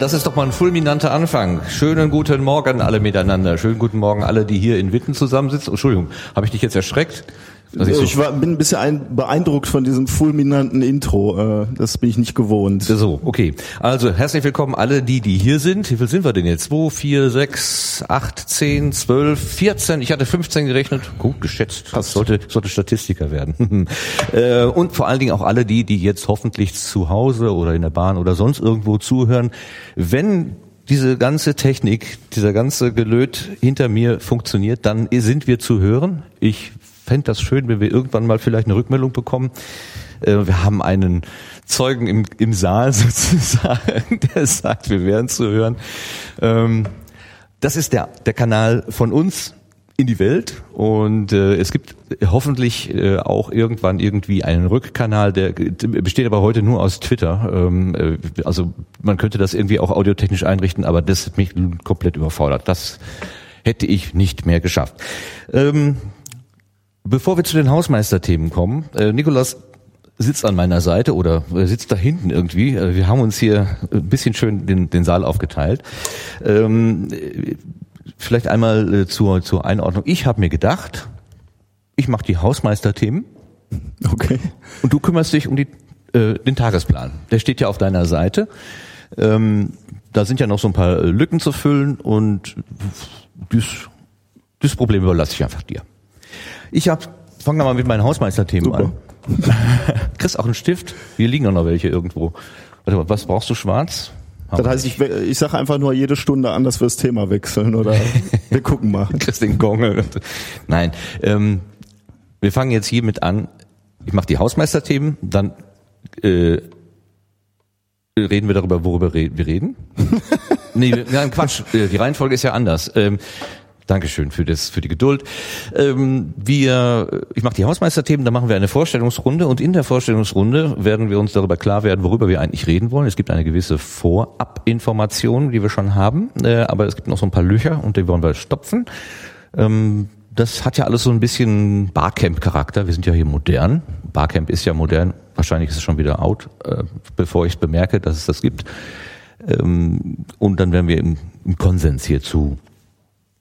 Das ist doch mal ein fulminanter Anfang. Schönen guten Morgen alle miteinander. Schönen guten Morgen alle, die hier in Witten zusammensitzen. Entschuldigung, habe ich dich jetzt erschreckt? Also ich, war, bin ein bisschen ein, beeindruckt von diesem fulminanten Intro. Äh, das bin ich nicht gewohnt. So, okay. Also herzlich willkommen alle die, die hier sind. Wie viel sind wir denn jetzt? 2, 4, 6, 8, 10, 12, 14. Ich hatte 15 gerechnet. Gut geschätzt. Das sollte, sollte Statistiker werden. Äh, und vor allen Dingen auch alle die, die jetzt hoffentlich zu Hause oder in der Bahn oder sonst irgendwo zuhören. Wenn diese ganze Technik, dieser ganze Gelöt hinter mir funktioniert, dann sind wir zu hören. Ich fände das schön, wenn wir irgendwann mal vielleicht eine Rückmeldung bekommen. Äh, wir haben einen Zeugen im, im Saal sozusagen, der sagt, wir wären zu hören. Ähm, das ist der, der Kanal von uns in die Welt und äh, es gibt hoffentlich äh, auch irgendwann irgendwie einen Rückkanal, der besteht aber heute nur aus Twitter. Ähm, äh, also man könnte das irgendwie auch audiotechnisch einrichten, aber das hat mich komplett überfordert. Das hätte ich nicht mehr geschafft. Ähm, Bevor wir zu den Hausmeisterthemen kommen, äh, Nikolas sitzt an meiner Seite oder äh, sitzt da hinten irgendwie. Äh, wir haben uns hier ein bisschen schön den, den Saal aufgeteilt. Ähm, vielleicht einmal äh, zur, zur Einordnung. Ich habe mir gedacht, ich mache die Hausmeisterthemen. Okay. Und du kümmerst dich um die, äh, den Tagesplan. Der steht ja auf deiner Seite. Ähm, da sind ja noch so ein paar Lücken zu füllen und das, das Problem überlasse ich einfach dir. Ich hab, fang da mal mit meinen Hausmeisterthemen an. Kriegst auch einen Stift? Hier liegen auch noch welche irgendwo. Warte mal, was brauchst du schwarz? Das heißt, ich, ich sage einfach nur jede Stunde an, dass wir das Thema wechseln oder wir gucken mal. Kriegst den Gongel. Nein, ähm, wir fangen jetzt hiermit an. Ich mache die Hausmeisterthemen, dann äh, reden wir darüber, worüber wir reden. nee, nein, Quatsch, äh, die Reihenfolge ist ja anders. Ähm, Dankeschön für das, für die Geduld. Ähm, wir, ich mache die Hausmeisterthemen, da machen wir eine Vorstellungsrunde und in der Vorstellungsrunde werden wir uns darüber klar werden, worüber wir eigentlich reden wollen. Es gibt eine gewisse Vorabinformation, die wir schon haben, äh, aber es gibt noch so ein paar Löcher und die wollen wir stopfen. Ähm, das hat ja alles so ein bisschen Barcamp-Charakter. Wir sind ja hier modern. Barcamp ist ja modern. Wahrscheinlich ist es schon wieder out, äh, bevor ich bemerke, dass es das gibt. Ähm, und dann werden wir im, im Konsens hierzu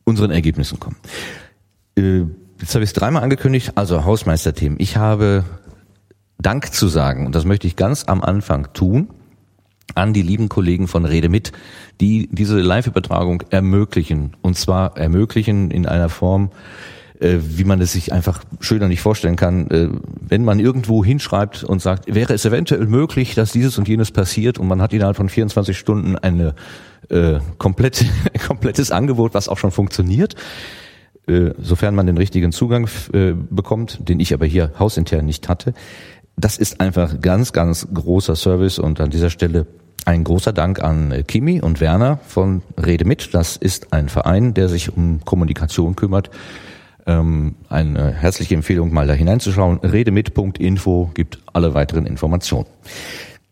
unseren Ergebnissen kommen. Äh, jetzt habe ich es dreimal angekündigt, also Hausmeisterthemen. Ich habe Dank zu sagen, und das möchte ich ganz am Anfang tun, an die lieben Kollegen von Rede mit, die diese Live-Übertragung ermöglichen. Und zwar ermöglichen in einer Form, äh, wie man es sich einfach schöner nicht vorstellen kann, äh, wenn man irgendwo hinschreibt und sagt, wäre es eventuell möglich, dass dieses und jenes passiert und man hat innerhalb von 24 Stunden eine äh, komplett, komplettes Angebot, was auch schon funktioniert, äh, sofern man den richtigen Zugang äh, bekommt, den ich aber hier hausintern nicht hatte. Das ist einfach ganz, ganz großer Service und an dieser Stelle ein großer Dank an äh, Kimi und Werner von Rede mit. Das ist ein Verein, der sich um Kommunikation kümmert. Ähm, eine herzliche Empfehlung, mal da hineinzuschauen. Redemit.info gibt alle weiteren Informationen.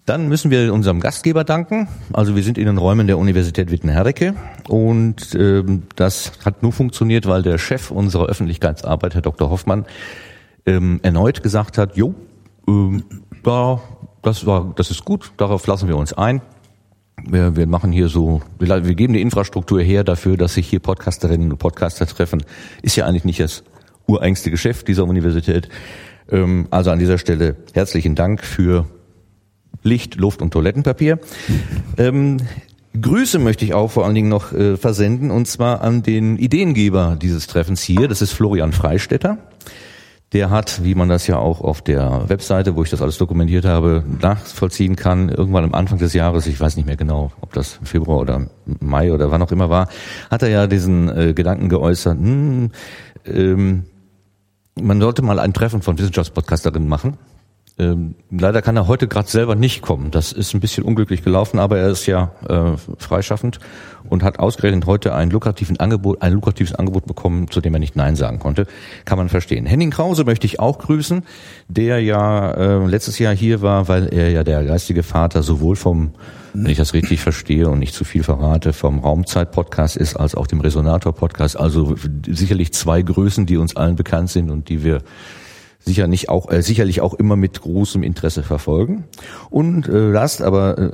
Dann müssen wir unserem Gastgeber danken. Also wir sind in den Räumen der Universität Witten-Herdecke und ähm, das hat nur funktioniert, weil der Chef unserer Öffentlichkeitsarbeit, Herr Dr. Hoffmann, ähm, erneut gesagt hat, jo, ähm, da, das war, das ist gut, darauf lassen wir uns ein. Wir, wir machen hier so, wir, wir geben die Infrastruktur her dafür, dass sich hier Podcasterinnen und Podcaster treffen. Ist ja eigentlich nicht das ureigenste Geschäft dieser Universität. Ähm, also an dieser Stelle herzlichen Dank für Licht, Luft und Toilettenpapier. Ähm, Grüße möchte ich auch vor allen Dingen noch äh, versenden und zwar an den Ideengeber dieses Treffens hier. Das ist Florian Freistetter. Der hat, wie man das ja auch auf der Webseite, wo ich das alles dokumentiert habe, nachvollziehen kann, irgendwann am Anfang des Jahres, ich weiß nicht mehr genau, ob das Februar oder Mai oder wann auch immer war, hat er ja diesen äh, Gedanken geäußert, hm, ähm, man sollte mal ein Treffen von Wissenschaftspodcasterinnen machen ähm, leider kann er heute gerade selber nicht kommen. Das ist ein bisschen unglücklich gelaufen, aber er ist ja äh, freischaffend und hat ausgerechnet heute ein lukrativen Angebot, ein lukratives Angebot bekommen, zu dem er nicht Nein sagen konnte. Kann man verstehen. Henning Krause möchte ich auch grüßen, der ja äh, letztes Jahr hier war, weil er ja der geistige Vater sowohl vom, wenn ich das richtig verstehe und nicht zu viel verrate, vom Raumzeit-Podcast ist, als auch dem Resonator-Podcast. Also sicherlich zwei Größen, die uns allen bekannt sind und die wir sicher nicht auch, äh, sicherlich auch immer mit großem Interesse verfolgen. Und äh, last aber äh,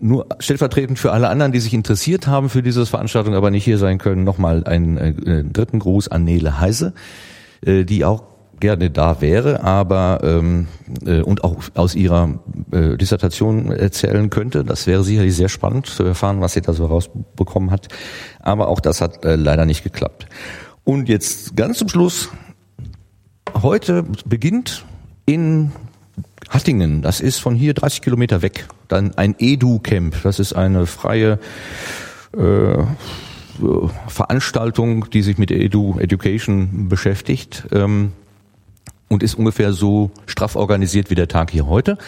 nur stellvertretend für alle anderen, die sich interessiert haben für diese Veranstaltung, aber nicht hier sein können, nochmal einen äh, dritten Gruß an Nele Heise, äh, die auch gerne da wäre, aber ähm, äh, und auch aus ihrer äh, Dissertation erzählen könnte. Das wäre sicherlich sehr spannend zu erfahren, was sie da so rausbekommen hat. Aber auch das hat äh, leider nicht geklappt. Und jetzt ganz zum Schluss. Heute beginnt in Hattingen, das ist von hier 30 Kilometer weg, dann ein Edu-Camp. Das ist eine freie äh, Veranstaltung, die sich mit Edu Education beschäftigt. Ähm, und ist ungefähr so straff organisiert wie der Tag hier heute.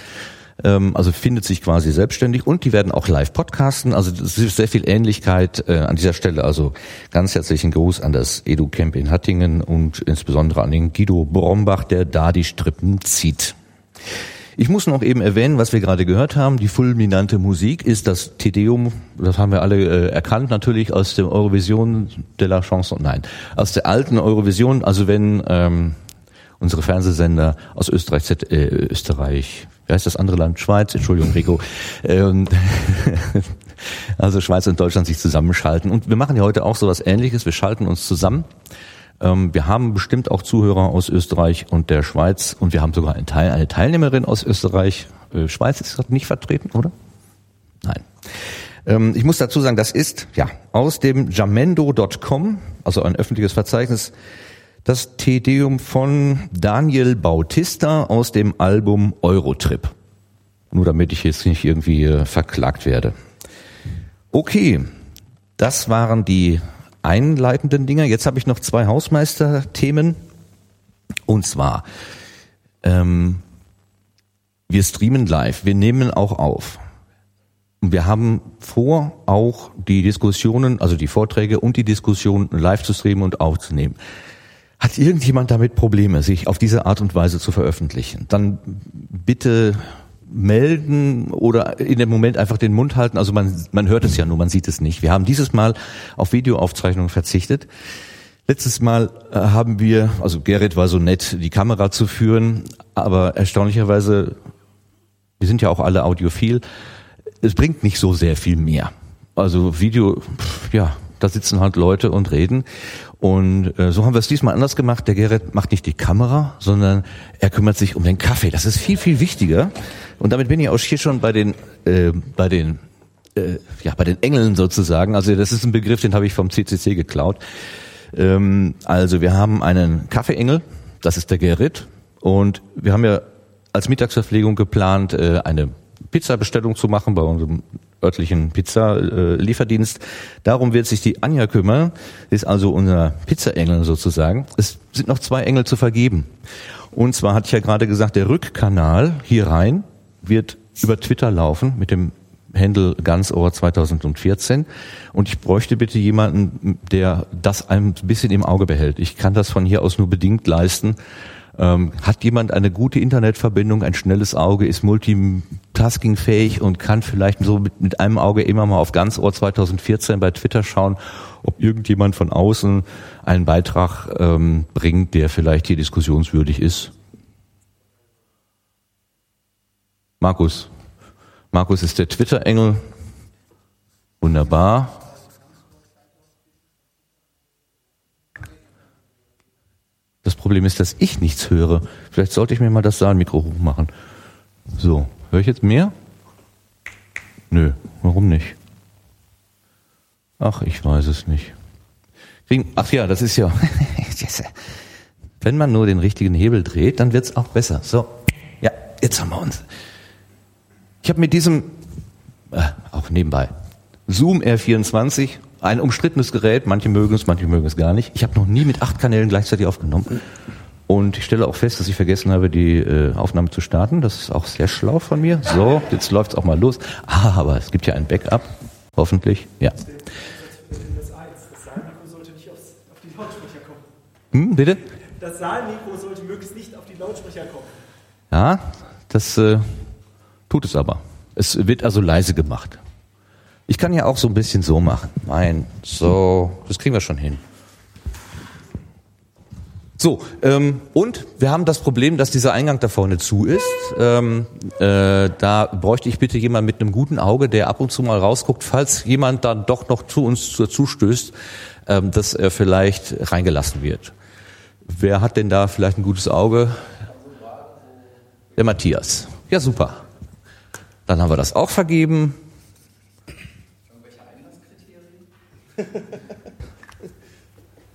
Ähm, also findet sich quasi selbstständig und die werden auch live podcasten. Also es ist sehr viel Ähnlichkeit äh, an dieser Stelle. Also ganz herzlichen Gruß an das Edu-Camp in Hattingen und insbesondere an den Guido Brombach, der da die Strippen zieht. Ich muss noch eben erwähnen, was wir gerade gehört haben. Die fulminante Musik ist das Tedeum, das haben wir alle äh, erkannt, natürlich aus der Eurovision de la Chanson, nein, aus der alten Eurovision, also wenn ähm, unsere Fernsehsender aus Österreich, äh, Österreich, wie heißt das andere Land? Schweiz, Entschuldigung, Rico. Ähm, also Schweiz und Deutschland sich zusammenschalten. Und wir machen ja heute auch so was ähnliches. Wir schalten uns zusammen. Ähm, wir haben bestimmt auch Zuhörer aus Österreich und der Schweiz und wir haben sogar eine, Teil, eine Teilnehmerin aus Österreich. Äh, Schweiz ist gerade nicht vertreten, oder? Nein. Ähm, ich muss dazu sagen, das ist ja aus dem jamendo.com, also ein öffentliches Verzeichnis, das Tedeum von Daniel Bautista aus dem Album Eurotrip. Nur damit ich jetzt nicht irgendwie äh, verklagt werde. Okay, das waren die einleitenden Dinge. Jetzt habe ich noch zwei Hausmeister-Themen. Und zwar, ähm, wir streamen live, wir nehmen auch auf. Und wir haben vor, auch die Diskussionen, also die Vorträge und die Diskussionen live zu streamen und aufzunehmen. Hat irgendjemand damit Probleme, sich auf diese Art und Weise zu veröffentlichen? Dann bitte melden oder in dem Moment einfach den Mund halten. Also man, man hört es ja nur, man sieht es nicht. Wir haben dieses Mal auf Videoaufzeichnungen verzichtet. Letztes Mal äh, haben wir, also Gerrit war so nett, die Kamera zu führen, aber erstaunlicherweise, wir sind ja auch alle audiophil, es bringt nicht so sehr viel mehr. Also Video, ja, da sitzen halt Leute und reden. Und äh, so haben wir es diesmal anders gemacht. Der Gerrit macht nicht die Kamera, sondern er kümmert sich um den Kaffee. Das ist viel, viel wichtiger. Und damit bin ich auch hier schon bei den, äh, bei den, äh, ja, bei den Engeln sozusagen. Also das ist ein Begriff, den habe ich vom CCC geklaut. Ähm, also wir haben einen Kaffeeengel, das ist der Gerrit. Und wir haben ja als Mittagsverpflegung geplant, äh, eine Pizza-Bestellung zu machen bei unserem örtlichen Pizza-Lieferdienst. Darum wird sich die Anja kümmern, ist also unser Pizzaengel sozusagen. Es sind noch zwei Engel zu vergeben. Und zwar hatte ich ja gerade gesagt, der Rückkanal hier rein wird über Twitter laufen mit dem Händel Ganzohr 2014 und ich bräuchte bitte jemanden, der das ein bisschen im Auge behält. Ich kann das von hier aus nur bedingt leisten ähm, hat jemand eine gute Internetverbindung, ein schnelles Auge, ist multitaskingfähig und kann vielleicht so mit, mit einem Auge immer mal auf Ganzohr 2014 bei Twitter schauen, ob irgendjemand von außen einen Beitrag ähm, bringt, der vielleicht hier diskussionswürdig ist? Markus. Markus ist der Twitter-Engel. Wunderbar. Das Problem ist, dass ich nichts höre. Vielleicht sollte ich mir mal das Saalmikro hochmachen. So, höre ich jetzt mehr? Nö, warum nicht? Ach, ich weiß es nicht. Ach ja, das ist ja. Wenn man nur den richtigen Hebel dreht, dann wird's auch besser. So, ja, jetzt haben wir uns. Ich habe mit diesem, äh, auch nebenbei, Zoom R24 ein umstrittenes Gerät, manche mögen es, manche mögen es gar nicht. Ich habe noch nie mit acht Kanälen gleichzeitig aufgenommen. Und ich stelle auch fest, dass ich vergessen habe, die äh, Aufnahme zu starten. Das ist auch sehr schlau von mir. So, jetzt läuft's auch mal los. Ah, aber es gibt ja ein Backup. Hoffentlich. Ja. Hm, bitte? Das Saalmikro sollte möglichst nicht auf die Lautsprecher kommen. Ja, das äh, tut es aber. Es wird also leise gemacht. Ich kann ja auch so ein bisschen so machen. Nein, so, das kriegen wir schon hin. So, ähm, und wir haben das Problem, dass dieser Eingang da vorne zu ist. Ähm, äh, da bräuchte ich bitte jemand mit einem guten Auge, der ab und zu mal rausguckt, falls jemand dann doch noch zu uns zustößt, ähm, dass er vielleicht reingelassen wird. Wer hat denn da vielleicht ein gutes Auge? Der Matthias. Ja, super. Dann haben wir das auch vergeben. Irgendwelche Einlasskriterien?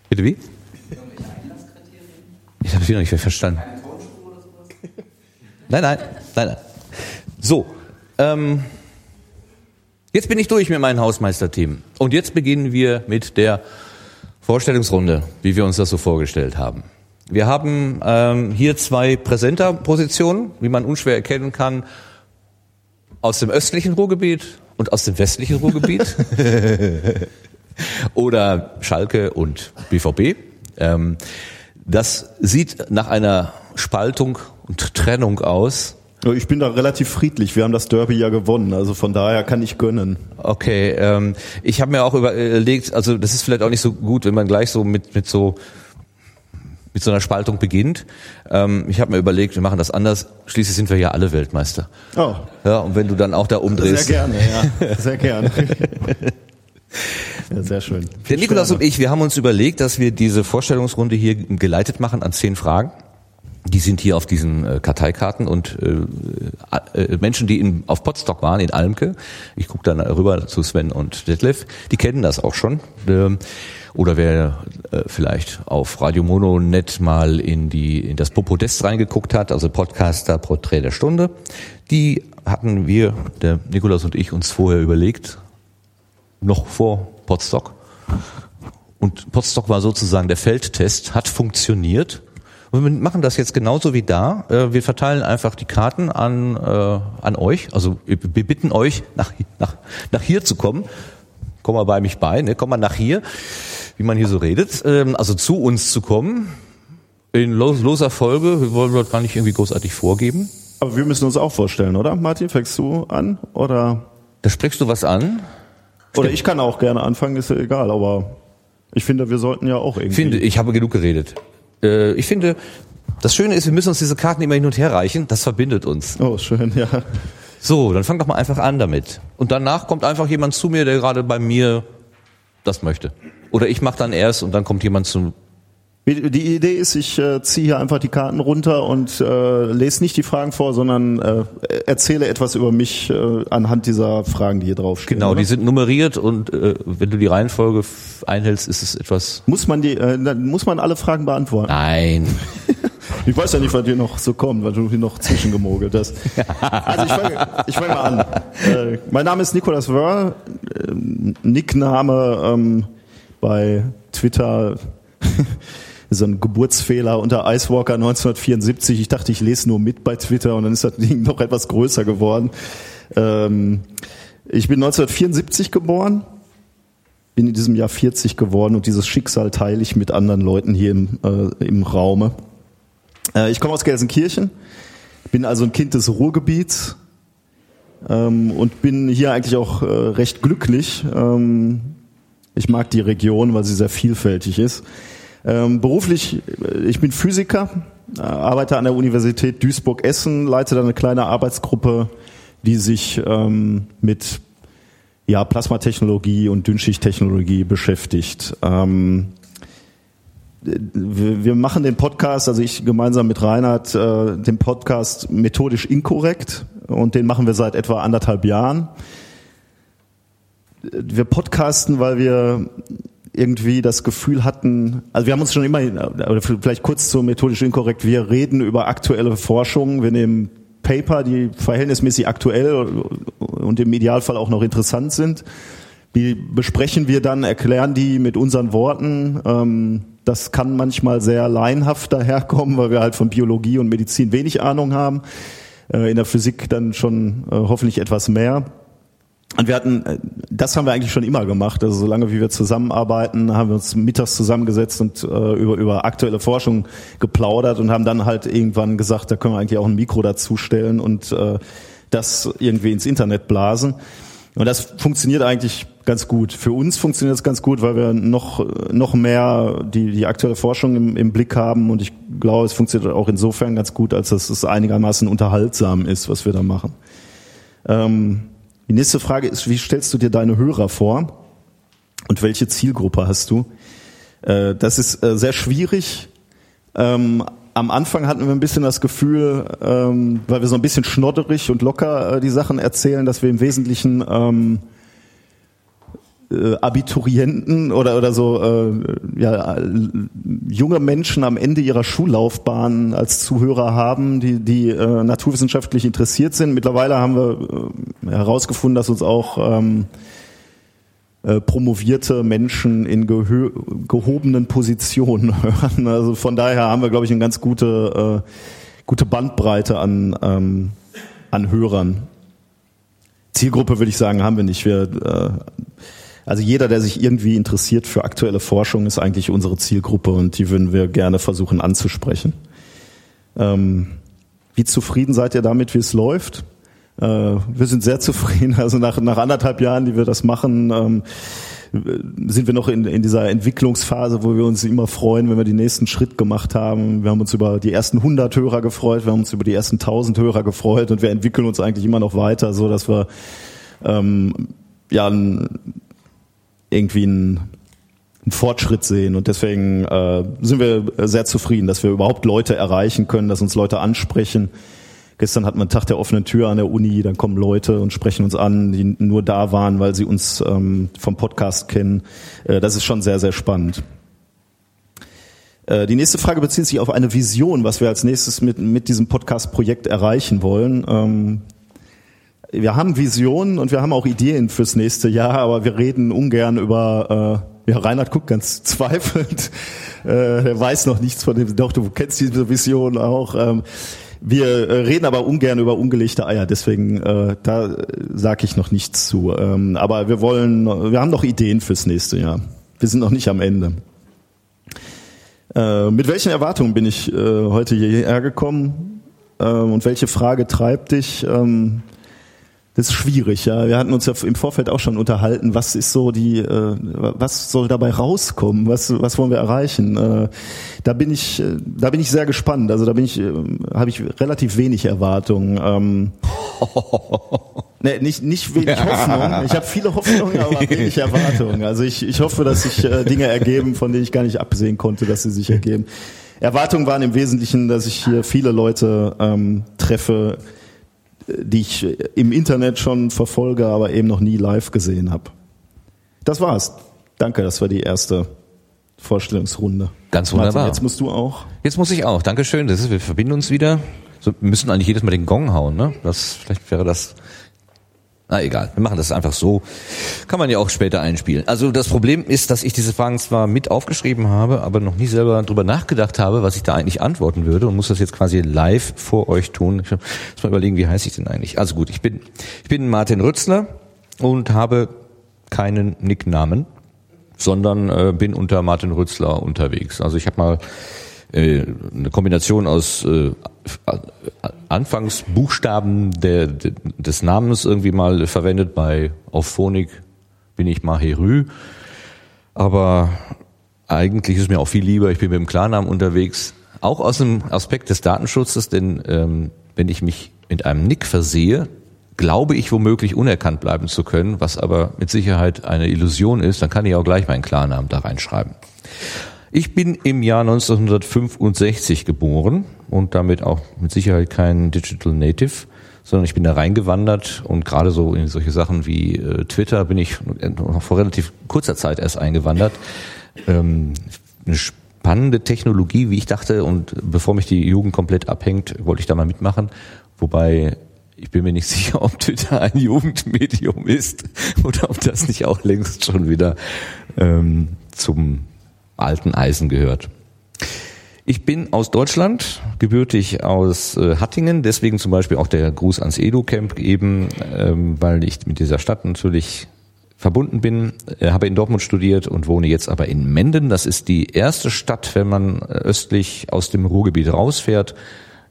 Bitte wie? Ich habe es wieder nicht verstanden. Nein, nein, nein, nein. So, ähm, jetzt bin ich durch mit meinen Hausmeisterthemen. Und jetzt beginnen wir mit der Vorstellungsrunde, wie wir uns das so vorgestellt haben. Wir haben ähm, hier zwei Präsenterpositionen, wie man unschwer erkennen kann, aus dem östlichen Ruhrgebiet und aus dem westlichen Ruhrgebiet. Oder Schalke und BVB. Ähm, das sieht nach einer Spaltung und Trennung aus. Ich bin da relativ friedlich. Wir haben das Derby ja gewonnen, also von daher kann ich gönnen. Okay, ähm, ich habe mir auch überlegt, also das ist vielleicht auch nicht so gut, wenn man gleich so mit mit so mit so einer Spaltung beginnt. Ähm, ich habe mir überlegt, wir machen das anders. Schließlich sind wir ja alle Weltmeister. Oh. Ja, und wenn du dann auch da umdrehst. Sehr gerne, ja. Sehr gerne. Ja, sehr schön. Der Nikolaus und ich, wir haben uns überlegt, dass wir diese Vorstellungsrunde hier geleitet machen an zehn Fragen. Die sind hier auf diesen äh, Karteikarten und äh, äh, Menschen, die in, auf Potsdok waren, in Almke, ich gucke dann rüber zu Sven und Detlef, die kennen das auch schon. Ähm, oder wer äh, vielleicht auf Radio Mono net mal in die in das Popodest reingeguckt hat, also Podcaster Porträt der Stunde, die hatten wir, der Nikolaus und ich, uns vorher überlegt, noch vor Potsdok. Und Potsdok war sozusagen der Feldtest, hat funktioniert. Und wir machen das jetzt genauso wie da. Äh, wir verteilen einfach die Karten an, äh, an euch. Also wir bitten euch, nach, nach, nach hier zu kommen. Komm mal bei mich bei, ne? komm mal nach hier, wie man hier so redet. Ähm, also zu uns zu kommen. In loser Folge. Wir wollen das gar nicht irgendwie großartig vorgeben. Aber wir müssen uns auch vorstellen, oder? Martin, fängst du an? Oder? Da sprichst du was an? Oder ich kann auch gerne anfangen, ist ja egal, aber ich finde, wir sollten ja auch irgendwie. Finde, ich habe genug geredet. Äh, ich finde, das Schöne ist, wir müssen uns diese Karten immer hin und her reichen, das verbindet uns. Oh, schön, ja. So, dann fang doch mal einfach an damit. Und danach kommt einfach jemand zu mir, der gerade bei mir das möchte. Oder ich mache dann erst und dann kommt jemand zu die Idee ist, ich äh, ziehe hier einfach die Karten runter und äh, lese nicht die Fragen vor, sondern äh, erzähle etwas über mich äh, anhand dieser Fragen, die hier draufstehen. Genau, oder? die sind nummeriert und äh, wenn du die Reihenfolge einhältst, ist es etwas. Muss man die, äh, muss man alle Fragen beantworten? Nein. ich weiß ja nicht, was hier noch so kommt, weil du hier noch zwischengemogelt hast. Also ich fange fang mal an. Äh, mein Name ist Nicolas Wörl, äh, Nickname ähm, bei Twitter so ein Geburtsfehler unter Icewalker 1974. Ich dachte, ich lese nur mit bei Twitter und dann ist das Ding noch etwas größer geworden. Ähm, ich bin 1974 geboren, bin in diesem Jahr 40 geworden und dieses Schicksal teile ich mit anderen Leuten hier im, äh, im Raume. Äh, ich komme aus Gelsenkirchen, bin also ein Kind des Ruhrgebiets ähm, und bin hier eigentlich auch äh, recht glücklich. Ähm, ich mag die Region, weil sie sehr vielfältig ist. Ähm, beruflich, äh, ich bin Physiker, äh, arbeite an der Universität Duisburg-Essen, leite da eine kleine Arbeitsgruppe, die sich ähm, mit ja, Plasmatechnologie und Dünnschichttechnologie beschäftigt. Ähm, wir, machen den Podcast, also ich gemeinsam mit Reinhard, äh, den Podcast methodisch inkorrekt und den machen wir seit etwa anderthalb Jahren. Wir podcasten, weil wir irgendwie das Gefühl hatten, also wir haben uns schon immer, oder vielleicht kurz zur methodisch inkorrekt, wir reden über aktuelle Forschung, wir nehmen Paper, die verhältnismäßig aktuell und im Idealfall auch noch interessant sind. Die besprechen wir dann, erklären die mit unseren Worten. Ähm, das kann manchmal sehr laienhaft daherkommen, weil wir halt von Biologie und Medizin wenig Ahnung haben. Äh, in der Physik dann schon äh, hoffentlich etwas mehr. Und wir hatten, äh, das haben wir eigentlich schon immer gemacht. Also solange wie wir zusammenarbeiten, haben wir uns mittags zusammengesetzt und äh, über, über aktuelle Forschung geplaudert und haben dann halt irgendwann gesagt, da können wir eigentlich auch ein Mikro dazustellen und äh, das irgendwie ins Internet blasen. Und das funktioniert eigentlich ganz gut. Für uns funktioniert es ganz gut, weil wir noch, noch mehr die, die aktuelle Forschung im, im Blick haben. Und ich glaube, es funktioniert auch insofern ganz gut, als dass es einigermaßen unterhaltsam ist, was wir da machen. Ähm, die nächste Frage ist, wie stellst du dir deine Hörer vor? Und welche Zielgruppe hast du? Äh, das ist äh, sehr schwierig. Ähm, am Anfang hatten wir ein bisschen das Gefühl, ähm, weil wir so ein bisschen schnodderig und locker äh, die Sachen erzählen, dass wir im Wesentlichen ähm, äh, Abiturienten oder oder so äh, ja, junge Menschen am Ende ihrer Schullaufbahn als Zuhörer haben, die die äh, naturwissenschaftlich interessiert sind. Mittlerweile haben wir äh, herausgefunden, dass uns auch ähm, äh, promovierte Menschen in gehobenen Positionen hören. Also von daher haben wir, glaube ich, eine ganz gute, äh, gute Bandbreite an, ähm, an Hörern. Zielgruppe würde ich sagen, haben wir nicht. Wir, äh, also jeder, der sich irgendwie interessiert für aktuelle Forschung, ist eigentlich unsere Zielgruppe und die würden wir gerne versuchen anzusprechen. Ähm, wie zufrieden seid ihr damit, wie es läuft? Äh, wir sind sehr zufrieden. Also nach, nach anderthalb Jahren, die wir das machen, ähm, sind wir noch in, in dieser Entwicklungsphase, wo wir uns immer freuen, wenn wir den nächsten Schritt gemacht haben. Wir haben uns über die ersten 100 Hörer gefreut, wir haben uns über die ersten 1000 Hörer gefreut und wir entwickeln uns eigentlich immer noch weiter, so dass wir ähm, ja irgendwie einen, einen Fortschritt sehen und deswegen äh, sind wir sehr zufrieden, dass wir überhaupt Leute erreichen können, dass uns Leute ansprechen Gestern hatten wir einen Tag der offenen Tür an der Uni, dann kommen Leute und sprechen uns an, die nur da waren, weil sie uns ähm, vom Podcast kennen. Äh, das ist schon sehr, sehr spannend. Äh, die nächste Frage bezieht sich auf eine Vision, was wir als nächstes mit, mit diesem Podcast-Projekt erreichen wollen. Ähm, wir haben Visionen und wir haben auch Ideen fürs nächste Jahr, aber wir reden ungern über äh, ja, Reinhard guckt ganz zweifelnd. Äh, er weiß noch nichts von dem. Doch, du kennst diese Vision auch. Ähm, wir äh, reden aber ungern über ungelegte Eier, deswegen äh, da sage ich noch nichts zu. Ähm, aber wir wollen, wir haben noch Ideen fürs nächste Jahr. Wir sind noch nicht am Ende. Äh, mit welchen Erwartungen bin ich äh, heute hierher gekommen? Äh, und welche Frage treibt dich? Ähm, das ist schwierig, ja. Wir hatten uns ja im Vorfeld auch schon unterhalten, was ist so die, äh, was soll dabei rauskommen, was, was wollen wir erreichen? Äh, da bin ich, äh, da bin ich sehr gespannt. Also da bin ich, äh, habe ich relativ wenig Erwartungen. Ähm, ne, nicht, nicht wenig Hoffnung. Ich habe viele Hoffnungen, aber wenig Erwartungen. Also ich, ich hoffe, dass sich äh, Dinge ergeben, von denen ich gar nicht absehen konnte, dass sie sich ergeben. Erwartungen waren im Wesentlichen, dass ich hier viele Leute ähm, treffe, die ich im Internet schon verfolge, aber eben noch nie live gesehen habe. Das war's. Danke, das war die erste Vorstellungsrunde. Ganz wunderbar. Martin, jetzt musst du auch. Jetzt muss ich auch. Dankeschön. Das ist, wir verbinden uns wieder. So, wir müssen eigentlich jedes Mal den Gong hauen, ne? Das, vielleicht wäre das na egal, wir machen das einfach so. Kann man ja auch später einspielen. Also das Problem ist, dass ich diese Fragen zwar mit aufgeschrieben habe, aber noch nie selber drüber nachgedacht habe, was ich da eigentlich antworten würde und muss das jetzt quasi live vor euch tun. Ich muss mal überlegen, wie heiße ich denn eigentlich? Also gut, ich bin, ich bin Martin Rützler und habe keinen Nicknamen, sondern äh, bin unter Martin Rützler unterwegs. Also ich habe mal äh, eine Kombination aus äh, Anfangsbuchstaben der, des Namens irgendwie mal verwendet. Bei auf Phonik bin ich Maherü. Aber eigentlich ist es mir auch viel lieber, ich bin mit dem Klarnamen unterwegs. Auch aus dem Aspekt des Datenschutzes, denn ähm, wenn ich mich mit einem Nick versehe, glaube ich womöglich unerkannt bleiben zu können, was aber mit Sicherheit eine Illusion ist, dann kann ich auch gleich meinen Klarnamen da reinschreiben. Ich bin im Jahr 1965 geboren und damit auch mit Sicherheit kein Digital Native, sondern ich bin da reingewandert und gerade so in solche Sachen wie äh, Twitter bin ich noch vor relativ kurzer Zeit erst eingewandert. Ähm, eine spannende Technologie, wie ich dachte, und bevor mich die Jugend komplett abhängt, wollte ich da mal mitmachen. Wobei ich bin mir nicht sicher, ob Twitter ein Jugendmedium ist oder ob das nicht auch längst schon wieder ähm, zum alten Eisen gehört. Ich bin aus Deutschland, gebürtig aus äh, Hattingen, deswegen zum Beispiel auch der Gruß ans Edu-Camp eben, ähm, weil ich mit dieser Stadt natürlich verbunden bin, äh, habe in Dortmund studiert und wohne jetzt aber in Menden. Das ist die erste Stadt, wenn man äh, östlich aus dem Ruhrgebiet rausfährt,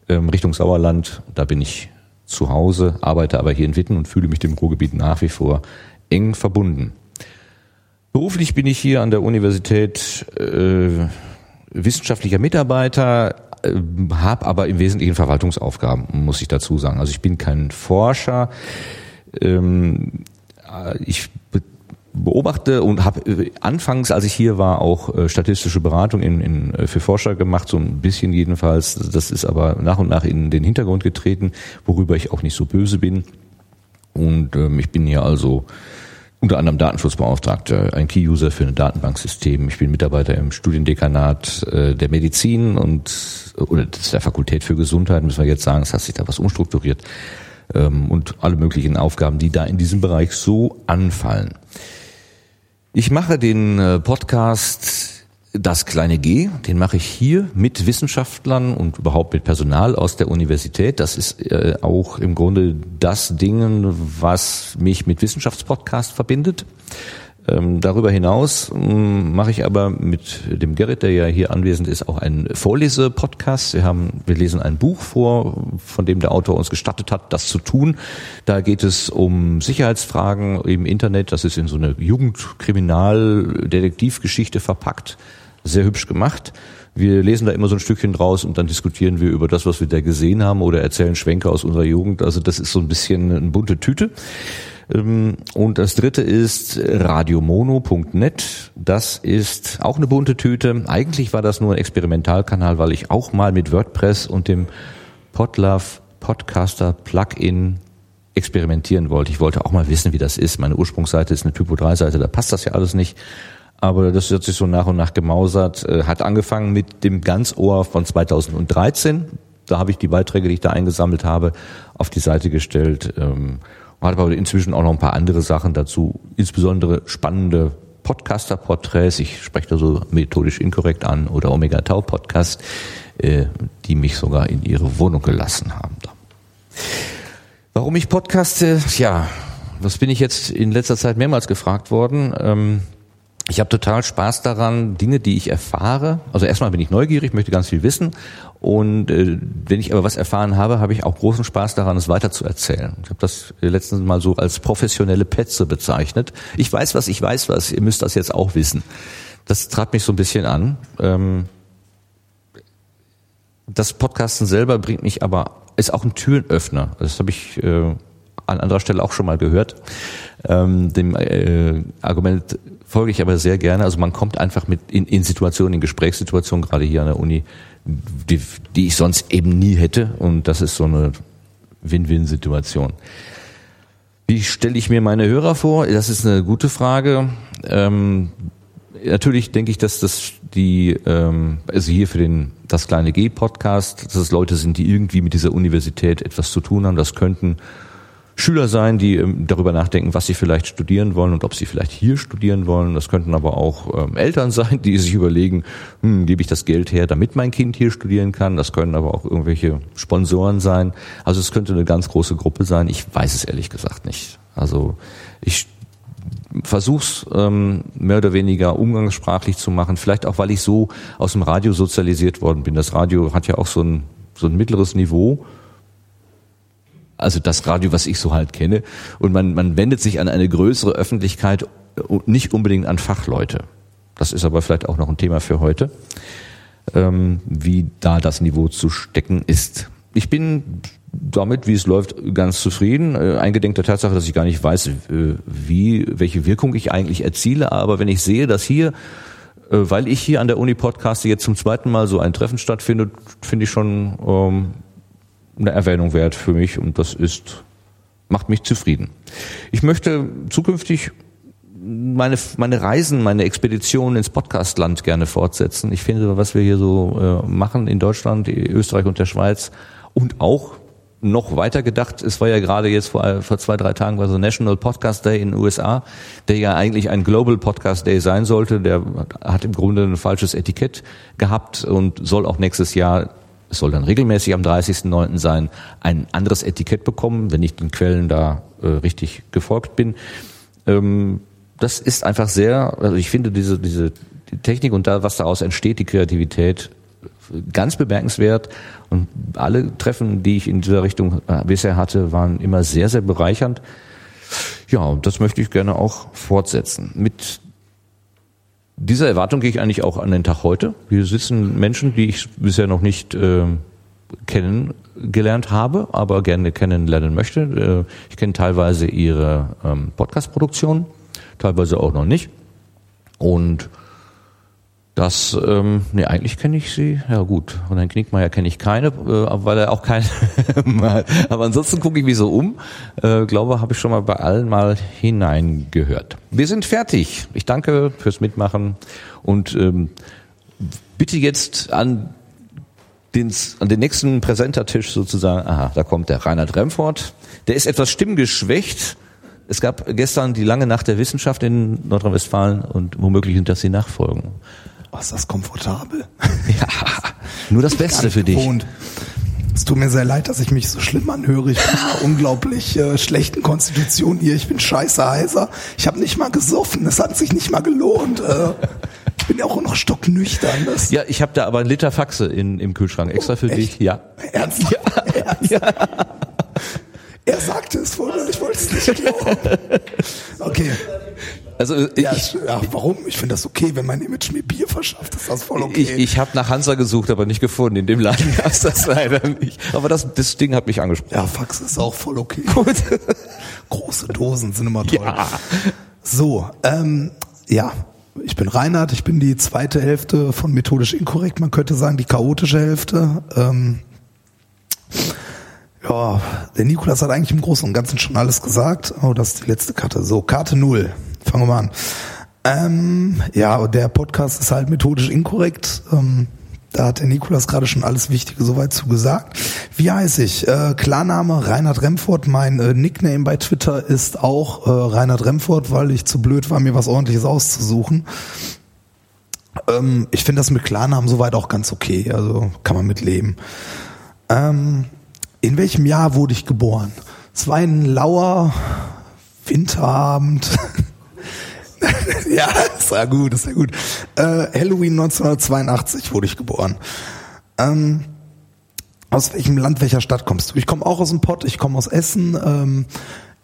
ähm, Richtung Sauerland. Da bin ich zu Hause, arbeite aber hier in Witten und fühle mich dem Ruhrgebiet nach wie vor eng verbunden. Beruflich bin ich hier an der Universität äh, wissenschaftlicher Mitarbeiter, äh, habe aber im Wesentlichen Verwaltungsaufgaben, muss ich dazu sagen. Also ich bin kein Forscher. Ähm, äh, ich beobachte und habe äh, anfangs, als ich hier war, auch äh, statistische Beratung in, in, für Forscher gemacht, so ein bisschen jedenfalls. Das ist aber nach und nach in den Hintergrund getreten, worüber ich auch nicht so böse bin. Und ähm, ich bin hier also unter anderem Datenschutzbeauftragter, ein Key-User für ein Datenbanksystem. Ich bin Mitarbeiter im Studiendekanat äh, der Medizin und oder der Fakultät für Gesundheit, müssen wir jetzt sagen, es hat sich da was umstrukturiert. Ähm, und alle möglichen Aufgaben, die da in diesem Bereich so anfallen. Ich mache den äh, Podcast Das kleine G, den mache ich hier mit Wissenschaftlern und überhaupt mit Personal aus der Universität. Das ist äh, auch im Grunde das Ding, was mich mit Wissenschaftspodcast verbindet. Ähm, darüber hinaus ähm, mache ich aber mit dem Gerrit, der ja hier anwesend ist, auch einen Vorlesepodcast. Wir haben, wir lesen ein Buch vor, von dem der Autor uns gestattet hat, das zu tun. Da geht es um Sicherheitsfragen im Internet. Das ist in so eine Jugendkriminaldetektivgeschichte verpackt. Sehr hübsch gemacht. Wir lesen da immer so ein Stückchen draus und dann diskutieren wir über das, was wir da gesehen haben oder erzählen Schwenke aus unserer Jugend. Also das ist so ein bisschen eine bunte Tüte. Ähm, und das dritte ist radiomono.net. Das ist auch eine bunte Tüte. Eigentlich war das nur ein Experimentalkanal, weil ich auch mal mit WordPress und dem Podlove Podcaster Plugin experimentieren wollte. Ich wollte auch mal wissen, wie das ist. Meine Ursprungsseite ist eine Typo 3 Seite, da passt das ja alles nicht. Aber das wird sich so nach und nach gemausert. Äh, hat angefangen mit dem Ganzohr von 2013. Da habe ich die Beiträge, die ich da eingesammelt habe, auf die Seite gestellt. Ähm, hat aber inzwischen auch noch ein paar andere Sachen dazu, insbesondere spannende Podcaster-Porträts, ich spreche da so methodisch inkorrekt an, oder Omega Tau Podcast, äh, die mich sogar in ihre Wohnung gelassen haben. Warum ich podcaste? Ja, das bin ich jetzt in letzter Zeit mehrmals gefragt worden. Ähm, ich habe total Spaß daran, Dinge, die ich erfahre. Also erstmal bin ich neugierig, möchte ganz viel wissen. Und äh, wenn ich aber was erfahren habe, habe ich auch großen Spaß daran, es weiter zu erzählen. Ich habe das letztens mal so als professionelle Petze bezeichnet. Ich weiß was, ich weiß was. Ihr müsst das jetzt auch wissen. Das trat mich so ein bisschen an. Ähm, das Podcasten selber bringt mich aber ist auch ein Türenöffner. Das habe ich äh, an anderer Stelle auch schon mal gehört. Ähm, dem äh, Argument folge ich aber sehr gerne. Also man kommt einfach mit in, in Situationen, in Gesprächssituationen, gerade hier an der Uni, die, die ich sonst eben nie hätte. Und das ist so eine Win-Win-Situation. Wie stelle ich mir meine Hörer vor? Das ist eine gute Frage. Ähm, natürlich denke ich, dass das die, ähm, also hier für den das kleine G Podcast, dass es Leute sind, die irgendwie mit dieser Universität etwas zu tun haben. Das könnten Schüler sein, die ähm, darüber nachdenken, was sie vielleicht studieren wollen und ob sie vielleicht hier studieren wollen. Das könnten aber auch ähm, Eltern sein, die sich überlegen, hm, gebe ich das Geld her, damit mein Kind hier studieren kann. Das können aber auch irgendwelche Sponsoren sein. Also es könnte eine ganz große Gruppe sein. Ich weiß es ehrlich gesagt nicht. Also ich versuch's ähm, mehr oder weniger umgangssprachlich zu machen. Vielleicht auch, weil ich so aus dem Radio sozialisiert worden bin. Das Radio hat ja auch so ein, so ein mittleres Niveau also das Radio, was ich so halt kenne. Und man, man wendet sich an eine größere Öffentlichkeit und nicht unbedingt an Fachleute. Das ist aber vielleicht auch noch ein Thema für heute, ähm, wie da das Niveau zu stecken ist. Ich bin damit, wie es läuft, ganz zufrieden. Äh, eingedenk der Tatsache, dass ich gar nicht weiß, äh, wie, welche Wirkung ich eigentlich erziele. Aber wenn ich sehe, dass hier, äh, weil ich hier an der Uni podcaste, jetzt zum zweiten Mal so ein Treffen stattfindet, finde ich schon ähm, eine Erwähnung wert für mich und das ist, macht mich zufrieden. Ich möchte zukünftig meine, meine Reisen, meine Expeditionen ins Podcastland gerne fortsetzen. Ich finde, was wir hier so äh, machen in Deutschland, Österreich und der Schweiz und auch noch weiter gedacht, es war ja gerade jetzt vor, vor zwei, drei Tagen war so National Podcast Day in den USA, der ja eigentlich ein Global Podcast Day sein sollte. Der hat im Grunde ein falsches Etikett gehabt und soll auch nächstes Jahr es soll dann regelmäßig am 30.09. sein, ein anderes Etikett bekommen, wenn ich den Quellen da äh, richtig gefolgt bin. Ähm, das ist einfach sehr, also ich finde diese, diese die Technik und da, was daraus entsteht, die Kreativität, ganz bemerkenswert und alle Treffen, die ich in dieser Richtung äh, bisher hatte, waren immer sehr, sehr bereichernd. Ja, und das möchte ich gerne auch fortsetzen. Mit dieser Erwartung gehe ich eigentlich auch an den Tag heute. Hier sitzen Menschen, die ich bisher noch nicht äh, kennengelernt habe, aber gerne kennenlernen möchte. Äh, ich kenne teilweise ihre ähm, Podcast-Produktion, teilweise auch noch nicht. Und das, ähm, nee, eigentlich kenne ich sie. Ja gut, und dann Knickmeier kenne ich keine, äh, weil er auch keine. Aber ansonsten gucke ich mich so um. Äh, glaube, habe ich schon mal bei allen mal hineingehört. Wir sind fertig. Ich danke fürs Mitmachen und ähm, bitte jetzt an den, an den nächsten Präsentertisch sozusagen. Aha, da kommt der Reinhard Remford. Der ist etwas stimmgeschwächt. Es gab gestern die lange Nacht der Wissenschaft in Nordrhein-Westfalen und womöglich sind das die Nachfolgen. Oh, ist das komfortabel. Ja, nur das Beste für dich. Gewohnt. Es tut mir sehr leid, dass ich mich so schlimm anhöre. Ich bin in einer unglaublich äh, schlechten Konstitution hier. Ich bin scheiße heiser. Ich habe nicht mal gesoffen. Es hat sich nicht mal gelohnt. Äh, ich bin ja auch noch stocknüchtern. Das Ja, ich habe da aber einen Liter Faxe in, im Kühlschrank extra für dich. echt? Ja. Ernsthaft? Ernst? Er sagte es wohl und ich wollte es nicht glauben. Okay. Also ich, Ja, ja warum? Ich finde das okay, wenn mein Image mir Bier verschafft. Ist das voll okay. ich, ich habe nach Hansa gesucht, aber nicht gefunden. In dem Laden gab es das leider nicht. Aber das, das Ding hat mich angesprochen. Ja, Fax ist auch voll okay. Große Dosen sind immer toll. Ja. So, ähm, ja, ich bin Reinhard, ich bin die zweite Hälfte von methodisch inkorrekt, man könnte sagen die chaotische Hälfte. Ähm, ja, der Nikolas hat eigentlich im Großen und Ganzen schon alles gesagt. Oh, das ist die letzte Karte. So, Karte null. Fangen wir mal an. Ähm, ja, der Podcast ist halt methodisch inkorrekt. Ähm, da hat der Nikolas gerade schon alles Wichtige soweit zu gesagt. Wie heiße ich? Äh, Klarname Reinhard Remford. Mein äh, Nickname bei Twitter ist auch äh, Reinhard Remford, weil ich zu blöd war, mir was ordentliches auszusuchen. Ähm, ich finde das mit Klarnamen soweit auch ganz okay. Also kann man mit leben. Ähm, in welchem Jahr wurde ich geboren? Es war ein lauer Winterabend. ja, ist ja gut, ist ja gut. Äh, Halloween 1982 wurde ich geboren. Ähm, aus welchem Land, welcher Stadt kommst du? Ich komme auch aus dem Pott, ich komme aus Essen. Ähm,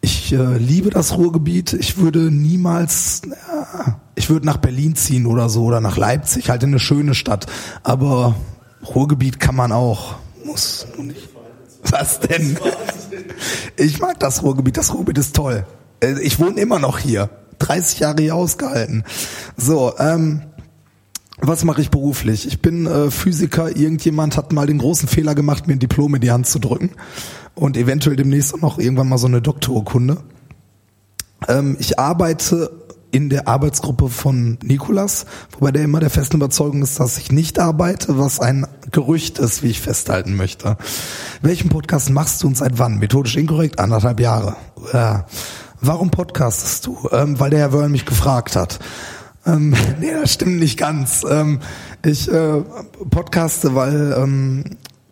ich äh, liebe das Ruhrgebiet. Ich würde niemals, ja, ich würde nach Berlin ziehen oder so oder nach Leipzig, halt in eine schöne Stadt. Aber Ruhrgebiet kann man auch, muss nur nicht. Was denn? Ich mag das Ruhrgebiet. Das Ruhrgebiet ist toll. Äh, Ich wohne immer noch hier. 30 Jahre hier ausgehalten. So, ähm, was mache ich beruflich? Ich bin äh, Physiker. Irgendjemand hat mal den großen Fehler gemacht, mir ein Diplom in die Hand zu drücken. Und eventuell demnächst auch noch irgendwann mal so eine Doktorurkunde. Ähm, ich arbeite in der Arbeitsgruppe von Nikolas, wobei der immer der festen Überzeugung ist, dass ich nicht arbeite, was ein Gerücht ist, wie ich festhalten möchte. Welchen Podcast machst du und seit wann? Methodisch inkorrekt? Anderthalb Jahre. Ja. Warum podcastest du? Ähm, weil der Herr Wörl mich gefragt hat. Ähm, nee, das stimmt nicht ganz. Ähm, ich äh, podcaste, weil ähm,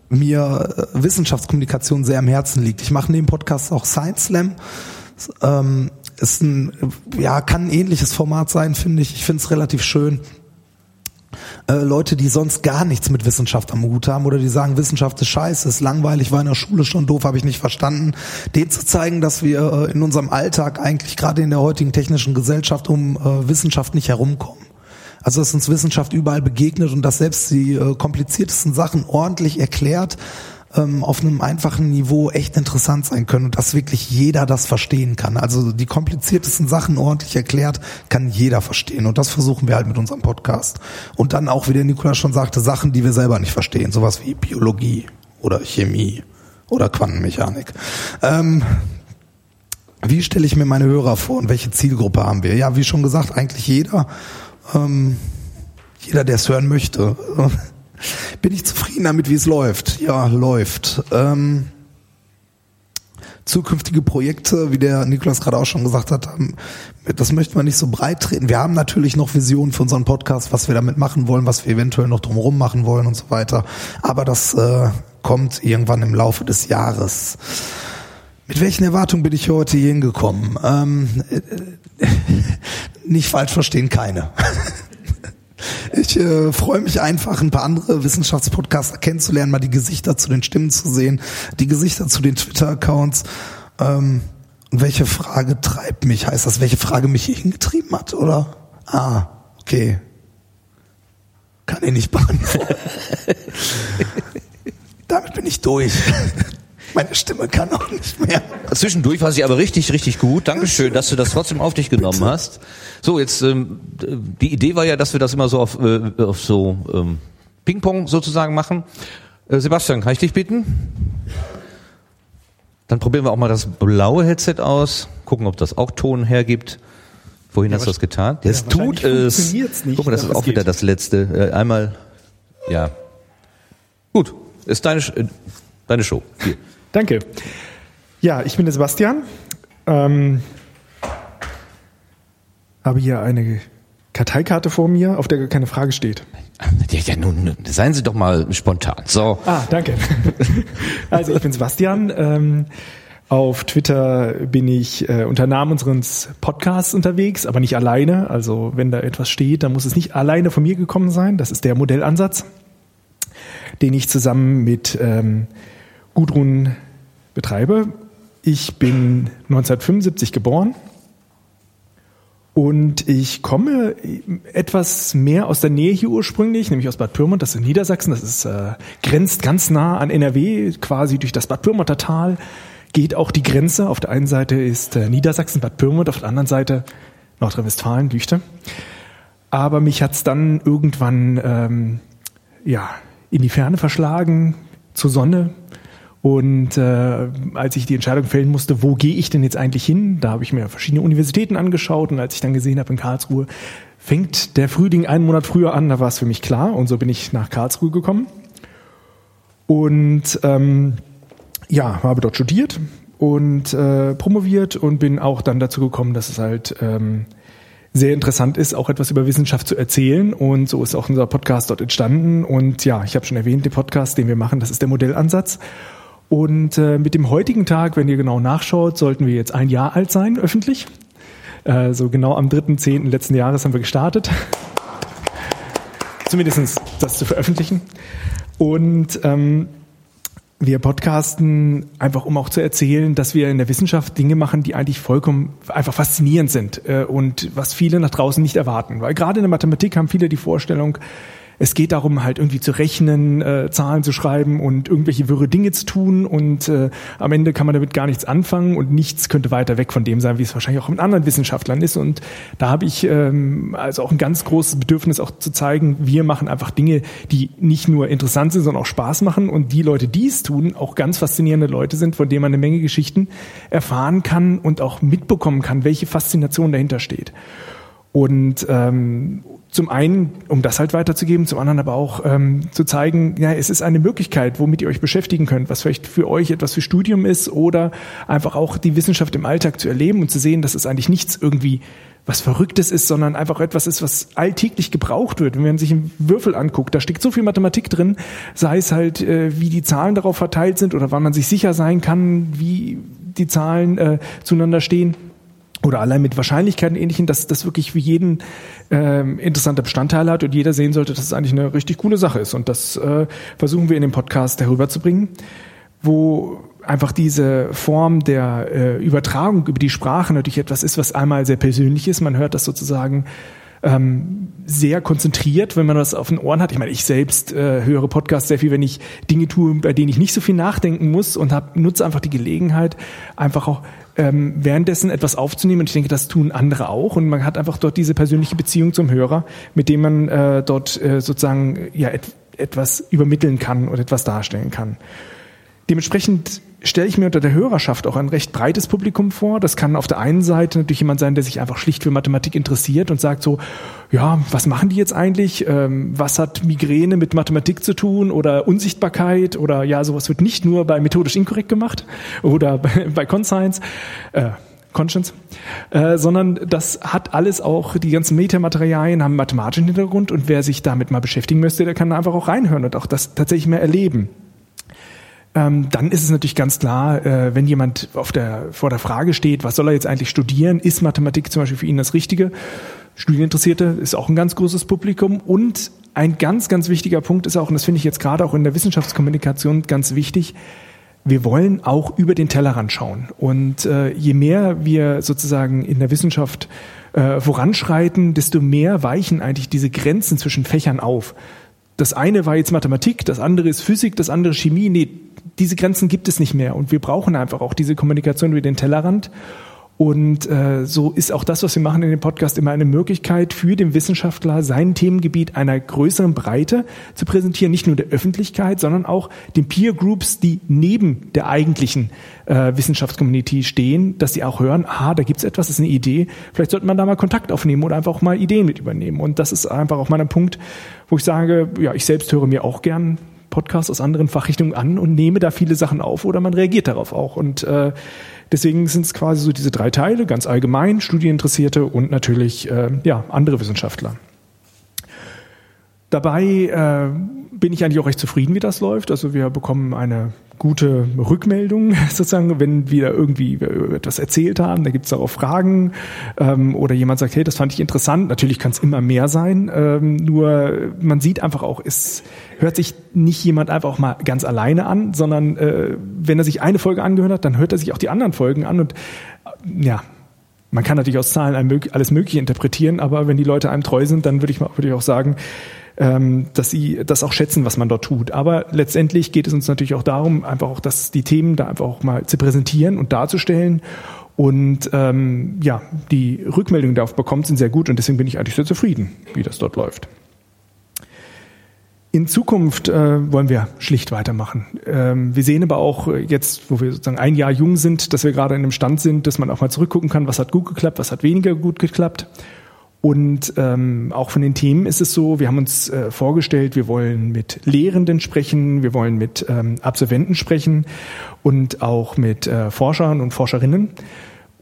mir äh, Wissenschaftskommunikation sehr am Herzen liegt. Ich mache neben Podcast auch Science Slam. Ähm, ist ein, ja, kann ein ähnliches Format sein, finde ich. Ich finde es relativ schön. Äh, Leute, die sonst gar nichts mit Wissenschaft am Hut haben oder die sagen, Wissenschaft ist scheiße, ist langweilig, war in der Schule schon doof, habe ich nicht verstanden, denen zu zeigen, dass wir äh, in unserem Alltag eigentlich gerade in der heutigen technischen Gesellschaft um äh, Wissenschaft nicht herumkommen. Also dass uns Wissenschaft überall begegnet und dass selbst die äh, kompliziertesten Sachen ordentlich erklärt ähm, auf einem einfachen Niveau echt interessant sein können und dass wirklich jeder das verstehen kann. Also die kompliziertesten Sachen ordentlich erklärt, kann jeder verstehen. Und das versuchen wir halt mit unserem Podcast. Und dann auch, wie der Nikolaus schon sagte, Sachen, die wir selber nicht verstehen. Sowas wie Biologie oder Chemie oder Quantenmechanik. Ähm, wie stelle ich mir meine Hörer vor und welche Zielgruppe haben wir? Ja, wie schon gesagt, eigentlich jeder. Ähm, jeder, der es hören möchte. Bin ich zufrieden damit, wie es läuft? Ja, läuft. Ähm, zukünftige Projekte, wie der Niklas gerade auch schon gesagt hat, ähm, das möchten wir nicht so breit treten. Wir haben natürlich noch Visionen für unseren Podcast, was wir damit machen wollen, was wir eventuell noch drumherum machen wollen und so weiter. Aber das äh, kommt irgendwann im Laufe des Jahres. Mit welchen Erwartungen bin ich heute hier hingekommen? Ähm, äh, nicht falsch verstehen, keine. Ich äh, freue mich einfach, ein paar andere Wissenschaftspodcaster kennenzulernen, mal die Gesichter zu den Stimmen zu sehen, die Gesichter zu den Twitter-Accounts. Ähm, welche Frage treibt mich? Heißt das, welche Frage mich hier hingetrieben hat, oder? Ah, okay. Kann ich nicht beantworten. Damit bin ich durch. Meine Stimme kann auch nicht mehr. Zwischendurch war sie aber richtig, richtig gut. Dankeschön, dass du das trotzdem auf dich genommen Bitte. hast. So, jetzt ähm, die Idee war ja, dass wir das immer so auf, äh, auf so ähm, Ping-Pong sozusagen machen. Äh, Sebastian, kann ich dich bitten? Dann probieren wir auch mal das blaue Headset aus, gucken, ob das auch Ton hergibt. Wohin hast du das getan? Das wahrscheinlich tut es. nicht, Guck mal, das ist auch wieder geht. das letzte. Äh, einmal, ja. Gut, ist deine, äh, deine Show. Hier. Danke. Ja, ich bin der Sebastian. Ähm, habe hier eine Karteikarte vor mir, auf der gar keine Frage steht. Ja, ja, nun, nun, seien Sie doch mal spontan. So. Ah, danke. Also ich bin Sebastian. Ähm, auf Twitter bin ich äh, unter Namen unseres Podcasts unterwegs, aber nicht alleine. Also wenn da etwas steht, dann muss es nicht alleine von mir gekommen sein. Das ist der Modellansatz, den ich zusammen mit ähm, Gudrun betreibe. Ich bin 1975 geboren und ich komme etwas mehr aus der Nähe hier ursprünglich, nämlich aus Bad Pyrmont, das ist in Niedersachsen, das ist, äh, grenzt ganz nah an NRW, quasi durch das Bad Pyrmonter Tal geht auch die Grenze. Auf der einen Seite ist äh, Niedersachsen, Bad Pyrmont, auf der anderen Seite Nordrhein-Westfalen, Lüchte. Aber mich hat's dann irgendwann ähm, ja, in die Ferne verschlagen, zur Sonne. Und äh, als ich die Entscheidung fällen musste, wo gehe ich denn jetzt eigentlich hin, da habe ich mir verschiedene Universitäten angeschaut und als ich dann gesehen habe in Karlsruhe, fängt der Frühling einen Monat früher an, da war es für mich klar und so bin ich nach Karlsruhe gekommen. Und ähm, ja, habe dort studiert und äh, promoviert und bin auch dann dazu gekommen, dass es halt ähm, sehr interessant ist, auch etwas über Wissenschaft zu erzählen. Und so ist auch unser Podcast dort entstanden. Und ja, ich habe schon erwähnt, den Podcast, den wir machen, das ist der Modellansatz. Und äh, mit dem heutigen Tag, wenn ihr genau nachschaut, sollten wir jetzt ein Jahr alt sein, öffentlich. Äh, so genau am 3.10. letzten Jahres haben wir gestartet. Zumindest das zu veröffentlichen. Und ähm, wir podcasten einfach, um auch zu erzählen, dass wir in der Wissenschaft Dinge machen, die eigentlich vollkommen einfach faszinierend sind äh, und was viele nach draußen nicht erwarten. Weil gerade in der Mathematik haben viele die Vorstellung, es geht darum, halt irgendwie zu rechnen, äh, Zahlen zu schreiben und irgendwelche wirre Dinge zu tun und äh, am Ende kann man damit gar nichts anfangen und nichts könnte weiter weg von dem sein, wie es wahrscheinlich auch mit anderen Wissenschaftlern ist. Und da habe ich ähm, also auch ein ganz großes Bedürfnis, auch zu zeigen, wir machen einfach Dinge, die nicht nur interessant sind, sondern auch Spaß machen und die Leute, die es tun, auch ganz faszinierende Leute sind, von denen man eine Menge Geschichten erfahren kann und auch mitbekommen kann, welche Faszination dahinter steht. Und ähm, zum einen, um das halt weiterzugeben, zum anderen aber auch ähm, zu zeigen, ja, es ist eine Möglichkeit, womit ihr euch beschäftigen könnt, was vielleicht für euch etwas für Studium ist oder einfach auch die Wissenschaft im Alltag zu erleben und zu sehen, dass es eigentlich nichts irgendwie was Verrücktes ist, sondern einfach etwas ist, was alltäglich gebraucht wird. Wenn man sich einen Würfel anguckt, da steckt so viel Mathematik drin, sei es halt, äh, wie die Zahlen darauf verteilt sind oder wann man sich sicher sein kann, wie die Zahlen äh, zueinander stehen oder allein mit Wahrscheinlichkeiten ähnlichen, dass das wirklich für jeden ähm, interessanter Bestandteil hat und jeder sehen sollte, dass es eigentlich eine richtig coole Sache ist. Und das äh, versuchen wir in dem Podcast herüberzubringen, wo einfach diese Form der äh, Übertragung über die Sprache natürlich etwas ist, was einmal sehr persönlich ist. Man hört das sozusagen ähm, sehr konzentriert, wenn man das auf den Ohren hat. Ich meine, ich selbst äh, höre Podcasts sehr viel, wenn ich Dinge tue, bei denen ich nicht so viel nachdenken muss und hab, nutze einfach die Gelegenheit, einfach auch ähm, währenddessen etwas aufzunehmen. Und ich denke, das tun andere auch. Und man hat einfach dort diese persönliche Beziehung zum Hörer, mit dem man äh, dort äh, sozusagen ja et etwas übermitteln kann und etwas darstellen kann. Dementsprechend stelle ich mir unter der Hörerschaft auch ein recht breites Publikum vor. Das kann auf der einen Seite natürlich jemand sein, der sich einfach schlicht für Mathematik interessiert und sagt so, ja, was machen die jetzt eigentlich? Ähm, was hat Migräne mit Mathematik zu tun oder Unsichtbarkeit oder ja, sowas wird nicht nur bei methodisch inkorrekt gemacht oder bei, Conscience. Äh, Conscience, äh, sondern das hat alles auch, die ganzen Metamaterialien haben mathematischen Hintergrund und wer sich damit mal beschäftigen möchte, der kann einfach auch reinhören und auch das tatsächlich mehr erleben ähm, dann ist es natürlich ganz klar, äh, wenn jemand auf der, vor der Frage steht, was soll er jetzt eigentlich studieren, ist Mathematik zum Beispiel für ihn das Richtige, Studieninteressierte ist auch ein ganz großes Publikum und ein ganz, ganz wichtiger Punkt ist auch, und das finde ich jetzt gerade auch in der Wissenschaftskommunikation ganz wichtig, wir wollen auch über den Tellerrand schauen. Und äh, je mehr wir sozusagen in der Wissenschaft äh, voranschreiten, desto mehr weichen eigentlich diese Grenzen zwischen Fächern auf. Das eine war jetzt Mathematik, das andere ist Physik, das andere Chemie. Nee, diese Grenzen gibt es nicht mehr. Und wir brauchen einfach auch diese Kommunikation über den Tellerrand. Und äh, so ist auch das, was wir machen in dem Podcast, immer eine Möglichkeit für den Wissenschaftler, sein Themengebiet einer größeren Breite zu präsentieren, nicht nur der Öffentlichkeit, sondern auch den Peer Groups, die neben der eigentlichen äh, Wissenschaftscommunity stehen, dass sie auch hören, ah, da gibt's etwas, das ist eine Idee, vielleicht sollte man da mal Kontakt aufnehmen oder einfach auch mal Ideen mit übernehmen. Und das ist einfach auch mal Punkt, wo ich sage, ja, ich selbst höre mir auch gern Podcasts aus anderen Fachrichtungen an und nehme da viele Sachen auf oder man reagiert darauf auch. Und äh, Deswegen sind es quasi so diese drei Teile, ganz allgemein, Studieninteressierte und natürlich äh, ja, andere Wissenschaftler. Dabei äh, bin ich eigentlich auch recht zufrieden, wie das läuft. Also wir bekommen eine gute Rückmeldung, sozusagen, wenn wir irgendwie etwas erzählt haben, da gibt es darauf Fragen ähm, oder jemand sagt, hey, das fand ich interessant. Natürlich kann es immer mehr sein, ähm, nur man sieht einfach auch, es hört sich nicht jemand einfach mal ganz alleine an, sondern äh, wenn er sich eine Folge angehört hat, dann hört er sich auch die anderen Folgen an und äh, ja, man kann natürlich aus Zahlen alles Mögliche interpretieren, aber wenn die Leute einem treu sind, dann würde ich, würde ich auch sagen, ähm, dass sie das auch schätzen, was man dort tut. Aber letztendlich geht es uns natürlich auch darum, einfach auch, dass die Themen da einfach auch mal zu präsentieren und darzustellen. Und ähm, ja, die Rückmeldungen, die darauf bekommt, sind sehr gut und deswegen bin ich eigentlich sehr zufrieden, wie das dort läuft. In Zukunft äh, wollen wir schlicht weitermachen. Ähm, wir sehen aber auch jetzt, wo wir sozusagen ein Jahr jung sind, dass wir gerade in einem Stand sind, dass man auch mal zurückgucken kann, was hat gut geklappt, was hat weniger gut geklappt. Und ähm, auch von den Themen ist es so, wir haben uns äh, vorgestellt, wir wollen mit Lehrenden sprechen, wir wollen mit ähm, Absolventen sprechen und auch mit äh, Forschern und Forscherinnen.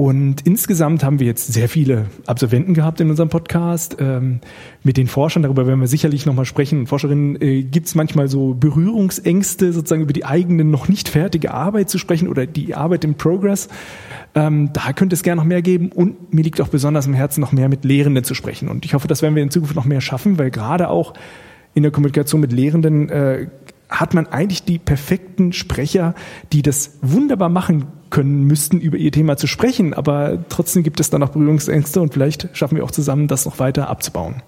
Und insgesamt haben wir jetzt sehr viele Absolventen gehabt in unserem Podcast. Ähm, mit den Forschern, darüber werden wir sicherlich nochmal sprechen. Forscherinnen äh, gibt es manchmal so Berührungsängste, sozusagen über die eigene noch nicht fertige Arbeit zu sprechen oder die Arbeit im Progress. Ähm, da könnte es gerne noch mehr geben und mir liegt auch besonders im Herzen, noch mehr mit Lehrenden zu sprechen. Und ich hoffe, das werden wir in Zukunft noch mehr schaffen, weil gerade auch in der Kommunikation mit Lehrenden äh, hat man eigentlich die perfekten Sprecher, die das wunderbar machen können müssten, über ihr Thema zu sprechen. Aber trotzdem gibt es da noch Berührungsängste und vielleicht schaffen wir auch zusammen, das noch weiter abzubauen.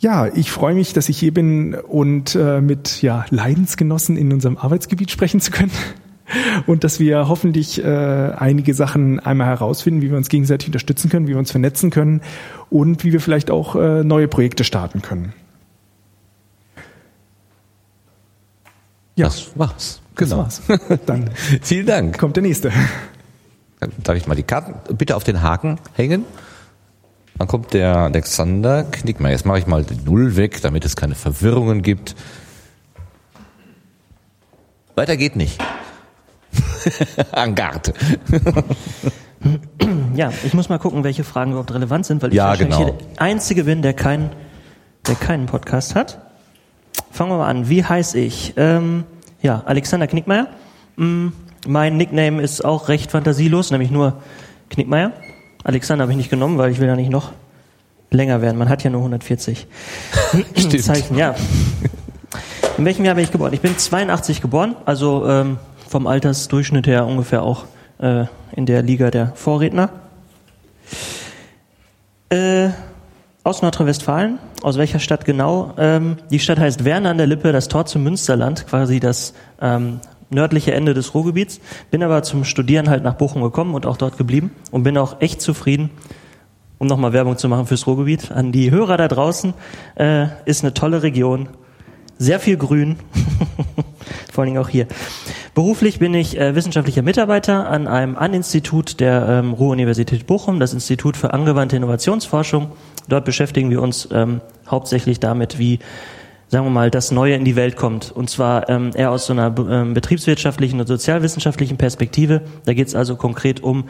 Ja, ich freue mich, dass ich hier bin und äh, mit ja, Leidensgenossen in unserem Arbeitsgebiet sprechen zu können und dass wir hoffentlich äh, einige Sachen einmal herausfinden, wie wir uns gegenseitig unterstützen können, wie wir uns vernetzen können und wie wir vielleicht auch äh, neue Projekte starten können. Ja. Das war's. Genau. Das war's. Dann vielen Dank. Kommt der nächste. Dann darf ich mal die Karten bitte auf den Haken hängen? Dann kommt der Alexander Knickmann. Jetzt mache ich mal die Null weg, damit es keine Verwirrungen gibt. Weiter geht nicht. Angard. ja, ich muss mal gucken, welche Fragen überhaupt relevant sind, weil ich ja, wahrscheinlich genau. hier der Einzige bin, der, kein, der keinen Podcast hat. Fangen wir mal an. Wie heiße ich? Ähm, ja, Alexander Knickmeier. Mm, mein Nickname ist auch recht fantasielos, nämlich nur Knickmeier. Alexander habe ich nicht genommen, weil ich will ja nicht noch länger werden. Man hat ja nur 140 Stimmt. Zeichen. Ja. In welchem Jahr bin ich geboren? Ich bin 82 geboren, also ähm, vom Altersdurchschnitt her ungefähr auch äh, in der Liga der Vorredner. Äh, aus Nordrhein-Westfalen. Aus welcher Stadt genau? Ähm, die Stadt heißt Werner an der Lippe, das Tor zum Münsterland, quasi das ähm, nördliche Ende des Ruhrgebiets. Bin aber zum Studieren halt nach Bochum gekommen und auch dort geblieben und bin auch echt zufrieden. Um nochmal Werbung zu machen fürs Ruhrgebiet. An die Hörer da draußen, äh, ist eine tolle Region. Sehr viel Grün. Vor allen Dingen auch hier. Beruflich bin ich äh, wissenschaftlicher Mitarbeiter an einem An-Institut der ähm, Ruhr-Universität Bochum, das Institut für angewandte Innovationsforschung. Dort beschäftigen wir uns ähm, hauptsächlich damit, wie sagen wir mal, das Neue in die Welt kommt. Und zwar ähm, eher aus so einer ähm, betriebswirtschaftlichen und sozialwissenschaftlichen Perspektive. Da geht es also konkret um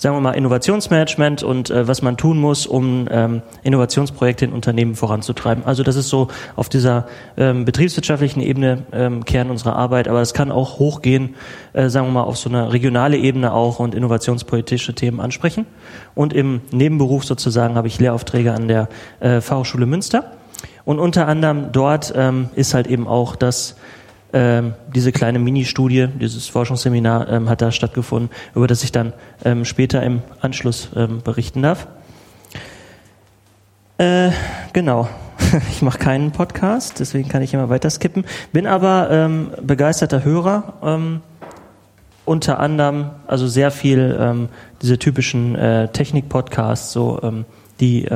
sagen wir mal, Innovationsmanagement und äh, was man tun muss, um ähm, Innovationsprojekte in Unternehmen voranzutreiben. Also das ist so auf dieser ähm, betriebswirtschaftlichen Ebene ähm, Kern unserer Arbeit, aber es kann auch hochgehen, äh, sagen wir mal, auf so eine regionale Ebene auch und innovationspolitische Themen ansprechen. Und im Nebenberuf sozusagen habe ich Lehraufträge an der äh, Fachhochschule Münster. Und unter anderem dort ähm, ist halt eben auch das ähm, diese kleine Mini-Studie, dieses Forschungsseminar ähm, hat da stattgefunden, über das ich dann ähm, später im Anschluss ähm, berichten darf. Äh, genau. Ich mache keinen Podcast, deswegen kann ich immer weiter skippen. Bin aber ähm, begeisterter Hörer. Ähm, unter anderem, also sehr viel diese typischen äh, Technik-Podcasts, so die,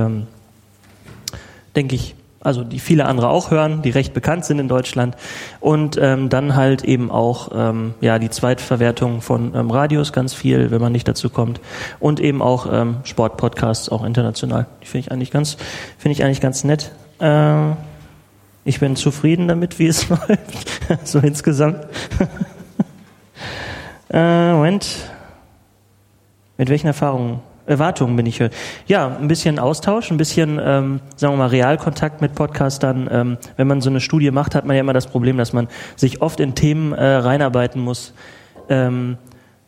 denke ich, also die viele andere auch hören, die recht bekannt sind in Deutschland. Und ähm, dann halt eben auch ähm, ja die Zweitverwertung von ähm, Radios ganz viel, wenn man nicht dazu kommt. Und eben auch ähm, Sportpodcasts, auch international. Die finde ich eigentlich ganz, finde ich eigentlich ganz nett. Äh, ich bin zufrieden damit, wie es läuft, so insgesamt. äh, Moment. Mit welchen Erfahrungen Erwartungen bin ich höre. Ja, ein bisschen Austausch, ein bisschen, ähm, sagen wir mal, Realkontakt mit Podcastern. Ähm, wenn man so eine Studie macht, hat man ja immer das Problem, dass man sich oft in Themen äh, reinarbeiten muss, ähm,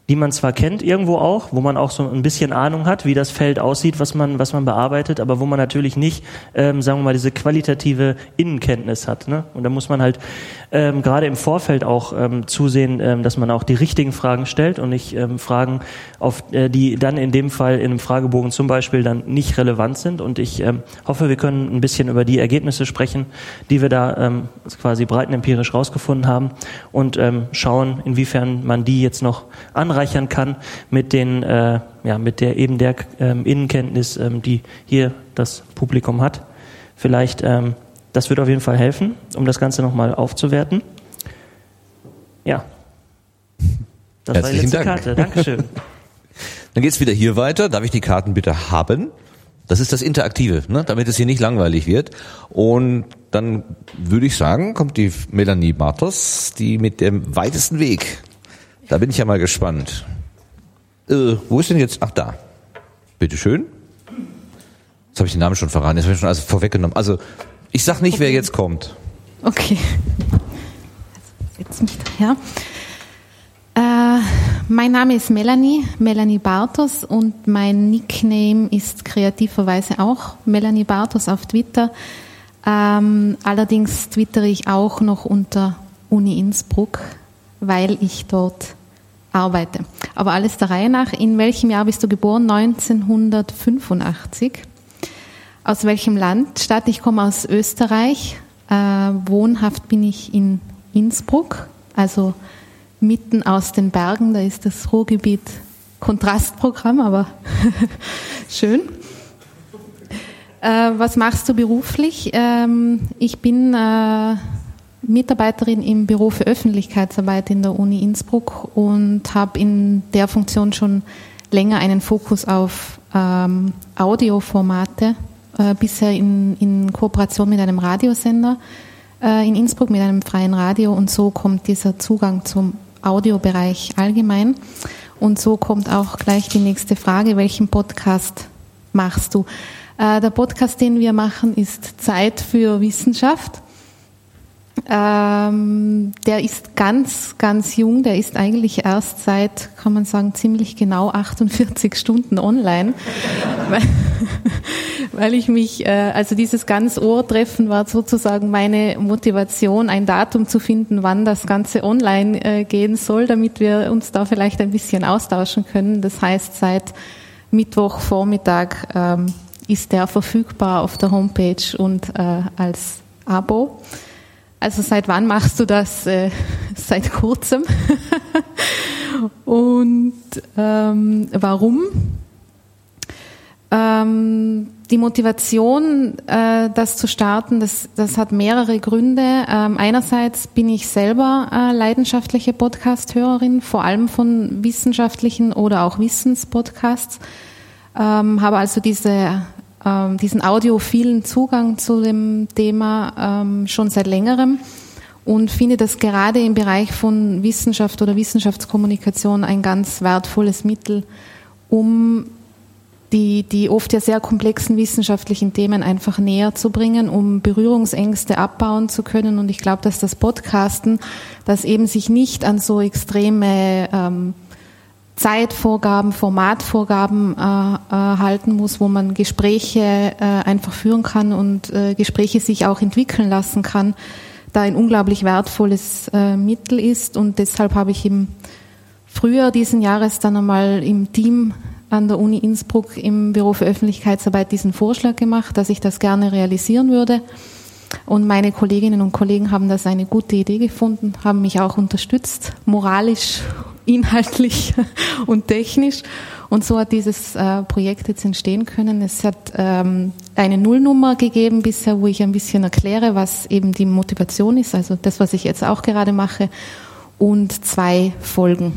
die man zwar kennt irgendwo auch, wo man auch so ein bisschen Ahnung hat, wie das Feld aussieht, was man, was man bearbeitet, aber wo man natürlich nicht, ähm, sagen wir mal, diese qualitative Innenkenntnis hat. Ne? Und da muss man halt ähm, gerade im Vorfeld auch ähm, zusehen, ähm, dass man auch die richtigen Fragen stellt und nicht ähm, Fragen, auf äh, die dann in dem Fall in einem Fragebogen zum Beispiel dann nicht relevant sind. Und ich ähm, hoffe, wir können ein bisschen über die Ergebnisse sprechen, die wir da ähm, quasi breitenempirisch rausgefunden haben und ähm, schauen, inwiefern man die jetzt noch anreichern anreichern kann mit den, äh, ja, mit der eben der ähm, Innenkenntnis, ähm, die hier das Publikum hat. Vielleicht, ähm, das wird auf jeden Fall helfen, um das Ganze nochmal aufzuwerten. Ja. Das Herzlichen war die letzte Dank. Karte. Dankeschön. Dann geht's wieder hier weiter. Darf ich die Karten bitte haben? Das ist das Interaktive, ne? damit es hier nicht langweilig wird. Und dann würde ich sagen, kommt die Melanie Bartos, die mit dem weitesten Weg da bin ich ja mal gespannt. Äh, wo ist denn jetzt? Ach da. Bitteschön. Jetzt habe ich den Namen schon verraten. Jetzt habe ich schon alles vorweggenommen. Also ich sag nicht, okay. wer jetzt kommt. Okay. Setz mich daher. Äh, mein Name ist Melanie, Melanie Bartos und mein Nickname ist kreativerweise auch Melanie Bartos auf Twitter. Ähm, allerdings twittere ich auch noch unter Uni Innsbruck, weil ich dort arbeite. Aber alles der Reihe nach. In welchem Jahr bist du geboren? 1985. Aus welchem Land? Stadt? Ich komme aus Österreich. Äh, wohnhaft bin ich in Innsbruck, also mitten aus den Bergen. Da ist das Ruhrgebiet Kontrastprogramm, aber schön. Äh, was machst du beruflich? Ähm, ich bin äh, Mitarbeiterin im Büro für Öffentlichkeitsarbeit in der Uni Innsbruck und habe in der Funktion schon länger einen Fokus auf ähm, Audioformate, äh, bisher in, in Kooperation mit einem Radiosender äh, in Innsbruck, mit einem freien Radio und so kommt dieser Zugang zum Audiobereich allgemein. Und so kommt auch gleich die nächste Frage, welchen Podcast machst du? Äh, der Podcast, den wir machen, ist Zeit für Wissenschaft. Ähm, der ist ganz, ganz jung. Der ist eigentlich erst seit, kann man sagen, ziemlich genau 48 Stunden online, weil, weil ich mich, äh, also dieses ganz Ohrtreffen war sozusagen meine Motivation, ein Datum zu finden, wann das Ganze online äh, gehen soll, damit wir uns da vielleicht ein bisschen austauschen können. Das heißt, seit Mittwochvormittag ähm, ist der verfügbar auf der Homepage und äh, als Abo. Also seit wann machst du das? Äh, seit kurzem. Und ähm, warum? Ähm, die Motivation, äh, das zu starten, das, das hat mehrere Gründe. Ähm, einerseits bin ich selber äh, leidenschaftliche Podcast-Hörerin, vor allem von wissenschaftlichen oder auch Wissenspodcasts, ähm, habe also diese ähm, diesen audiophilen Zugang zu dem Thema ähm, schon seit längerem und finde das gerade im Bereich von Wissenschaft oder Wissenschaftskommunikation ein ganz wertvolles Mittel, um die, die oft ja sehr komplexen wissenschaftlichen Themen einfach näher zu bringen, um Berührungsängste abbauen zu können. Und ich glaube, dass das Podcasten, das eben sich nicht an so extreme ähm, Zeitvorgaben, Formatvorgaben äh, äh, halten muss, wo man Gespräche äh, einfach führen kann und äh, Gespräche sich auch entwickeln lassen kann, da ein unglaublich wertvolles äh, Mittel ist. Und deshalb habe ich im Frühjahr diesen Jahres dann einmal im Team an der Uni Innsbruck im Büro für Öffentlichkeitsarbeit diesen Vorschlag gemacht, dass ich das gerne realisieren würde. Und meine Kolleginnen und Kollegen haben das eine gute Idee gefunden, haben mich auch unterstützt, moralisch, inhaltlich und technisch. Und so hat dieses äh, Projekt jetzt entstehen können. Es hat ähm, eine Nullnummer gegeben bisher, wo ich ein bisschen erkläre, was eben die Motivation ist, also das, was ich jetzt auch gerade mache, und zwei Folgen.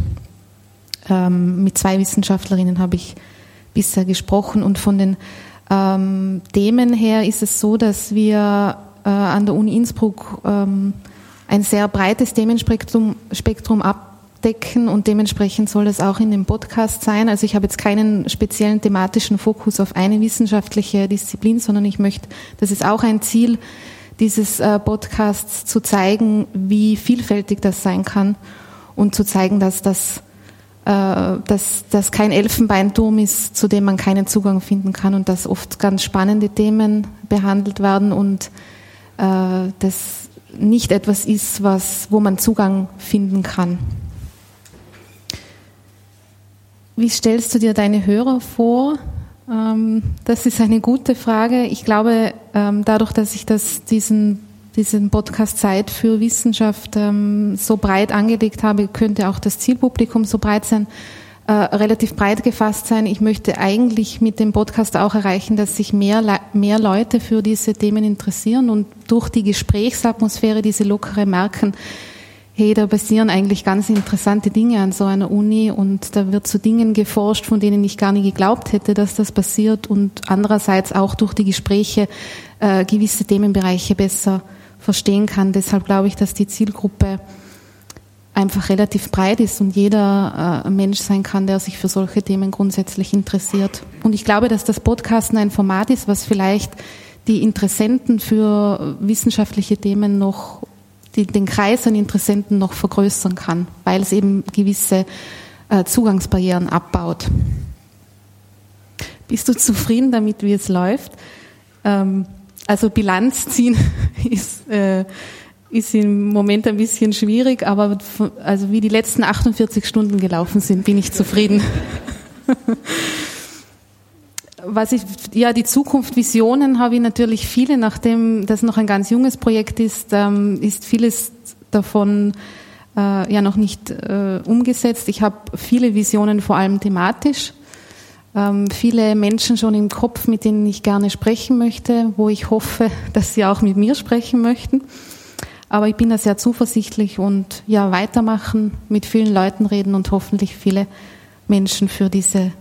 Ähm, mit zwei Wissenschaftlerinnen habe ich bisher gesprochen und von den ähm, Themen her ist es so, dass wir äh, an der Uni Innsbruck ein sehr breites Themenspektrum Spektrum abdecken und dementsprechend soll das auch in dem Podcast sein. Also ich habe jetzt keinen speziellen thematischen Fokus auf eine wissenschaftliche Disziplin, sondern ich möchte, das ist auch ein Ziel dieses äh, Podcasts, zu zeigen, wie vielfältig das sein kann und zu zeigen, dass das äh, dass das kein Elfenbeinturm ist, zu dem man keinen Zugang finden kann und dass oft ganz spannende Themen behandelt werden und äh, das nicht etwas ist, was, wo man Zugang finden kann. Wie stellst du dir deine Hörer vor? Ähm, das ist eine gute Frage. Ich glaube, ähm, dadurch, dass ich das, diesen diesen Podcast Zeit für Wissenschaft ähm, so breit angelegt habe, könnte auch das Zielpublikum so breit sein, äh, relativ breit gefasst sein. Ich möchte eigentlich mit dem Podcast auch erreichen, dass sich mehr, mehr Leute für diese Themen interessieren und durch die Gesprächsatmosphäre, diese lockere merken, hey, da passieren eigentlich ganz interessante Dinge an so einer Uni und da wird zu Dingen geforscht, von denen ich gar nicht geglaubt hätte, dass das passiert und andererseits auch durch die Gespräche äh, gewisse Themenbereiche besser verstehen kann. Deshalb glaube ich, dass die Zielgruppe einfach relativ breit ist und jeder äh, Mensch sein kann, der sich für solche Themen grundsätzlich interessiert. Und ich glaube, dass das Podcasten ein Format ist, was vielleicht die Interessenten für wissenschaftliche Themen noch, die, den Kreis an Interessenten noch vergrößern kann, weil es eben gewisse äh, Zugangsbarrieren abbaut. Bist du zufrieden damit, wie es läuft? Ähm, also Bilanz ziehen ist, äh, ist im Moment ein bisschen schwierig, aber also wie die letzten 48 Stunden gelaufen sind, bin ich zufrieden. Was ich, ja, die Zukunft, Visionen habe ich natürlich viele, nachdem das noch ein ganz junges Projekt ist, ähm, ist vieles davon äh, ja noch nicht äh, umgesetzt. Ich habe viele Visionen, vor allem thematisch ähm, viele Menschen schon im Kopf, mit denen ich gerne sprechen möchte, wo ich hoffe, dass sie auch mit mir sprechen möchten. Aber ich bin da sehr zuversichtlich und ja, weitermachen, mit vielen Leuten reden und hoffentlich viele Menschen für diese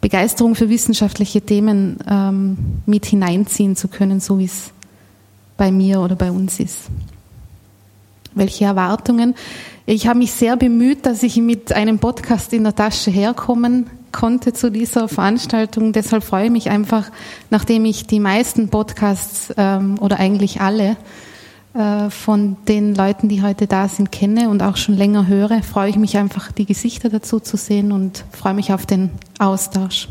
Begeisterung für wissenschaftliche Themen ähm, mit hineinziehen zu können, so wie es bei mir oder bei uns ist. Welche Erwartungen? Ich habe mich sehr bemüht, dass ich mit einem Podcast in der Tasche herkommen konnte zu dieser Veranstaltung. Deshalb freue ich mich einfach, nachdem ich die meisten Podcasts ähm, oder eigentlich alle von den Leuten, die heute da sind, kenne und auch schon länger höre, freue ich mich einfach, die Gesichter dazu zu sehen und freue mich auf den Austausch.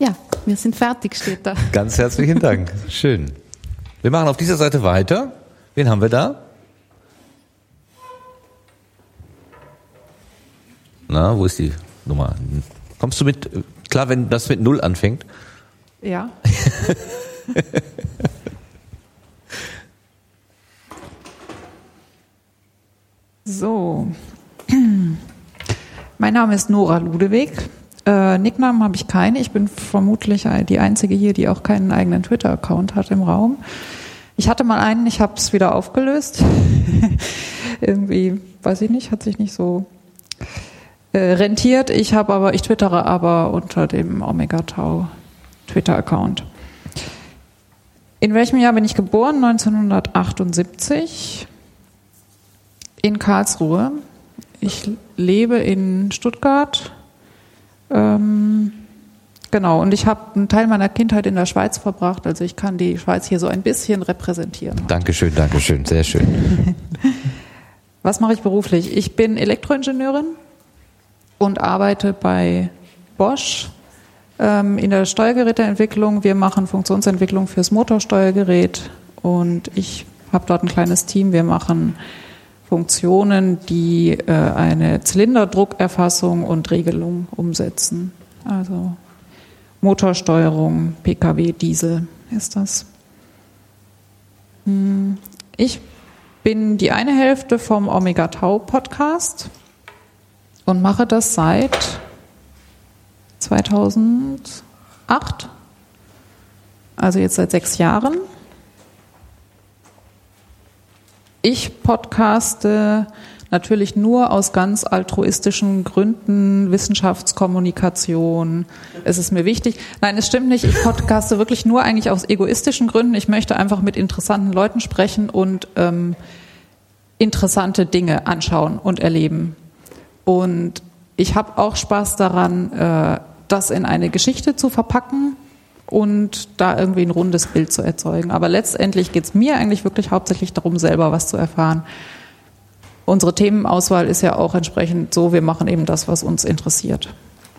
Ja, wir sind fertig, steht da. Ganz herzlichen Dank. Schön. Wir machen auf dieser Seite weiter. Wen haben wir da? Na, wo ist die Nummer. Kommst du mit, klar, wenn das mit Null anfängt? Ja. so. Mein Name ist Nora Ludewig. Äh, Nicknamen habe ich keine. Ich bin vermutlich die einzige hier, die auch keinen eigenen Twitter-Account hat im Raum. Ich hatte mal einen, ich habe es wieder aufgelöst. Irgendwie, weiß ich nicht, hat sich nicht so äh, rentiert. Ich habe aber, ich twittere aber unter dem Omega Tau Twitter-Account. In welchem Jahr bin ich geboren? 1978 in Karlsruhe. Ich lebe in Stuttgart Ähm, genau, und ich habe einen Teil meiner Kindheit in der Schweiz verbracht, also ich kann die Schweiz hier so ein bisschen repräsentieren. Dankeschön, Dankeschön, sehr schön. Was mache ich beruflich? Ich bin Elektroingenieurin und arbeite bei Bosch ähm, in der Steuergeräteentwicklung. Wir machen Funktionsentwicklung fürs Motorsteuergerät und ich habe dort ein kleines Team. Wir machen Funktionen, die äh, eine Zylinderdruckerfassung und Regelung umsetzen. Also Motorsteuerung, Pkw, Diesel ist das. Hm, ich bin die eine Hälfte vom Omega Tau Podcast und mache das seit 2008, also jetzt seit sechs Jahren. Ich podcaste natürlich nur aus ganz altruistischen Gründen, Wissenschaftskommunikation. Es ist mir wichtig. Nein, es stimmt nicht. Ich podcaste wirklich nur eigentlich aus egoistischen Gründen. Ich möchte einfach mit interessanten Leuten sprechen und ähm, interessante Dinge anschauen und erleben. Und ich habe auch Spaß daran, äh, das in eine Geschichte zu verpacken und da irgendwie ein rundes Bild zu erzeugen. Aber letztendlich geht es mir eigentlich wirklich hauptsächlich darum, selber was zu erfahren. Unsere Themenauswahl ist ja auch entsprechend so, wir machen eben das, was uns interessiert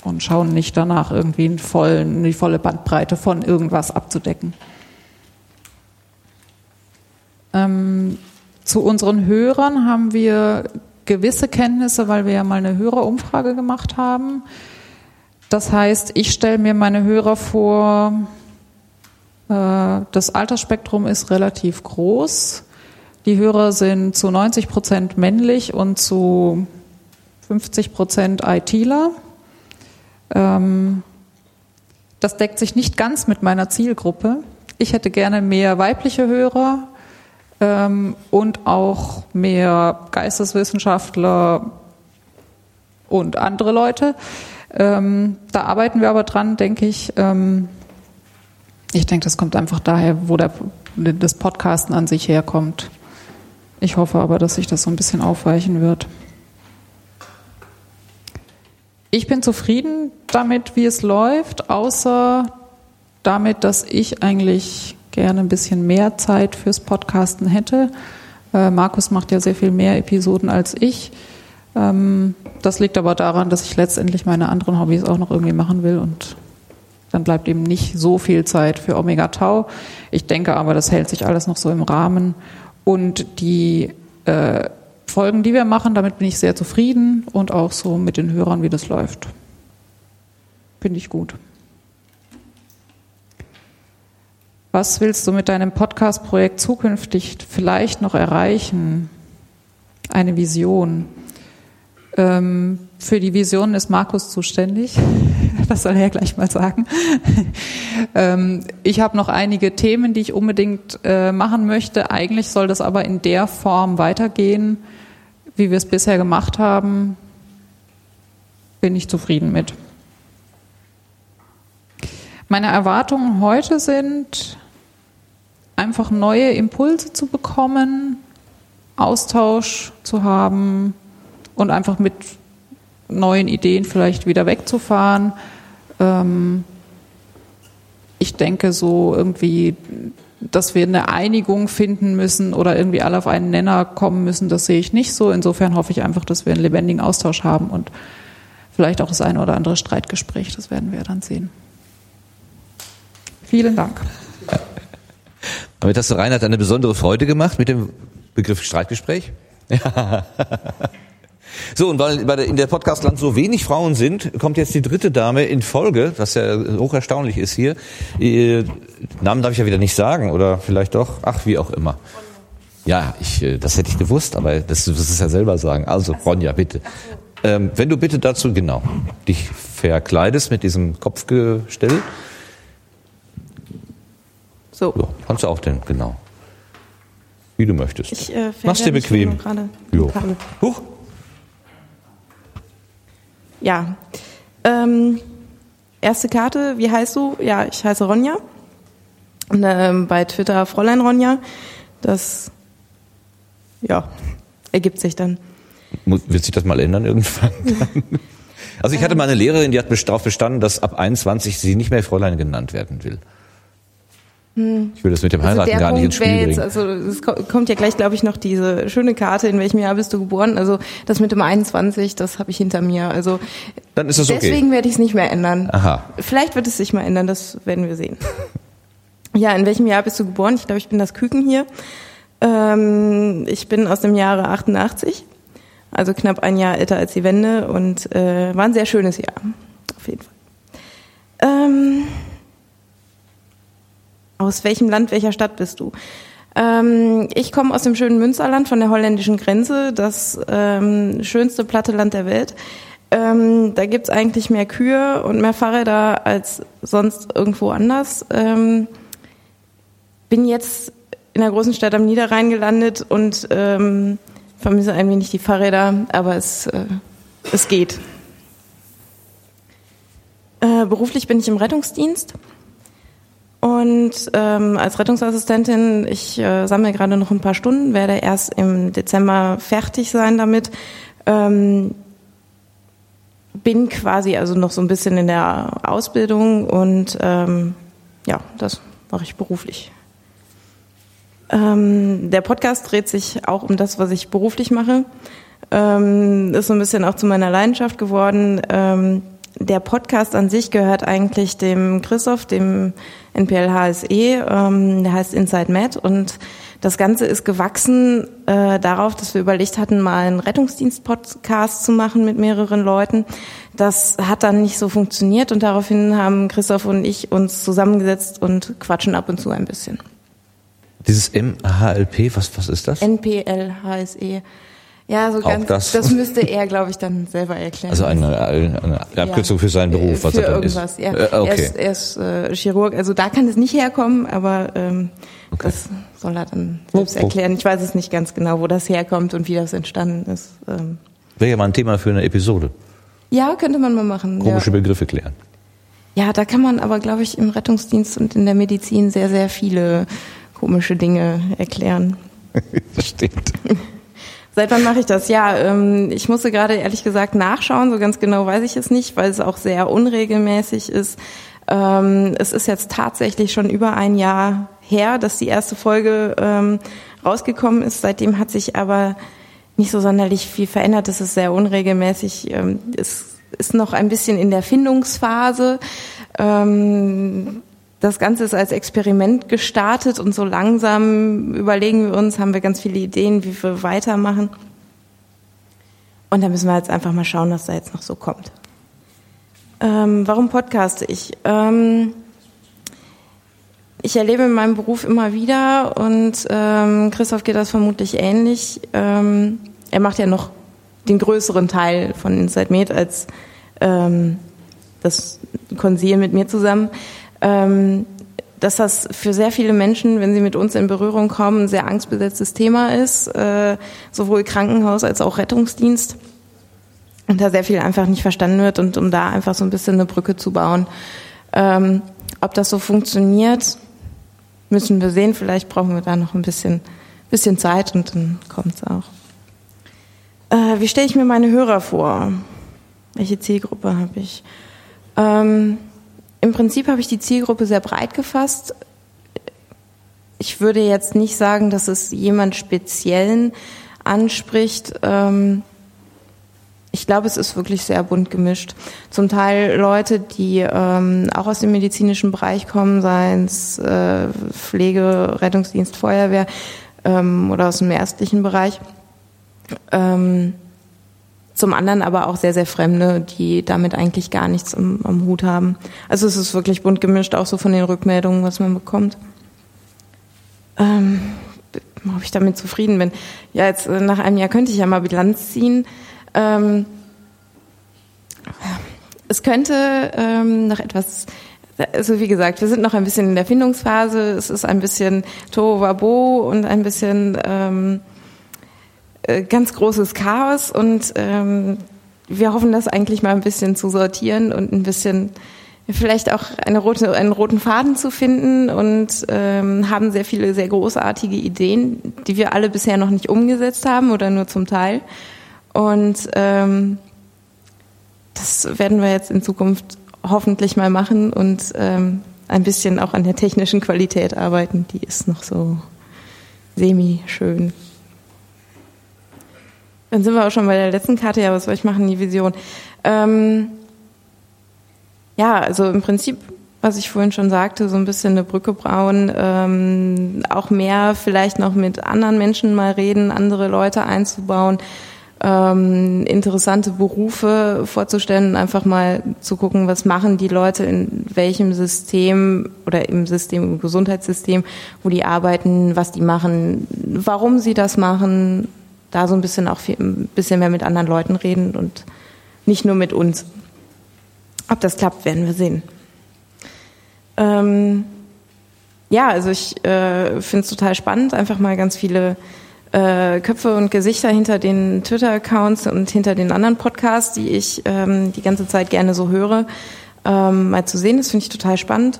und schauen nicht danach irgendwie vollen, die volle Bandbreite von irgendwas abzudecken. Ähm, zu unseren Hörern haben wir gewisse Kenntnisse, weil wir ja mal eine Hörerumfrage gemacht haben. Das heißt, ich stelle mir meine Hörer vor, äh, das Altersspektrum ist relativ groß. Die Hörer sind zu 90 Prozent männlich und zu 50 Prozent ITler. Ähm, das deckt sich nicht ganz mit meiner Zielgruppe. Ich hätte gerne mehr weibliche Hörer ähm, und auch mehr Geisteswissenschaftler und andere Leute. Ähm, da arbeiten wir aber dran, denke ich. Ähm, ich denke, das kommt einfach daher, wo der, das Podcasten an sich herkommt. Ich hoffe aber, dass sich das so ein bisschen aufweichen wird. Ich bin zufrieden damit, wie es läuft, außer damit, dass ich eigentlich gerne ein bisschen mehr Zeit fürs Podcasten hätte. Äh, Markus macht ja sehr viel mehr Episoden als ich. Ähm, das liegt aber daran, dass ich letztendlich meine anderen Hobbys auch noch irgendwie machen will und dann bleibt eben nicht so viel Zeit für Omega Tau. Ich denke aber, das hält sich alles noch so im Rahmen und die äh, Folgen, die wir machen, damit bin ich sehr zufrieden und auch so mit den Hörern, wie das läuft. Finde ich gut. Was willst du mit deinem Podcast-Projekt zukünftig vielleicht noch erreichen? Eine Vision. Ähm, für die Vision ist Markus zuständig. Das soll er gleich mal sagen. ähm, ich habe noch einige Themen, die ich unbedingt äh, machen möchte. Eigentlich soll das aber in der Form weitergehen, wie wir es bisher gemacht haben. Bin ich zufrieden mit. Meine Erwartungen heute sind, einfach neue Impulse zu bekommen, Austausch zu haben, und einfach mit neuen Ideen vielleicht wieder wegzufahren. Ähm, ich denke so irgendwie, dass wir eine Einigung finden müssen oder irgendwie alle auf einen Nenner kommen müssen, das sehe ich nicht so. Insofern hoffe ich einfach, dass wir einen lebendigen Austausch haben und vielleicht auch das eine oder andere Streitgespräch. Das werden wir dann sehen. Vielen Dank. Damit hast du Reinhard eine besondere Freude gemacht mit dem Begriff Streitgespräch. Ja. So, und weil in der Podcastland so wenig Frauen sind, kommt jetzt die dritte Dame in Folge, was ja hoch erstaunlich ist hier. Äh, Namen darf ich ja wieder nicht sagen, oder vielleicht doch? Ach, wie auch immer. Ja, ich, äh, das hätte ich gewusst, aber das, das ist ja selber sagen. Also, Ronja, bitte. Ähm, wenn du bitte dazu, genau, dich verkleidest mit diesem Kopfgestell. So. so kannst du auch denn, genau. Wie du möchtest. Ich, äh, Mach's dir bequem. Jo. Huch. Ja. Ähm, erste Karte, wie heißt du? Ja, ich heiße Ronja. Und, ähm, bei Twitter Fräulein Ronja. Das, ja, ergibt sich dann. Wird sich das mal ändern irgendwann? Also ich hatte mal eine Lehrerin, die hat darauf bestanden, dass ab 21 sie nicht mehr Fräulein genannt werden will. Ich will das mit dem Also Heiraten der gar nicht ins Spiel bringen. also es ko- kommt ja gleich, glaube ich, noch diese schöne Karte, in welchem Jahr bist du geboren. Also das mit dem 21, das habe ich hinter mir. Also Dann ist das okay. deswegen werde ich es nicht mehr ändern. Aha. Vielleicht wird es sich mal ändern, das werden wir sehen. Ja, in welchem Jahr bist du geboren? Ich glaube, ich bin das Küken hier. Ähm, ich bin aus dem Jahre 88, also knapp ein Jahr älter als die Wende und äh, war ein sehr schönes Jahr, auf jeden Fall. Ähm, aus welchem Land, welcher Stadt bist du? Ähm, ich komme aus dem schönen Münsterland von der holländischen Grenze, das ähm, schönste platte Land der Welt. Ähm, da gibt's eigentlich mehr Kühe und mehr Fahrräder als sonst irgendwo anders. Ähm, bin jetzt in der großen Stadt am Niederrhein gelandet und ähm, vermisse ein wenig die Fahrräder, aber es, äh, es geht. Äh, beruflich bin ich im Rettungsdienst und ähm, als Rettungsassistentin, ich äh, sammle gerade noch ein paar Stunden, werde erst im Dezember fertig sein damit. Ähm, bin quasi also noch so ein bisschen in der Ausbildung und ähm, ja, das mache ich beruflich. Ähm, der Podcast dreht sich auch um das, was ich beruflich mache. Ähm, ist so ein bisschen auch zu meiner Leidenschaft geworden. Ähm, der Podcast an sich gehört eigentlich dem Christoph, dem NPL HSE, ähm, der heißt Inside Med und das Ganze ist gewachsen äh, darauf, dass wir überlegt hatten, mal einen Rettungsdienst-Podcast zu machen mit mehreren Leuten. Das hat dann nicht so funktioniert und daraufhin haben Christoph und ich uns zusammengesetzt und quatschen ab und zu ein bisschen. Dieses MHLP, was, was ist das? NPL, HSE. Ja, so Auch ganz, das. das. müsste er, glaube ich, dann selber erklären. Also eine, eine Abkürzung für seinen Beruf, was für das dann irgendwas, ist. Ja. Äh, Er okay. ist, er ist äh, Chirurg, also da kann es nicht herkommen, aber ähm, das soll er dann selbst erklären. Ich weiß es nicht ganz genau, wo das herkommt und wie das entstanden ist. Ähm, Wäre ja mal ein Thema für eine Episode. ja, könnte man mal machen. Komische ja. Begriffe klären. ja, da kann man aber, glaube ich, im Rettungsdienst und in der Medizin sehr, sehr viele komische Dinge erklären. das stimmt. Seit wann mache ich das? Ja, ähm, ich musste gerade ehrlich gesagt nachschauen, so ganz genau weiß ich es nicht, weil es auch sehr unregelmäßig ist. Ähm, es ist jetzt tatsächlich schon über ein Jahr her, dass die erste Folge ähm, rausgekommen ist. Seitdem hat sich aber nicht so sonderlich viel verändert. Es ist sehr unregelmäßig. Ähm, es ist noch ein bisschen in der Findungsphase. Ähm, das Ganze ist als Experiment gestartet und so langsam überlegen wir uns, haben wir ganz viele Ideen, wie wir weitermachen. Und da müssen wir jetzt einfach mal schauen, was da jetzt noch so kommt. Ähm, warum podcaste ich? Ähm, ich erlebe in meinem Beruf immer wieder und ähm, Christoph geht das vermutlich ähnlich. Ähm, er macht ja noch den größeren Teil von Inside Med als ähm, das Konsil mit mir zusammen. Ähm, dass das für sehr viele Menschen, wenn sie mit uns in Berührung kommen, ein sehr angstbesetztes Thema ist, äh, sowohl Krankenhaus als auch Rettungsdienst. Und da sehr viel einfach nicht verstanden wird und um da einfach so ein bisschen eine Brücke zu bauen. Ähm, ob das so funktioniert, müssen wir sehen. Vielleicht brauchen wir da noch ein bisschen, bisschen Zeit und dann kommt's auch. Äh, wie stelle ich mir meine Hörer vor? Welche Zielgruppe habe ich? Ähm, Im Prinzip habe ich die Zielgruppe sehr breit gefasst. Ich würde jetzt nicht sagen, dass es jemand Speziellen anspricht. Ähm, ich glaube, es ist wirklich sehr bunt gemischt. Zum Teil Leute, die ähm, auch aus dem medizinischen Bereich kommen, seien es äh, Pflege, Rettungsdienst, Feuerwehr ähm, oder aus dem ärztlichen Bereich. Zum anderen aber auch sehr, sehr Fremde, die damit eigentlich gar nichts am, am Hut haben. Also es ist wirklich bunt gemischt, auch so von den Rückmeldungen, was man bekommt. Ähm, ob ich damit zufrieden bin. Ja, jetzt äh, nach einem Jahr könnte ich ja mal Bilanz ziehen. Ähm, es könnte ähm, noch etwas, also wie gesagt, wir sind noch ein bisschen in der Findungsphase. Es ist ein bisschen Tohuwabo und ein bisschen ähm, äh, ganz großes Chaos und ähm, wir hoffen, das eigentlich mal ein bisschen zu sortieren und ein bisschen vielleicht auch eine rote, einen roten Faden zu finden und ähm, haben sehr viele sehr großartige Ideen, die wir alle bisher noch nicht umgesetzt haben oder nur zum Teil. Und ähm, das werden wir jetzt in Zukunft hoffentlich mal machen und ähm, ein bisschen auch an der technischen Qualität arbeiten. Die ist noch so semi-schön. Dann sind wir auch schon bei der letzten Karte. Ja, was soll ich machen? Die Vision. Ähm, ja, also im Prinzip, was ich vorhin schon sagte, so ein bisschen eine Brücke bauen, ähm, auch mehr vielleicht noch mit anderen Menschen mal reden, andere Leute einzubauen, ähm, interessante Berufe vorzustellen, einfach mal zu gucken, was machen die Leute in welchem System oder im System, im Gesundheitssystem, wo die arbeiten, was die machen, warum sie das machen, da so ein bisschen auch viel, ein bisschen mehr mit anderen Leuten reden und nicht nur mit uns. Ob das klappt, werden wir sehen. Ähm, ja, also ich äh, finde es total spannend, einfach mal ganz viele äh, Köpfe und Gesichter hinter den Twitter-Accounts und hinter den anderen Podcasts, die ich ähm, die ganze Zeit gerne so höre, ähm, mal zu sehen. Das finde ich total spannend.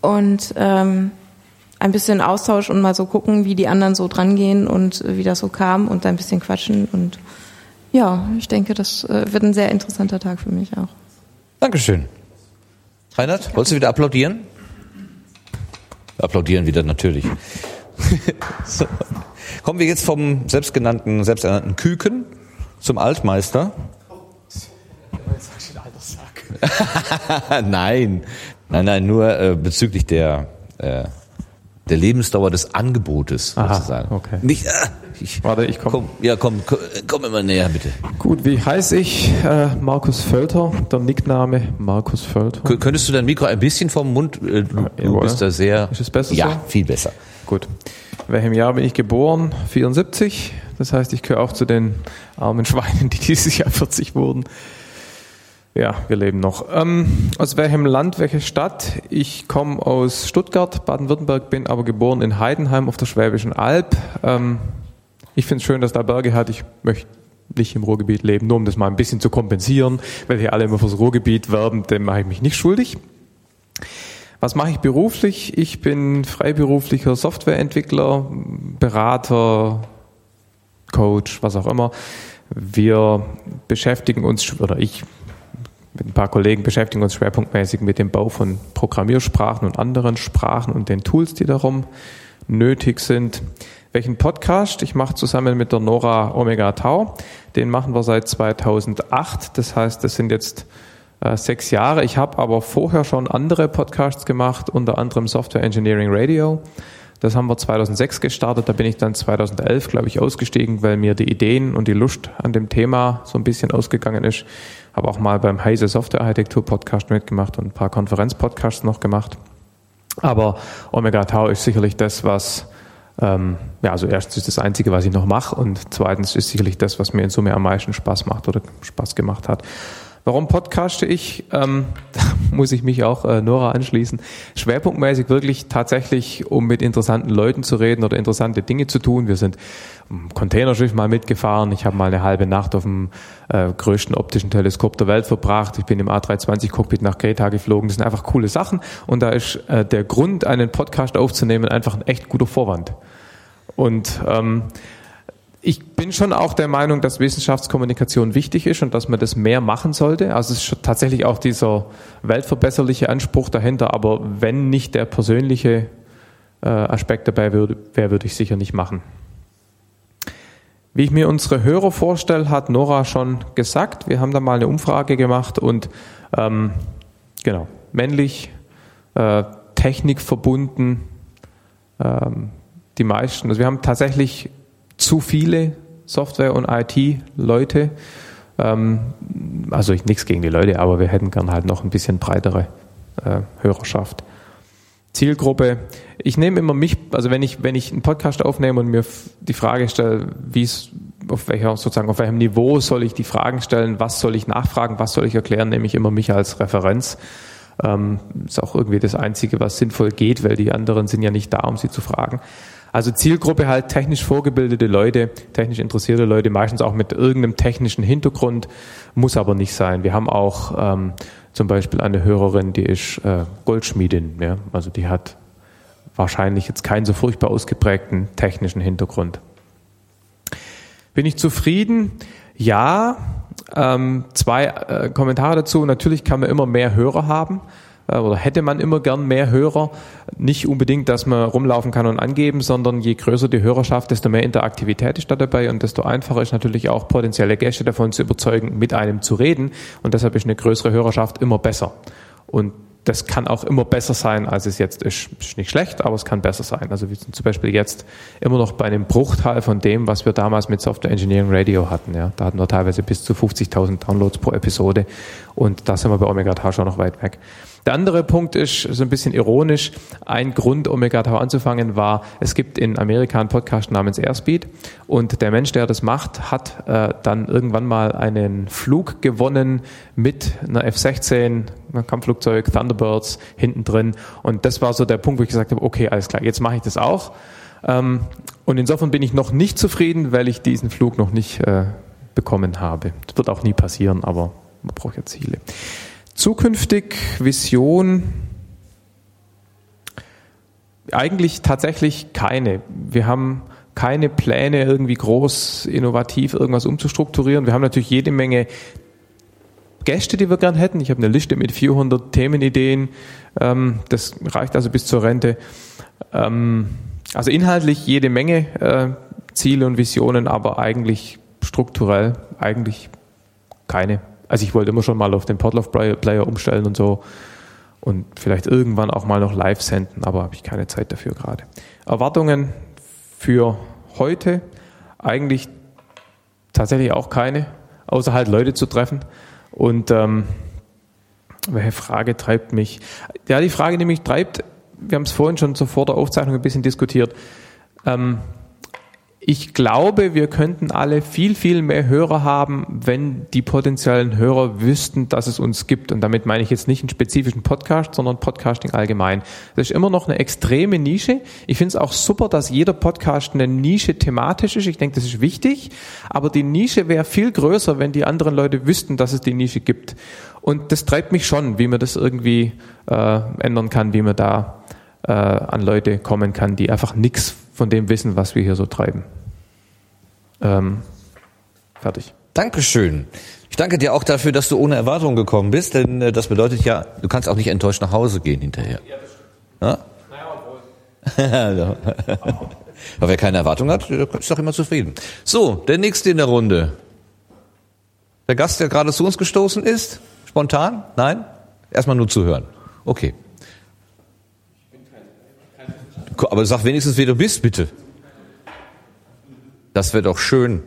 Und ähm, ein bisschen Austausch und mal so gucken, wie die anderen so drangehen und wie das so kam und ein bisschen quatschen. Und ja, ich denke, das äh, wird ein sehr interessanter Tag für mich auch. Dankeschön. Reinhard, wolltest du wieder applaudieren? Wir applaudieren wieder natürlich. so. Kommen wir jetzt vom selbstgenannten, selbsternannten Küken zum Altmeister. nein, nein, nein, nur äh, bezüglich der äh, der Lebensdauer des Angebotes Aha, sozusagen. okay. Nicht, äh, ich, Warte, ich komm. komm. Ja, komm, komm, komm immer näher bitte. Gut, wie heiße ich? Äh, Markus Völter, der Nickname Markus Völter. K könntest du dein Mikro ein bisschen vom Mund? Äh, du, du jawohl. bist da sehr. Ist es besser Ja, so? viel besser. Gut. In welchem Jahr bin ich geboren? 74. Das heißt, ich gehöre auch zu den armen Schweinen, die dieses Jahr 40 wurden. Ja, wir leben noch. Ähm, aus welchem Land, welche Stadt? Ich komme aus Stuttgart, Baden-Württemberg, bin aber geboren in Heidenheim auf der Schwäbischen Alb. Ähm, ich finde es schön, dass da Berge hat. Ich möchte nicht im Ruhrgebiet leben, nur um das mal ein bisschen zu kompensieren, weil hier alle immer fürs Ruhrgebiet werben, dem mache ich mich nicht schuldig. Was mache ich beruflich? Ich bin freiberuflicher Softwareentwickler, Berater, Coach, was auch immer. Wir beschäftigen uns, oder ich mit ein paar Kollegen beschäftigen uns schwerpunktmäßig mit dem Bau von Programmiersprachen und anderen Sprachen und den Tools, die darum nötig sind. Welchen Podcast? Ich mache zusammen mit der Nora Omega Tau. Den machen wir seit 2008. Das heißt, das sind jetzt äh, sechs Jahre. Ich habe aber vorher schon andere Podcasts gemacht, unter anderem Software Engineering Radio. Das haben wir 2006 gestartet. Da bin ich dann 2011, glaube ich, ausgestiegen, weil mir die Ideen und die Lust an dem Thema so ein bisschen ausgegangen ist. Habe auch mal beim Heise Software Architektur Podcast mitgemacht und ein paar Konferenzpodcasts noch gemacht. Aber Omega Tau ist sicherlich das, was ähm, ja, also erstens ist das Einzige, was ich noch mache und zweitens ist sicherlich das, was mir in Summe am meisten Spaß macht oder Spaß gemacht hat. Warum podcaste ich? Ähm, da muss ich mich auch äh, Nora anschließen. Schwerpunktmäßig wirklich tatsächlich, um mit interessanten Leuten zu reden oder interessante Dinge zu tun. Wir sind im Containerschiff mal mitgefahren. Ich habe mal eine halbe Nacht auf dem äh, größten optischen Teleskop der Welt verbracht. Ich bin im A320-Cockpit nach Kreta geflogen. Das sind einfach coole Sachen. Und da ist äh, der Grund, einen Podcast aufzunehmen, einfach ein echt guter Vorwand. Und ähm, ich bin schon auch der Meinung, dass Wissenschaftskommunikation wichtig ist und dass man das mehr machen sollte. Also es ist tatsächlich auch dieser weltverbesserliche Anspruch dahinter, aber wenn nicht der persönliche äh, Aspekt dabei wäre, wäre, würde ich sicher nicht machen. Wie ich mir unsere Hörer vorstelle, hat Nora schon gesagt. Wir haben da mal eine Umfrage gemacht und ähm, genau, männlich, äh, technikverbunden, ähm, die meisten. Also wir haben tatsächlich zu viele Software- und IT-Leute. Ähm, also ich nichts gegen die Leute, aber wir hätten gern halt noch ein bisschen breitere äh, Hörerschaft. Zielgruppe. Ich nehme immer mich, also wenn ich, wenn ich einen Podcast aufnehme und mir die Frage stelle, wie es, auf welcher, sozusagen, auf welchem Niveau soll ich die Fragen stellen, was soll ich nachfragen, was soll ich erklären, nehme ich immer mich als Referenz. Ähm, ist auch irgendwie das Einzige, was sinnvoll geht, weil die anderen sind ja nicht da, um sie zu fragen. Also Zielgruppe halt technisch vorgebildete Leute, technisch interessierte Leute, meistens auch mit irgendeinem technischen Hintergrund, muss aber nicht sein. Wir haben auch ähm, zum Beispiel eine Hörerin, die ist äh, Goldschmiedin, ja? also die hat wahrscheinlich jetzt keinen so furchtbar ausgeprägten technischen Hintergrund. Bin ich zufrieden? Ja, Ähm, zwei äh, Kommentare dazu. Natürlich kann man immer mehr Hörer haben oder hätte man immer gern mehr Hörer. Nicht unbedingt, dass man rumlaufen kann und angeben, sondern je größer die Hörerschaft, desto mehr Interaktivität ist da dabei und desto einfacher ist natürlich auch potenzielle Gäste davon zu überzeugen, mit einem zu reden. Und deshalb ist eine größere Hörerschaft immer besser. Und das kann auch immer besser sein, als es jetzt ist. Ist nicht schlecht, aber es kann besser sein. Also wir sind zum Beispiel jetzt immer noch bei einem Bruchteil von dem, was wir damals mit Software Engineering Radio hatten. Ja, da hatten wir teilweise bis zu 50.000 Downloads pro Episode und da sind wir bei Omega Tau schon noch weit weg. Der andere Punkt ist so ein bisschen ironisch. Ein Grund, Omega Tau anzufangen, war, es gibt in Amerika einen Podcast namens Airspeed und der Mensch, der das macht, hat äh, dann irgendwann mal einen Flug gewonnen mit einer F-16, einem Kampfflugzeug, Thunderbirds hinten drin und das war so der Punkt, wo ich gesagt habe, okay, alles klar, jetzt mache ich das auch. Ähm, und insofern bin ich noch nicht zufrieden, weil ich diesen Flug noch nicht äh, bekommen habe. Das wird auch nie passieren, aber man braucht ja Ziele. Zukünftig Vision eigentlich tatsächlich keine. Wir haben keine Pläne, irgendwie groß innovativ irgendwas umzustrukturieren. Wir haben natürlich jede Menge Gäste, die wir gern hätten. Ich habe eine Liste mit 400 Themenideen. Ähm, das reicht also bis zur Rente. Ähm, also inhaltlich jede Menge äh, Ziele und Visionen, aber eigentlich strukturell eigentlich keine. Also ich wollte immer schon mal auf den Podlove-Player umstellen und so und vielleicht irgendwann auch mal noch live senden, aber habe ich keine Zeit dafür gerade. Erwartungen für heute eigentlich tatsächlich auch keine, außer halt Leute zu treffen. Und ähm, welche Frage treibt mich? Ja, die Frage, die mich treibt, wir haben es vorhin schon so vor der Aufzeichnung ein bisschen diskutiert. Ähm, ich glaube, wir könnten alle viel, viel mehr Hörer haben, wenn die potenziellen Hörer wüssten, dass es uns gibt. Und damit meine ich jetzt nicht einen spezifischen Podcast, sondern Podcasting allgemein. Das ist immer noch eine extreme Nische. Ich finde es auch super, dass jeder Podcast eine Nische thematisch ist. Ich denke, das ist wichtig. Aber die Nische wäre viel größer, wenn die anderen Leute wüssten, dass es die Nische gibt. Und das treibt mich schon, wie man das irgendwie äh, ändern kann, wie man da äh, an Leute kommen kann, die einfach nichts von dem wissen, was wir hier so treiben. Ähm, fertig. Dankeschön. Ich danke dir auch dafür, dass du ohne Erwartung gekommen bist, denn äh, das bedeutet ja, du kannst auch nicht enttäuscht nach Hause gehen hinterher. Ja? Aber wer keine Erwartung hat, der ist doch immer zufrieden. So, der nächste in der Runde. Der Gast, der gerade zu uns gestoßen ist? Spontan? Nein? Erstmal nur zuhören. Okay. Aber sag wenigstens, wer du bist, bitte. Das wäre doch schön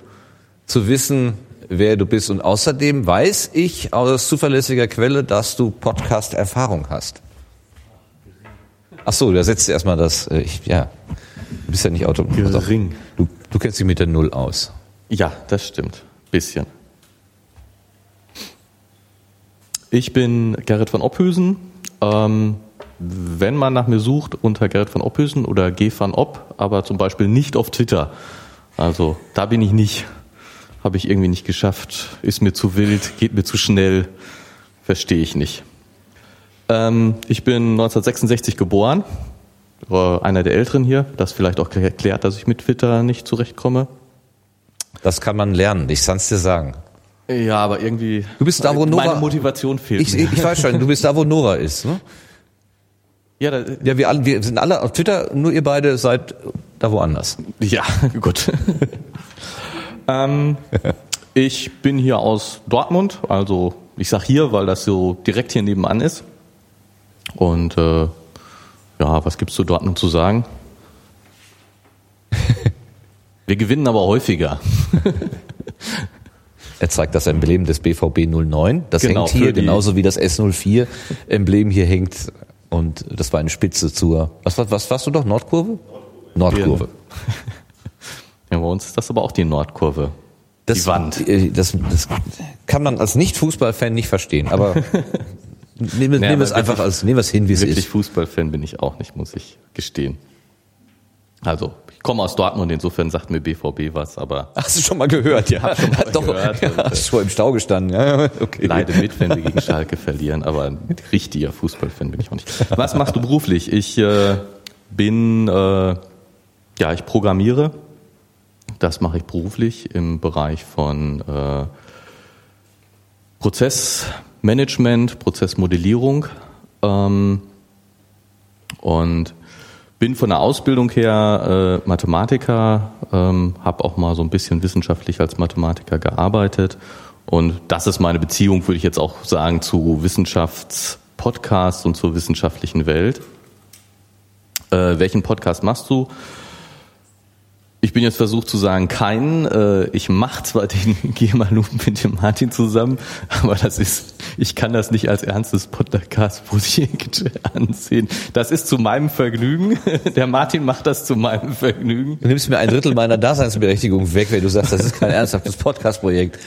zu wissen, wer du bist. Und außerdem weiß ich aus zuverlässiger Quelle, dass du Podcast-Erfahrung hast. Ach so, da setzt du erstmal das, äh, ich, ja, du bist ja nicht Auto. Gering. Du, du kennst dich mit der Null aus. Ja, das stimmt. Bisschen. Ich bin Gerrit von Ophüsen. Ähm, wenn man nach mir sucht, unter Gerrit von Ophüsen oder G van Opp, aber zum Beispiel nicht auf Twitter. Also da bin ich nicht. Habe ich irgendwie nicht geschafft. Ist mir zu wild, geht mir zu schnell. Verstehe ich nicht. Ähm, ich bin 1966 geboren. War einer der Älteren hier. Das vielleicht auch erklärt, dass ich mit Twitter nicht zurechtkomme. Das kann man lernen, ich kann es dir sagen. Ja, aber irgendwie. Du bist da, wo Nora. Meine Motivation fehlt. Ich, mir. ich weiß schon, du bist da, wo Nora ist. Ne? Ja, da, Ja, wir, alle, wir sind alle auf Twitter, nur ihr beide seid da woanders. Ja, gut. ähm, ich bin hier aus Dortmund, also ich sag hier, weil das so direkt hier nebenan ist. Und äh, ja, was gibt's zu Dortmund zu sagen? Wir gewinnen aber häufiger. Er zeigt das Emblem des BVB 09. Das Genau, hängt hier, genauso wie das S04 Emblem hier hängt. Und das war eine Spitze zur, was, was, was warst du doch? Nordkurve? Nordkurve. Ja, bei uns ist das aber auch die Nordkurve. Das, die Wand. äh, Das, das kann man als Nicht-Fußballfan nicht verstehen, aber nehmen aber es einfach wirklich- als, nehmen wir es hin, wie es Wirklich ist. Fußballfan bin ich auch nicht, muss ich gestehen. Also, ich komme aus Dortmund, insofern sagt mir BVB was, aber Hast du schon mal gehört, ja? schon mal Doch, gehört. Ja, hast schon im Stau gestanden, ja, okay. leide mit, wenn wir gegen Schalke verlieren, aber ein richtiger Fußballfan bin ich auch nicht. Was machst du beruflich? Ich äh, bin, äh, ja, ich programmiere. Das mache ich beruflich im Bereich von äh, Prozessmanagement, Prozessmodellierung ähm, und bin von der Ausbildung her äh, Mathematiker, ähm, habe auch mal so ein bisschen wissenschaftlich als Mathematiker gearbeitet und das ist meine Beziehung, würde ich jetzt auch sagen, zu Wissenschaftspodcasts und zur wissenschaftlichen Welt. Äh, welchen Podcast machst du? Ich bin jetzt versucht zu sagen, keinen. Äh, ich mache zwar den Gemalum mit dem Martin zusammen, aber das ist, ich kann das nicht als ernstes Podcast-Projekt ansehen. Das ist zu meinem Vergnügen. Der Martin macht das zu meinem Vergnügen. Du nimmst mir ein Drittel meiner Daseinsberechtigung weg, wenn du sagst, das ist kein ernsthaftes Podcast-Projekt.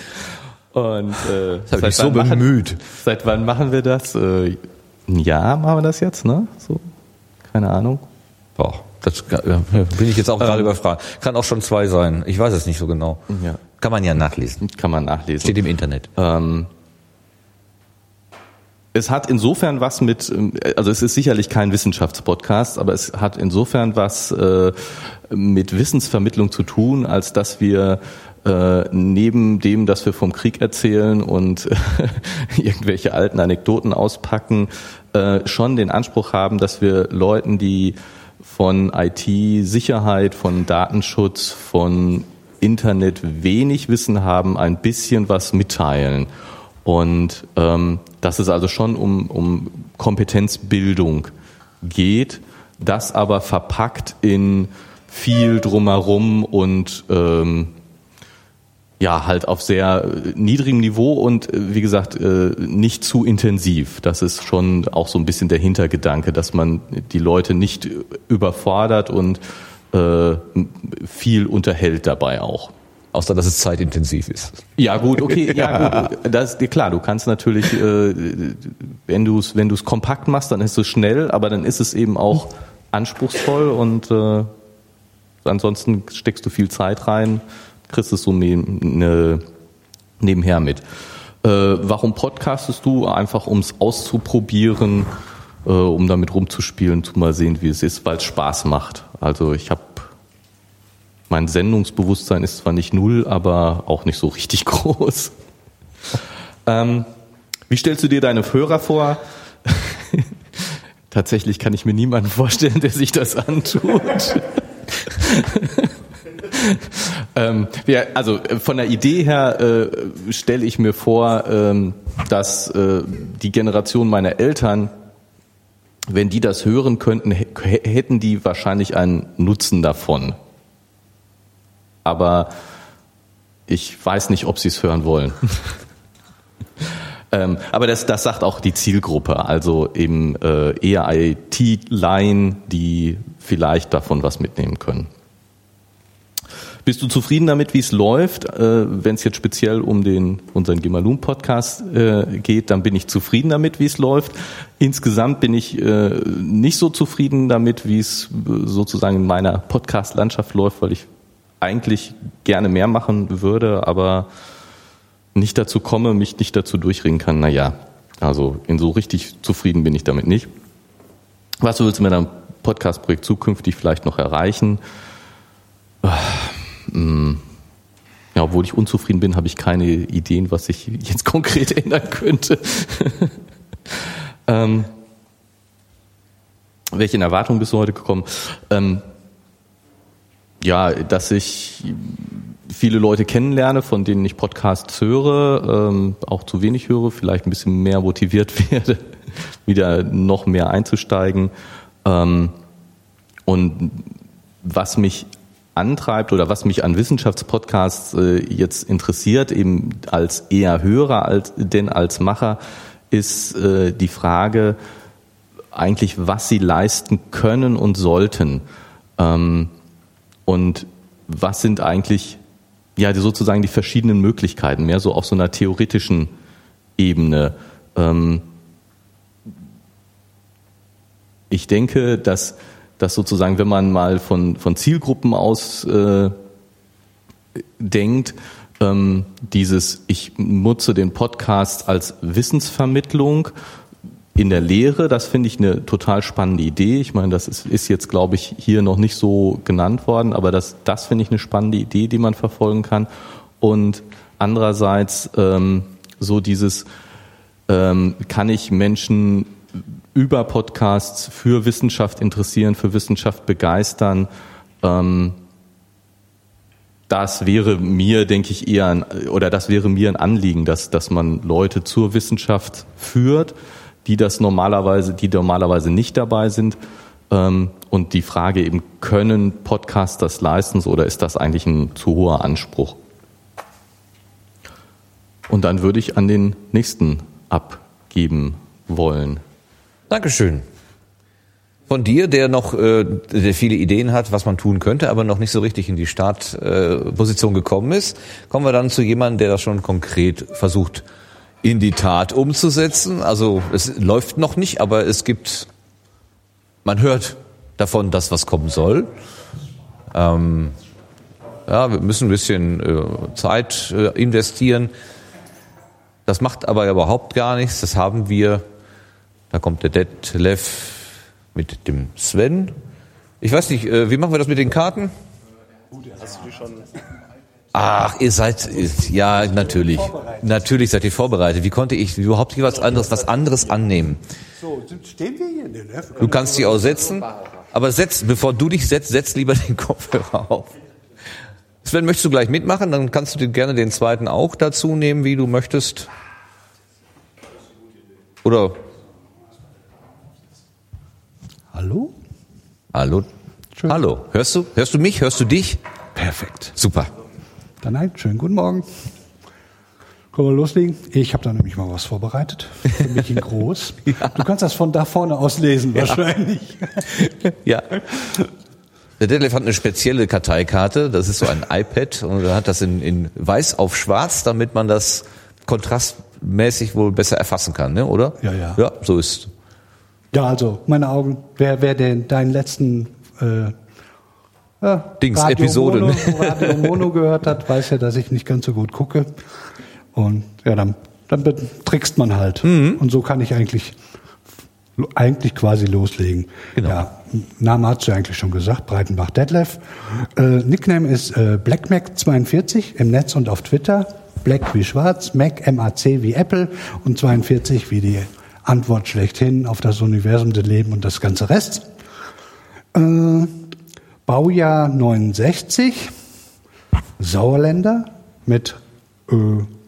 Und äh, Das habe ich so machen- bemüht. Seit wann machen wir das? Äh, ein Jahr machen wir das jetzt, ne? So, keine Ahnung. Boah, das bin ich jetzt auch gerade überfragt. Kann auch schon zwei sein. Ich weiß es nicht so genau. Ja. Kann man ja nachlesen. Kann man nachlesen. Steht im Internet. Ähm, es hat insofern was mit, ähm, also es ist sicherlich kein Wissenschaftspodcast, aber es hat insofern was äh, mit Wissensvermittlung zu tun, als dass wir äh, neben dem, dass wir vom Krieg erzählen und irgendwelche alten Anekdoten auspacken, äh, schon den Anspruch haben, dass wir Leuten, die von IT-Sicherheit, von Datenschutz, von Internet wenig Wissen haben, ein bisschen was mitteilen. Und ähm, dass es also schon um, um Kompetenzbildung geht, das aber verpackt in viel drumherum und ähm, ja, halt auf sehr äh, niedrigem Niveau und äh, wie gesagt, äh, nicht zu intensiv. Das ist schon auch so ein bisschen der Hintergedanke, dass man die Leute nicht überfordert und viel unterhält dabei auch. Außer, dass es zeitintensiv ist. Ja gut, okay, ja, gut. Das klar. Du kannst natürlich, wenn du es wenn du es kompakt machst, dann ist es schnell, aber dann ist es eben auch anspruchsvoll und äh, ansonsten steckst du viel Zeit rein, kriegst es so neben, ne, nebenher mit. Äh, warum podcastest du? Einfach um es auszuprobieren, äh, um damit rumzuspielen, zu mal sehen, wie es ist, weil es Spaß macht. Also ich habe mein Sendungsbewusstsein ist zwar nicht null, aber auch nicht so richtig groß. Ähm, wie stellst du dir deine Hörer vor? Tatsächlich kann ich mir niemanden vorstellen, der sich das antut. ähm, ja, also äh, von der Idee her äh, stelle ich mir vor, ähm, dass äh, die Generation meiner Eltern, wenn die das hören könnten, hä- hätten die wahrscheinlich einen Nutzen davon. Aber ich weiß nicht, ob sie es hören wollen. ähm, aber das, das sagt auch die Zielgruppe, also eben äh, eher IT-Laien, die vielleicht davon was mitnehmen können. Bist du zufrieden damit, wie es läuft? Äh, Wenn es jetzt speziell um den unseren Gemalum-Podcast äh, geht, dann bin ich zufrieden damit, wie es läuft. Insgesamt bin ich äh, nicht so zufrieden damit, wie es äh, sozusagen in meiner Podcast-Landschaft läuft, weil ich eigentlich gerne mehr machen würde, aber nicht dazu komme, mich nicht dazu durchringen kann. Naja, also in so richtig zufrieden bin ich damit nicht. Was willst du mit deinem Podcast-Projekt zukünftig vielleicht noch erreichen? Ja, obwohl ich unzufrieden bin, habe ich keine Ideen, was sich jetzt konkret ändern könnte. ähm, welche Erwartungen bist du heute gekommen? Ähm, ja, dass ich viele Leute kennenlerne, von denen ich Podcasts höre, ähm, auch zu wenig höre, vielleicht ein bisschen mehr motiviert werde, wieder noch mehr einzusteigen. Ähm, und was mich antreibt oder was mich an Wissenschaftspodcasts äh, jetzt interessiert, eben als eher Hörer als, denn als Macher, ist äh, die Frage eigentlich, was sie leisten können und sollten. Ähm, und was sind eigentlich ja die, sozusagen die verschiedenen Möglichkeiten, mehr so auf so einer theoretischen Ebene. Ähm, ich denke, dass, dass sozusagen, wenn man mal von, von Zielgruppen aus äh, denkt, ähm, dieses, ich nutze den Podcast als Wissensvermittlung in der Lehre, das finde ich eine total spannende Idee. Ich meine, das ist, ist jetzt, glaube ich, hier noch nicht so genannt worden, aber das, das finde ich eine spannende Idee, die man verfolgen kann. Und andererseits ähm, so dieses, ähm, kann ich Menschen über Podcasts für Wissenschaft interessieren, für Wissenschaft begeistern. Ähm, das wäre mir, denke ich, eher ein, oder das wäre mir ein Anliegen, dass, dass man Leute zur Wissenschaft führt, die das normalerweise, die normalerweise nicht dabei sind. Ähm, und die Frage eben, können Podcasts das leisten oder ist das eigentlich ein zu hoher Anspruch? Und dann würde ich an den nächsten abgeben wollen. Dankeschön. Von dir, der noch äh, der viele Ideen hat, was man tun könnte, aber noch nicht so richtig in die Startposition äh, gekommen ist, kommen wir dann zu jemandem, der das schon konkret versucht in die Tat umzusetzen. Also es läuft noch nicht, aber es gibt, man hört davon, dass was kommen soll. Ähm, ja, wir müssen ein bisschen äh, Zeit äh, investieren. Das macht aber überhaupt gar nichts. Das haben wir. Da kommt der Detlef mit dem Sven. Ich weiß nicht, äh, wie machen wir das mit den Karten? Hast du die schon? Ach, ihr seid, ja, natürlich. Natürlich seid ihr vorbereitet. Wie konnte ich überhaupt was anderes, was anderes annehmen? So, stehen wir hier? Ne? Du kannst dich auch setzen, aber setz, bevor du dich setzt, setz lieber den Kopfhörer auf. Sven, möchtest du gleich mitmachen? Dann kannst du dir gerne den zweiten auch dazu nehmen, wie du möchtest. Oder? Hallo? Hallo? Schön. Hallo. Hörst du? Hörst du mich? Hörst du dich? Perfekt. Super. Dann ein schönen guten Morgen. Können wir loslegen? Ich habe da nämlich mal was vorbereitet. Für mich in groß. ja. Du kannst das von da vorne aus lesen, wahrscheinlich. ja. Der Detlef hat eine spezielle Karteikarte. Das ist so ein iPad und er hat das in, in weiß auf schwarz, damit man das kontrastmäßig wohl besser erfassen kann, ne? oder? Ja, ja. Ja, so ist. Ja, also meine Augen. Wer, wer den deinen letzten äh, ja, Dings, Radio Episode. Mono, Radio Mono gehört hat, weiß ja, dass ich nicht ganz so gut gucke. Und ja, dann, dann trickst man halt. Mhm. Und so kann ich eigentlich, eigentlich quasi loslegen. Genau. Ja, Name hast du eigentlich schon gesagt, Breitenbach Detlef. Äh, Nickname ist äh, BlackMac42 im Netz und auf Twitter. Black wie schwarz, Mac, M-A-C wie Apple und 42 wie die Antwort schlechthin auf das Universum, das Leben und das ganze Rest. Äh, Baujahr 69, Sauerländer mit äh,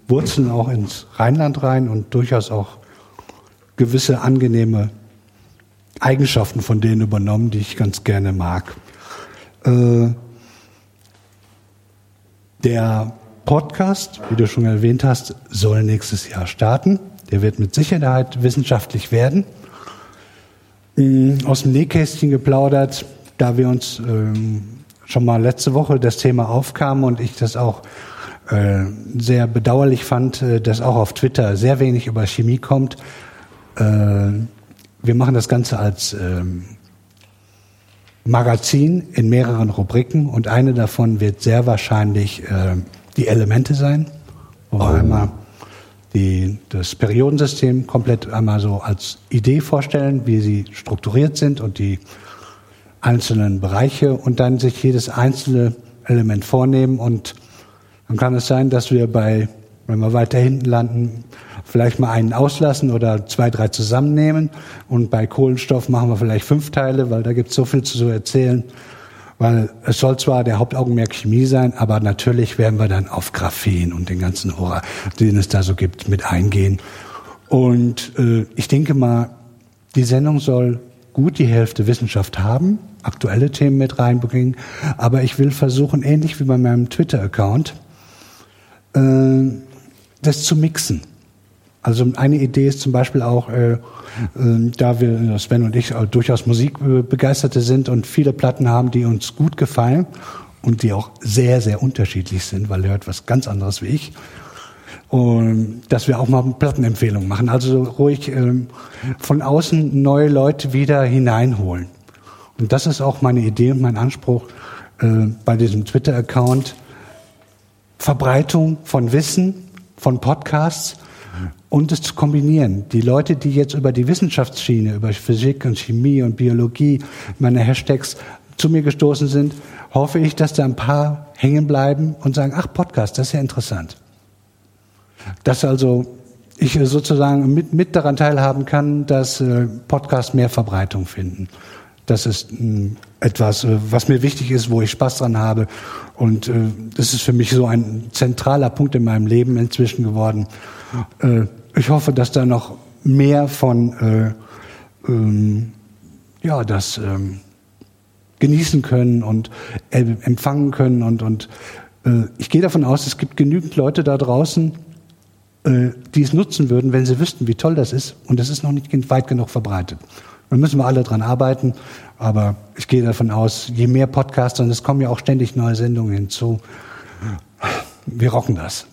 Wurzeln auch ins Rheinland rein und durchaus auch gewisse angenehme Eigenschaften von denen übernommen, die ich ganz gerne mag. Äh, der Podcast, wie du schon erwähnt hast, soll nächstes Jahr starten. Der wird mit Sicherheit wissenschaftlich werden. Mm, aus dem Nähkästchen geplaudert da wir uns ähm, schon mal letzte Woche das Thema aufkam und ich das auch äh, sehr bedauerlich fand, äh, dass auch auf Twitter sehr wenig über Chemie kommt. Äh, wir machen das Ganze als ähm, Magazin in mehreren Rubriken und eine davon wird sehr wahrscheinlich die Elemente sein, wo wir oh. einmal die, das Periodensystem komplett einmal so als Idee vorstellen, wie sie strukturiert sind und die einzelnen Bereiche und dann sich jedes einzelne Element vornehmen und dann kann es sein, dass wir bei, wenn wir weiter hinten landen, vielleicht mal einen auslassen oder zwei, drei zusammennehmen und bei Kohlenstoff machen wir vielleicht fünf Teile, weil da gibt es so viel zu erzählen. Weil es soll zwar der Hauptaugenmerk Chemie sein, aber natürlich werden wir dann auf Graphen und den ganzen Horror, den es da so gibt, mit eingehen. Und äh, ich denke mal, die Sendung soll gut die Hälfte Wissenschaft haben, aktuelle Themen mit reinbringen, aber ich will versuchen, ähnlich wie bei meinem Twitter-Account, äh, das zu mixen. Also eine Idee ist zum Beispiel auch, äh, äh, da wir, Sven und ich, durchaus Musikbegeisterte sind und viele Platten haben, die uns gut gefallen und die auch sehr, sehr unterschiedlich sind, weil er hört was ganz anderes wie ich und dass wir auch mal Plattenempfehlungen machen. Also ruhig ähm, von außen neue Leute wieder hineinholen. Und das ist auch meine Idee und mein Anspruch äh, bei diesem Twitter-Account. Verbreitung von Wissen, von Podcasts und es zu kombinieren. Die Leute, die jetzt über die Wissenschaftsschiene, über Physik und Chemie und Biologie, meine Hashtags zu mir gestoßen sind, hoffe ich, dass da ein paar hängen bleiben und sagen, ach, Podcast, das ist ja interessant. Dass also ich sozusagen mit, mit daran teilhaben kann, dass äh, Podcasts mehr Verbreitung finden. Das ist mh, etwas, äh, was mir wichtig ist, wo ich Spaß dran habe. Und äh, das ist für mich so ein zentraler Punkt in meinem Leben inzwischen geworden. Äh, ich hoffe, dass da noch mehr von äh, ähm, ja, das ähm, genießen können und äh, empfangen können. Und, und äh, ich gehe davon aus, es gibt genügend Leute da draußen, äh, die es nutzen würden, wenn sie wüssten, wie toll das ist. Und das ist noch nicht weit genug verbreitet. Da müssen wir alle dran arbeiten. Aber ich gehe davon aus, je mehr Podcasts, und es kommen ja auch ständig neue Sendungen hinzu, wir rocken das.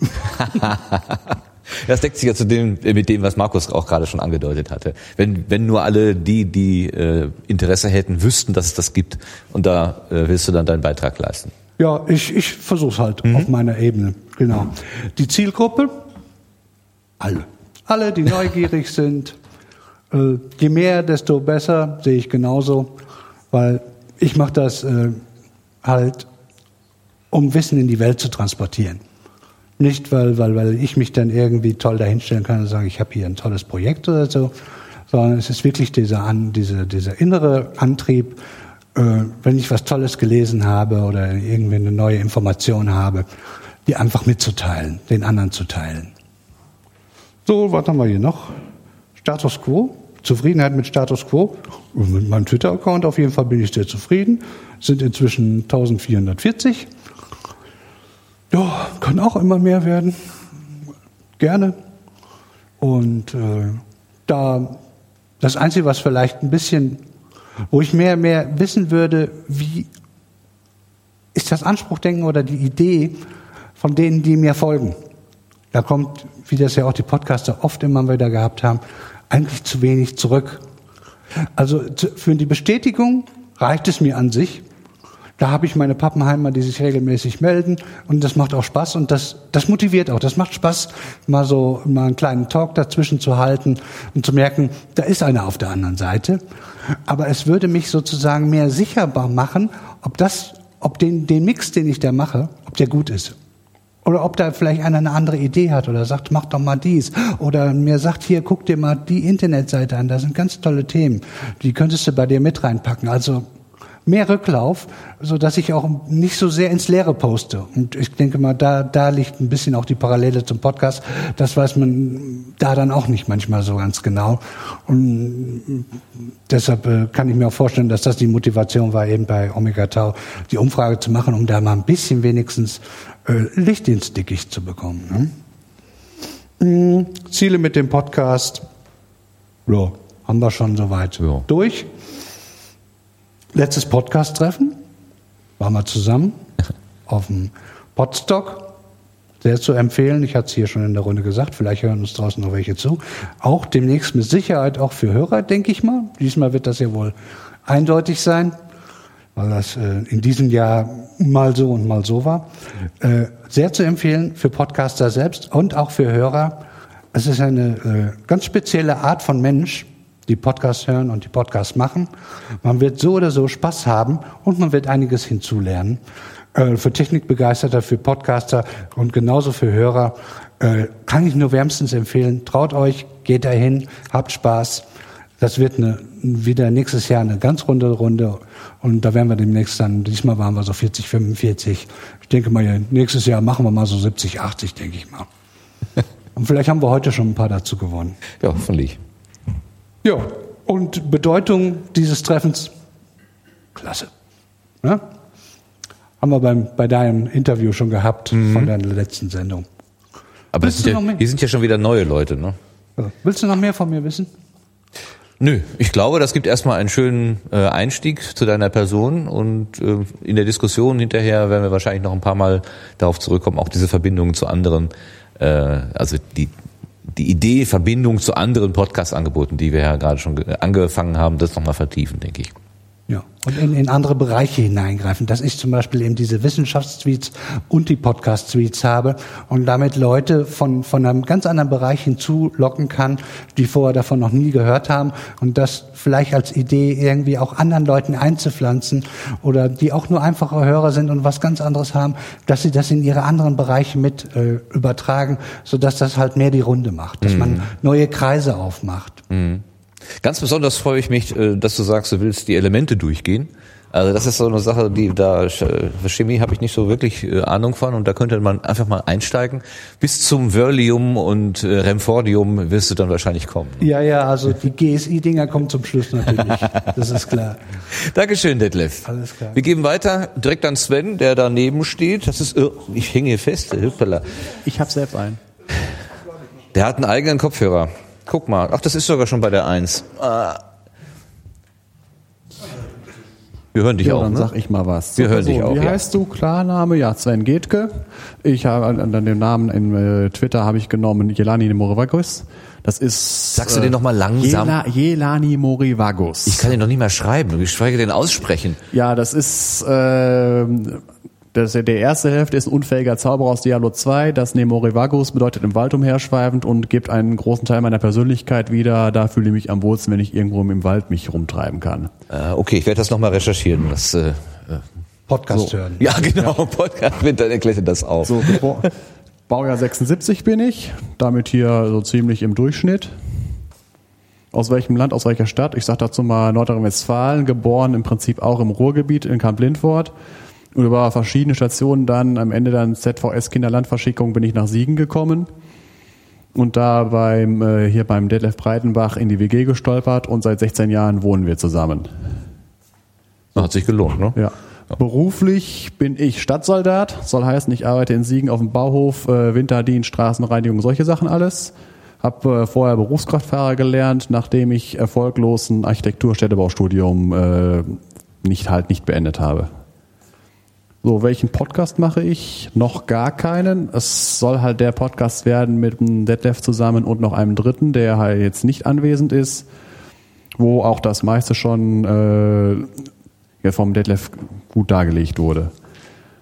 Das deckt sich ja zu dem, mit dem, was Markus auch gerade schon angedeutet hatte. Wenn, wenn nur alle die, die äh, Interesse hätten, wüssten, dass es das gibt, und da äh, willst du dann deinen Beitrag leisten. Ja, ich, ich versuche es halt mhm. auf meiner Ebene. Genau. Die Zielgruppe? Alle. Alle, die neugierig sind. Äh, je mehr, desto besser, sehe ich genauso. Weil ich mache das äh, halt, um Wissen in die Welt zu transportieren. Nicht, weil, weil, weil ich mich dann irgendwie toll dahinstellen kann und sagen, ich habe hier ein tolles Projekt oder so, sondern es ist wirklich dieser, an, diese, dieser innere Antrieb, äh, wenn ich was Tolles gelesen habe oder irgendwie eine neue Information habe, die einfach mitzuteilen, den anderen zu teilen. So, was haben wir hier noch? Status Quo. Zufriedenheit mit Status Quo. Und mit meinem Twitter-Account auf jeden Fall bin ich sehr zufrieden. Sind inzwischen 1440. Ja, kann auch immer mehr werden. Gerne. Und äh, da das Einzige, was vielleicht ein bisschen, wo ich mehr mehr wissen würde, wie ist das Anspruchdenken oder die Idee von denen, die mir folgen. Da kommt, wie das ja auch die Podcaster oft immer wieder gehabt haben, eigentlich zu wenig zurück. Also für die Bestätigung reicht es mir an sich, da habe ich meine Pappenheimer, die sich regelmäßig melden und das macht auch Spaß und das, das motiviert auch. Das macht Spaß, mal so mal einen kleinen Talk dazwischen zu halten und zu merken, da ist einer auf der anderen Seite. Aber es würde mich sozusagen mehr sicherbar machen, ob das, ob den, den Mix, den ich da mache, ob der gut ist. Oder ob da vielleicht einer eine andere Idee hat oder sagt, mach doch mal dies. Oder mir sagt, hier, guck dir mal die Internetseite an, da sind ganz tolle Themen. Die könntest du bei dir mit reinpacken. Also mehr Rücklauf, so dass ich auch nicht so sehr ins Leere poste. Und ich denke mal, da, da liegt ein bisschen auch die Parallele zum Podcast. Das weiß man da dann auch nicht manchmal so ganz genau. Und deshalb äh, kann ich mir auch vorstellen, dass das die Motivation war, eben bei Omega Tau die Umfrage zu machen, um da mal ein bisschen wenigstens äh, Licht ins Dickicht zu bekommen. Ne? Mhm. Ziele mit dem Podcast, ja, haben wir schon soweit ja. durch. Letztes Podcast-Treffen waren wir zusammen auf dem Podstock. Sehr zu empfehlen. Ich hatte es hier schon in der Runde gesagt. Vielleicht hören uns draußen noch welche zu. Auch demnächst mit Sicherheit auch für Hörer, denke ich mal. Diesmal wird das ja wohl eindeutig sein, weil das äh, in diesem Jahr mal so und mal so war. Äh, sehr zu empfehlen für Podcaster selbst und auch für Hörer. Es ist eine äh, ganz spezielle Art von Mensch, die Podcasts hören und die Podcasts machen. Man wird so oder so Spaß haben und man wird einiges hinzulernen. Äh, für Technikbegeisterter, für Podcaster und genauso für Hörer äh, kann ich nur wärmstens empfehlen. Traut euch, geht dahin, habt Spaß. Das wird eine, wieder nächstes Jahr eine ganz runde Runde und da werden wir demnächst dann, diesmal waren wir so 40, 45. Ich denke mal, nächstes Jahr machen wir mal so 70, 80, denke ich mal. Und vielleicht haben wir heute schon ein paar dazu gewonnen. Ja, hoffentlich. Ja, und Bedeutung dieses Treffens, klasse. Ja? Haben wir beim, bei deinem Interview schon gehabt mhm. von deiner letzten Sendung. Aber sind ja, hier sind ja schon wieder neue Leute, ne? Willst du noch mehr von mir wissen? Nö, ich glaube, das gibt erstmal einen schönen äh, Einstieg zu deiner Person und äh, in der Diskussion hinterher werden wir wahrscheinlich noch ein paar Mal darauf zurückkommen, auch diese Verbindungen zu anderen, äh, also die, die Idee, Verbindung zu anderen Podcast-Angeboten, die wir ja gerade schon angefangen haben, das nochmal vertiefen, denke ich. Ja, und in, in andere Bereiche hineingreifen, dass ich zum Beispiel eben diese Wissenschaftstweets und die Podcast-Tweets habe und damit Leute von, von einem ganz anderen Bereich hinzulocken kann, die vorher davon noch nie gehört haben. Und das vielleicht als Idee irgendwie auch anderen Leuten einzupflanzen oder die auch nur einfache Hörer sind und was ganz anderes haben, dass sie das in ihre anderen Bereiche mit äh, übertragen, sodass das halt mehr die Runde macht, dass man neue Kreise aufmacht. Ganz besonders freue ich mich, äh, dass du sagst, du willst die Elemente durchgehen. Also das ist so eine Sache, die da äh, für Chemie habe ich nicht so wirklich äh, Ahnung von und da könnte man einfach mal einsteigen. Bis zum Verlium und äh, Remfordium wirst du dann wahrscheinlich kommen. Ja, ja, also die GSI-Dinger kommen zum Schluss natürlich. Das ist klar. Dankeschön, Detlef. Alles klar. Wir geben weiter direkt an Sven, der daneben steht. Das ist, oh, ich hänge hier fest, Hüppala. Ich habe selbst einen. Der hat einen eigenen Kopfhörer. Guck mal. Ach, das ist sogar schon bei der Eins. Ah. Wir hören dich Ja, auch, dann ne? sag ich mal was. Wir hören dich auch, Wie ja. heißt du? Klarname? Ja, Sven Getke. Ich habe an an dem Namen in äh, Twitter habe ich genommen Jelani Morivagus. Das ist Sagst du den noch mal langsam? Jela, Jelani Morivagus. Ich kann den noch nicht mehr schreiben, geschweige denn aussprechen. Ja, das ist, ähm, das, der erste Hälfte ist ein unfähiger Zauberer aus Diablo 2. Das Nemorivagus bedeutet im Wald umherschweifend und gibt einen großen Teil meiner Persönlichkeit wieder. Da fühle ich mich am wohlsten, wenn ich irgendwo im Wald mich rumtreiben kann. Äh, okay, ich werde das nochmal recherchieren. Das, äh, Podcast hören. ja, genau, Podcast, dann erklärt ihr das auch. So, Baujahr 76 bin ich, damit hier so ziemlich im Durchschnitt. Aus welchem Land, aus welcher Stadt? Ich sage dazu mal Nordrhein-Westfalen, geboren im Prinzip auch im Ruhrgebiet in Kamp-Lindfort. Und über verschiedene Stationen dann, am Ende dann ZVS Kinderlandverschickung, bin ich nach Siegen gekommen. Und da beim, äh, hier beim Detlef Breitenbach in die WG gestolpert und seit 16 Jahren wohnen wir zusammen. Hat sich gelohnt, ne? Ja. Beruflich bin ich Stadtsoldat, soll heißen, ich arbeite in Siegen auf dem Bauhof, äh, Winterdienst, Straßenreinigung, solche Sachen alles. Hab äh, vorher Berufskraftfahrer gelernt, nachdem ich erfolglos ein Architektur-Städtebaustudium äh, nicht halt nicht beendet habe. So, welchen Podcast mache ich? Noch gar keinen. Es soll halt der Podcast werden mit dem Detlef zusammen und noch einem dritten, der halt jetzt nicht anwesend ist, wo auch das meiste schon äh, ja, vom Detlef gut dargelegt wurde.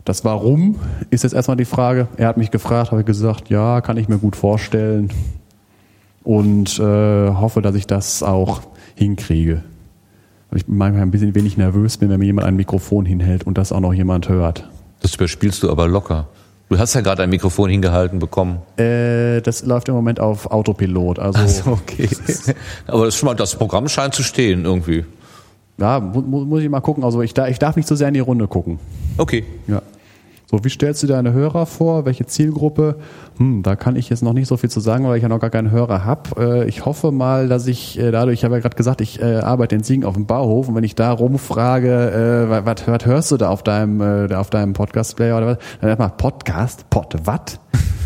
Das Warum ist jetzt erstmal die Frage. Er hat mich gefragt, habe ich gesagt, ja, kann ich mir gut vorstellen und äh, hoffe, dass ich das auch hinkriege. Weil ich manchmal ein bisschen wenig nervös bin, wenn mir jemand ein Mikrofon hinhält und das auch noch jemand hört. Das überspielst du aber locker. Du hast ja gerade ein Mikrofon hingehalten bekommen. Äh, das läuft im Moment auf Autopilot. Also so, okay. aber das, mal, das Programm scheint zu stehen irgendwie. ja, mu muss ich mal gucken. Also ich, da, ich darf nicht so sehr in die Runde gucken. Okay. Ja. So, wie stellst du deine Hörer vor? Welche Zielgruppe? Hm, da kann ich jetzt noch nicht so viel zu sagen, weil ich ja noch gar keinen Hörer habe. Äh, ich hoffe mal, dass ich äh, dadurch, ich habe ja gerade gesagt, ich äh, arbeite in Siegen auf dem Bauhof und wenn ich da rumfrage, was, hörst du da auf deinem, auf deinem Podcast-Player oder was, dann erstmal Podcast, Pod, wat?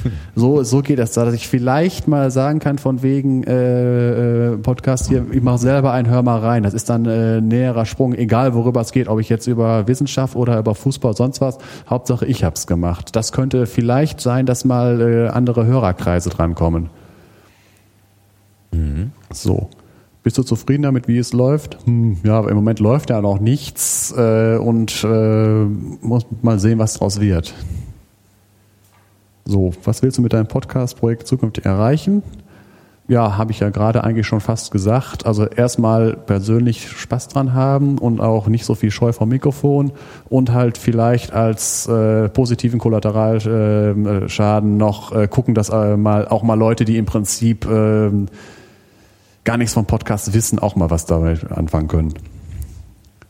So, so geht das da, dass ich vielleicht mal sagen kann von wegen äh, äh, Podcast hier, ich mache selber einen, hör mal rein. Das ist dann äh, näherer Sprung, egal worüber es geht, ob ich jetzt über Wissenschaft oder über Fußball sonst was. Hauptsache ich hab's gemacht. Das könnte vielleicht sein, dass mal äh, andere Hörerkreise drankommen. So. Bist du zufrieden damit, wie es läuft? Hm, ja, aber im Moment läuft ja noch nichts äh, und äh, muss mal sehen, was draus wird. So, was willst du mit deinem Podcast-Projekt zukünftig erreichen? Ja, habe ich ja gerade eigentlich schon fast gesagt. Also erstmal persönlich Spaß dran haben und auch nicht so viel Scheu vom Mikrofon und halt vielleicht als äh, positiven Kollateralschaden Schaden noch äh, gucken, dass äh, mal auch mal Leute, die im Prinzip äh, gar nichts vom Podcast wissen, auch mal was damit anfangen können.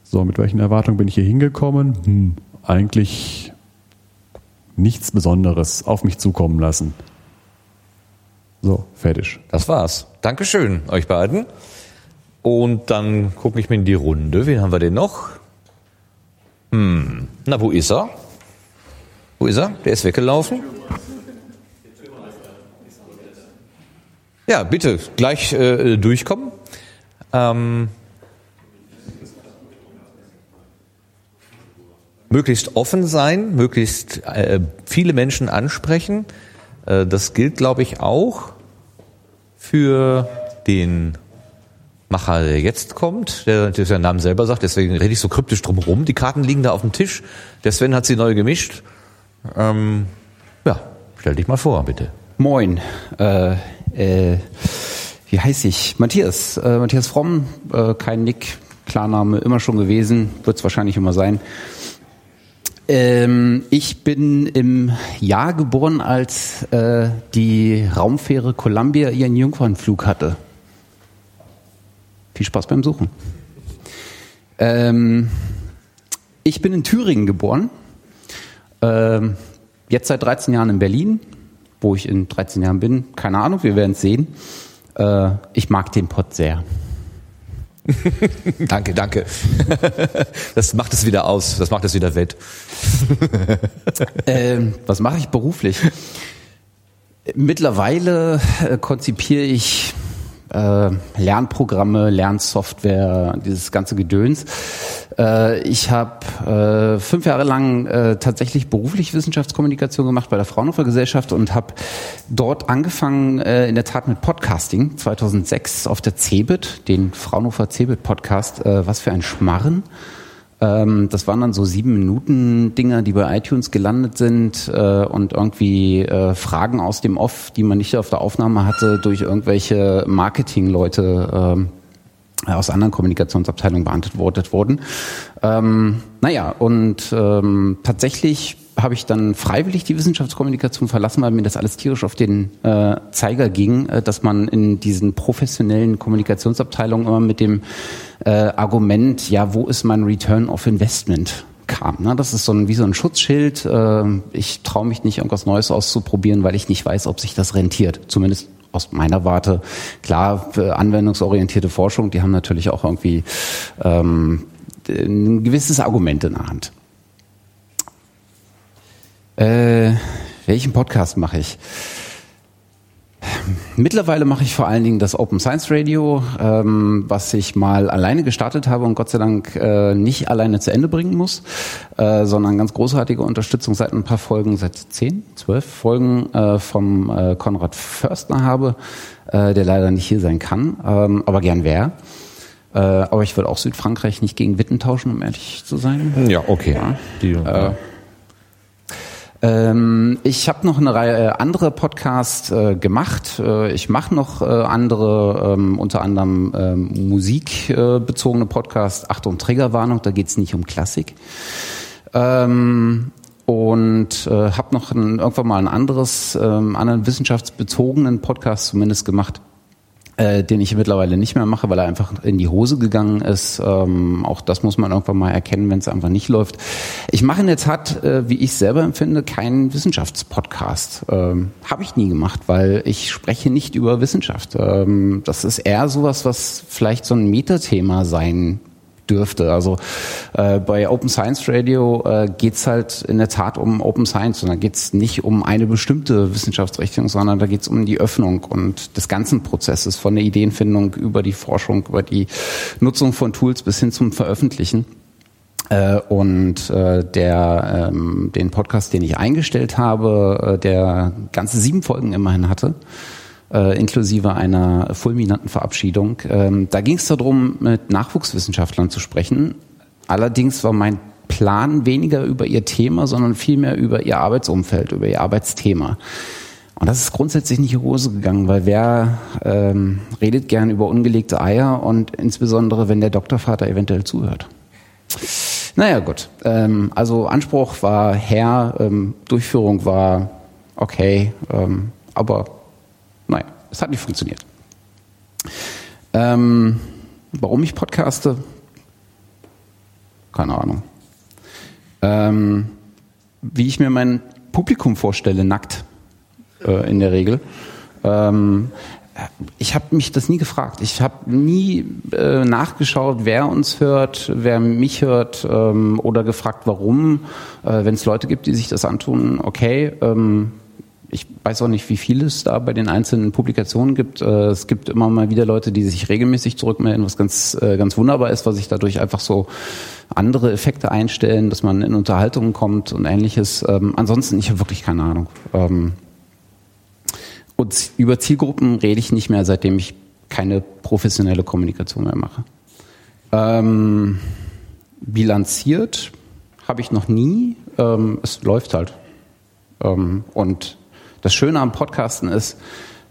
So, mit welchen Erwartungen bin ich hier hingekommen? Hm, eigentlich nichts Besonderes auf mich zukommen lassen. So, fertig. Das war's. Dankeschön, euch beiden. Und dann gucke ich mir in die Runde. Wen haben wir denn noch? Hm. Na, wo ist er? Wo ist er? Der ist weggelaufen. Ja, bitte, gleich äh, durchkommen. Ähm, möglichst offen sein, möglichst äh, viele Menschen ansprechen. Äh, das gilt, glaube ich, auch für den Macher, der jetzt kommt, der, seinen Namen selber sagt, deswegen rede ich so kryptisch drum rum. Die Karten liegen da auf dem Tisch. Der Sven hat sie neu gemischt. Ähm, ja, stell dich mal vor, bitte. Moin. Äh, äh, wie heiße ich? Matthias. Äh, Matthias Fromm, äh, kein Nick, Klarname, immer schon gewesen, wird es wahrscheinlich immer sein. Ähm, ich bin im Jahr geboren, als äh, die Raumfähre Columbia ihren Jungfernflug hatte. Viel Spaß beim Suchen. Ähm, ich bin in Thüringen geboren. Ähm, jetzt seit 13 Jahren in Berlin. Wo ich in 13 Jahren bin, keine Ahnung, wir werden es sehen. Äh, ich mag den Pott sehr. danke, danke. Das macht es wieder aus, das macht es wieder wett. ähm, was mache ich beruflich? Mittlerweile äh, konzipiere ich äh, Lernprogramme, Lernsoftware, dieses ganze Gedöns. Äh, ich habe äh, fünf Jahre lang äh, tatsächlich beruflich Wissenschaftskommunikation gemacht bei der Fraunhofer Gesellschaft und habe dort angefangen äh, in der Tat mit Podcasting 2006 auf der CeBIT, den Fraunhofer CeBIT Podcast. Äh, was für ein Schmarren. Ähm, das waren dann so sieben Minuten Dinger, die bei iTunes gelandet sind äh, und irgendwie äh, Fragen aus dem Off, die man nicht auf der Aufnahme hatte, durch irgendwelche Marketingleute äh, aus anderen Kommunikationsabteilungen beantwortet wurden. Ähm, naja, und ähm, tatsächlich habe ich dann freiwillig die Wissenschaftskommunikation verlassen, weil mir das alles tierisch auf den äh, Zeiger ging, äh, dass man in diesen professionellen Kommunikationsabteilungen immer mit dem äh, Argument, ja, wo ist mein Return of Investment? kam. Ne? Das ist so ein, wie so ein Schutzschild. Äh, ich traue mich nicht, irgendwas Neues auszuprobieren, weil ich nicht weiß, ob sich das rentiert. Zumindest aus meiner Warte. Klar, anwendungsorientierte Forschung, die haben natürlich auch irgendwie ähm, ein gewisses Argument in der Hand. Äh, welchen Podcast mache ich? Mittlerweile mache ich vor allen Dingen das Open Science Radio, ähm, was ich mal alleine gestartet habe und Gott sei Dank äh, nicht alleine zu Ende bringen muss, äh, sondern ganz großartige Unterstützung seit ein paar Folgen, seit zehn, zwölf Folgen äh, vom äh, Konrad Förstner habe, äh, der leider nicht hier sein kann, ähm, aber gern wäre. Äh, aber ich würde auch Südfrankreich nicht gegen Witten tauschen, um ehrlich zu sein. Ja, okay. Ja. Die, Äh, ähm, ich habe noch eine Reihe äh, andere Podcasts äh, gemacht. Äh, ich mache noch äh, andere, ähm, unter anderem ähm, musikbezogene Podcasts. Achtung, Triggerwarnung, da geht's nicht um Klassik. Ähm, und äh, habe noch ein, irgendwann mal ein anderes, ähm, anderen wissenschaftsbezogenen Podcast zumindest gemacht, äh, den ich mittlerweile nicht mehr mache, weil er einfach in die Hose gegangen ist. Ähm, auch das muss man irgendwann mal erkennen, wenn es einfach nicht läuft. Ich mache in der Tat, äh, wie ich selber empfinde, keinen Wissenschaftspodcast. Ähm, Habe ich nie gemacht, weil ich spreche nicht über Wissenschaft. Ähm, das ist eher sowas, was vielleicht so ein Metathema sein dürfte. Also äh, bei Open Science Radio äh, geht's halt in der Tat um Open Science und da geht's nicht um eine bestimmte Wissenschaftsrichtung, sondern da geht's um die Öffnung und des ganzen Prozesses von der Ideenfindung über die Forschung, über die Nutzung von Tools bis hin zum Veröffentlichen. Äh, und äh, der ähm, den Podcast, den ich eingestellt habe, äh, der ganze sieben Folgen immerhin hatte, äh, inklusive einer fulminanten Verabschiedung. Ähm, da ging es darum, mit Nachwuchswissenschaftlern zu sprechen. Allerdings war mein Plan weniger über ihr Thema, sondern vielmehr über ihr Arbeitsumfeld, über ihr Arbeitsthema. Und das ist grundsätzlich nicht in die Hose gegangen, weil wer ähm, redet gern über ungelegte Eier und insbesondere, wenn der Doktorvater eventuell zuhört. Naja, gut. Ähm, also Anspruch war Herr, ähm, Durchführung war okay, ähm, aber naja, es hat nicht funktioniert. Ähm, warum ich podcaste? Keine Ahnung. Ähm, wie ich mir mein Publikum vorstelle, nackt äh, in der Regel. Ähm, ich habe mich das nie gefragt. Ich habe nie äh, nachgeschaut, wer uns hört, wer mich hört ähm, oder gefragt, warum. Äh, Wenn es Leute gibt, die sich das antun, okay. Ähm, ich weiß auch nicht, wie viel es da bei den einzelnen Publikationen gibt. Äh, es gibt immer mal wieder Leute, die sich regelmäßig zurückmelden, was ganz, äh, ganz wunderbar ist, weil sich dadurch einfach so andere Effekte einstellen, dass man in Unterhaltungen kommt und ähnliches. Ähm, ansonsten, ich habe wirklich keine Ahnung. Ähm, und über Zielgruppen rede ich nicht mehr, seitdem ich keine professionelle Kommunikation mehr mache. Ähm, bilanziert habe ich noch nie. Ähm, es läuft halt. Ähm, und das Schöne am Podcasten ist,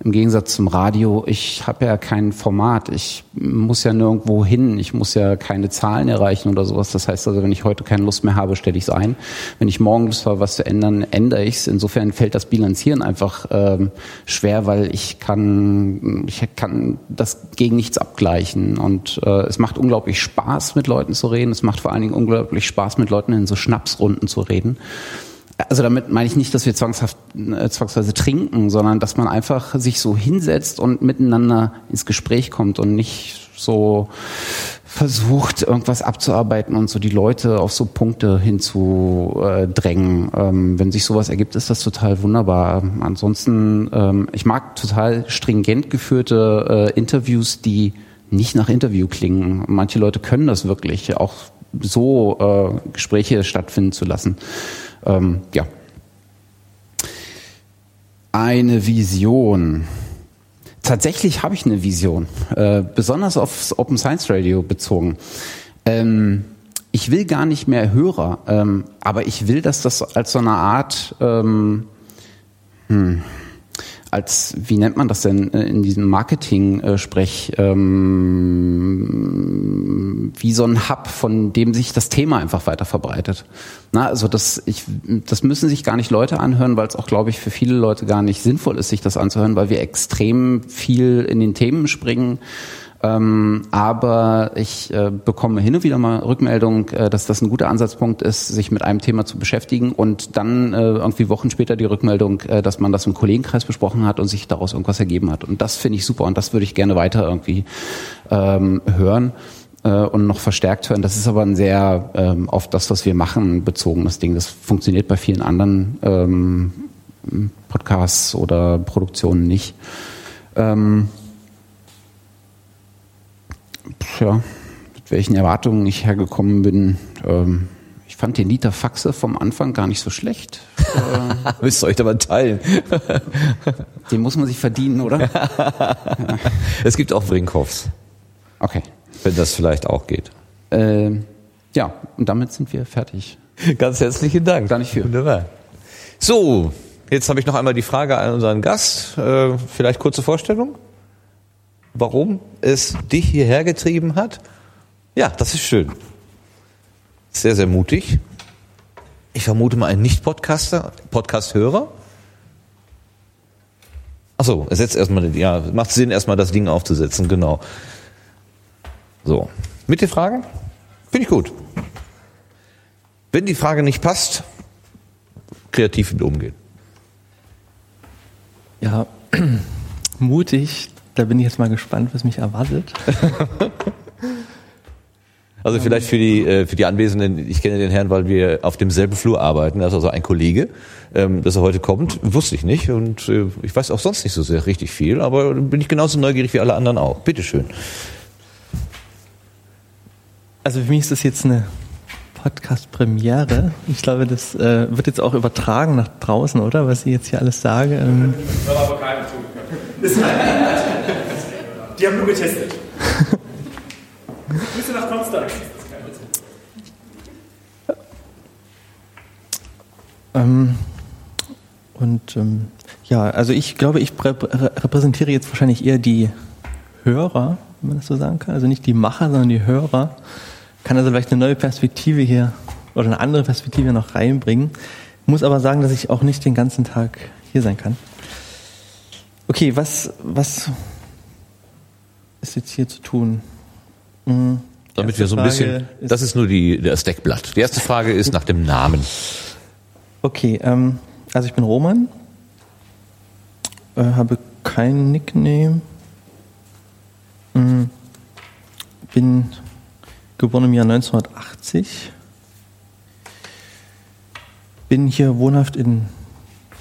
im Gegensatz zum Radio, ich habe ja kein Format. Ich muss ja nirgendwo hin. Ich muss ja keine Zahlen erreichen oder sowas. Das heißt also, wenn ich heute keine Lust mehr habe, stelle ich es ein. Wenn ich morgen Lust habe, was zu ändern, ändere ich es. Insofern fällt das Bilanzieren einfach ähm, schwer, weil ich kann, ich kann das gegen nichts abgleichen. Und äh, es macht unglaublich Spaß, mit Leuten zu reden. Es macht vor allen Dingen unglaublich Spaß, mit Leuten in so Schnapsrunden zu reden. Also damit meine ich nicht, dass wir zwangshaft, äh, zwangsweise trinken, sondern dass man einfach sich so hinsetzt und miteinander ins Gespräch kommt und nicht so versucht, irgendwas abzuarbeiten und so die Leute auf so Punkte hinzudrängen. Ähm, wenn sich sowas ergibt, ist das total wunderbar. Ansonsten, ähm, ich mag total stringent geführte äh, Interviews, die nicht nach Interview klingen. Manche Leute können das wirklich, auch so äh, Gespräche stattfinden zu lassen. Ähm, ja. Eine Vision. Tatsächlich habe ich eine Vision, äh, besonders aufs Open Science Radio bezogen. Ähm, ich will gar nicht mehr Hörer, ähm, aber ich will, dass das als so eine Art ähm, hm, als, wie nennt man das denn äh, in diesem Marketing-Sprech, ähm, wie so ein Hub, von dem sich das Thema einfach weiter verbreitet. Na, also das, ich, das müssen sich gar nicht Leute anhören, weil es auch, glaube ich, für viele Leute gar nicht sinnvoll ist, sich das anzuhören, weil wir extrem viel in den Themen springen ähm, aber ich äh, bekomme hin und wieder mal Rückmeldung, äh, dass das ein guter Ansatzpunkt ist, sich mit einem Thema zu beschäftigen und dann äh, irgendwie Wochen später die Rückmeldung, äh, dass man das im Kollegenkreis besprochen hat und sich daraus irgendwas ergeben hat. Und das finde ich super und das würde ich gerne weiter irgendwie ähm, hören äh, und noch verstärkt hören. Das ist aber ein sehr ähm, auf das, was wir machen, bezogenes Ding. Das funktioniert bei vielen anderen ähm, Podcasts oder Produktionen nicht. Ähm, ja, mit welchen Erwartungen ich hergekommen bin. Ähm, ich fand den Liter Faxe vom Anfang gar nicht so schlecht. Äh, Müsst ihr euch aber teilen. den muss man sich verdienen, oder? Es gibt auch Brinkhoffs. Okay. Wenn das vielleicht auch geht. Ähm, ja, und damit sind wir fertig. Ganz herzlichen Dank. Gar nicht für. Wunderbar. So, jetzt habe ich noch einmal die Frage an unseren Gast. Äh, vielleicht kurze Vorstellung? Warum es dich hierher getrieben hat? Ja, das ist schön. Sehr, sehr mutig. Ich vermute mal ein Nicht-Podcaster, Podcast-Hörer. Achso, er setzt erstmal, ja, macht Sinn, erstmal das Ding aufzusetzen, genau. So. Mit den Fragen? Finde ich gut. Wenn die Frage nicht passt, kreativ mit umgehen. Ja, mutig, da bin ich jetzt mal gespannt, was mich erwartet. Also vielleicht für die, äh, für die Anwesenden, ich kenne den Herrn, weil wir auf demselben Flur arbeiten, er ist also ein Kollege, ähm, dass er heute kommt, wusste ich nicht und äh, ich weiß auch sonst nicht so sehr richtig viel, aber bin ich genauso neugierig wie alle anderen auch. Bitteschön. Also für mich ist das jetzt eine Podcast-Premiere. Ich glaube, das äh, wird jetzt auch übertragen nach draußen, oder? Was ich jetzt hier alles sage. Ähm, Soll aber keiner tun. Die haben nur getestet. Grüße nach Konstanz. ähm, und ähm, ja, also ich glaube, ich prä repräsentiere jetzt wahrscheinlich eher die Hörer, wenn man das so sagen kann. Also nicht die Macher, sondern die Hörer. Kann also vielleicht eine neue Perspektive hier oder eine andere Perspektive noch reinbringen. Muss aber sagen, dass ich auch nicht den ganzen Tag hier sein kann. Okay, was, was ist jetzt hier zu tun? Hm, Damit wir so ein bisschen, das ist nur die, das Deckblatt. Die erste Frage ist nach dem Namen. Okay, ähm, also ich bin Roman, äh, habe kein Nickname, hm, bin geboren im Jahr 1980, bin hier wohnhaft in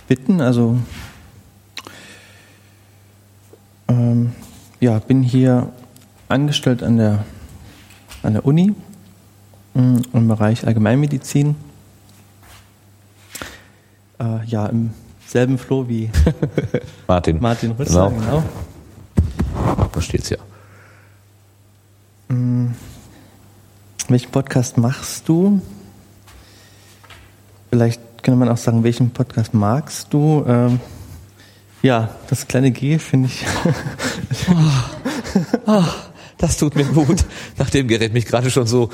Witten, also ähm, ja, bin hier angestellt an der, an der Uni mh, im Bereich Allgemeinmedizin. Äh, ja, im selben Floh wie Martin. Martin Rützer, Genau. genau. versteht's ja. Hm. Welchen Podcast machst du? Vielleicht könnte man auch sagen, welchen Podcast magst du? Ähm, ja, das kleine G finde ich. oh, das tut mir gut, nachdem Gerät mich gerade schon so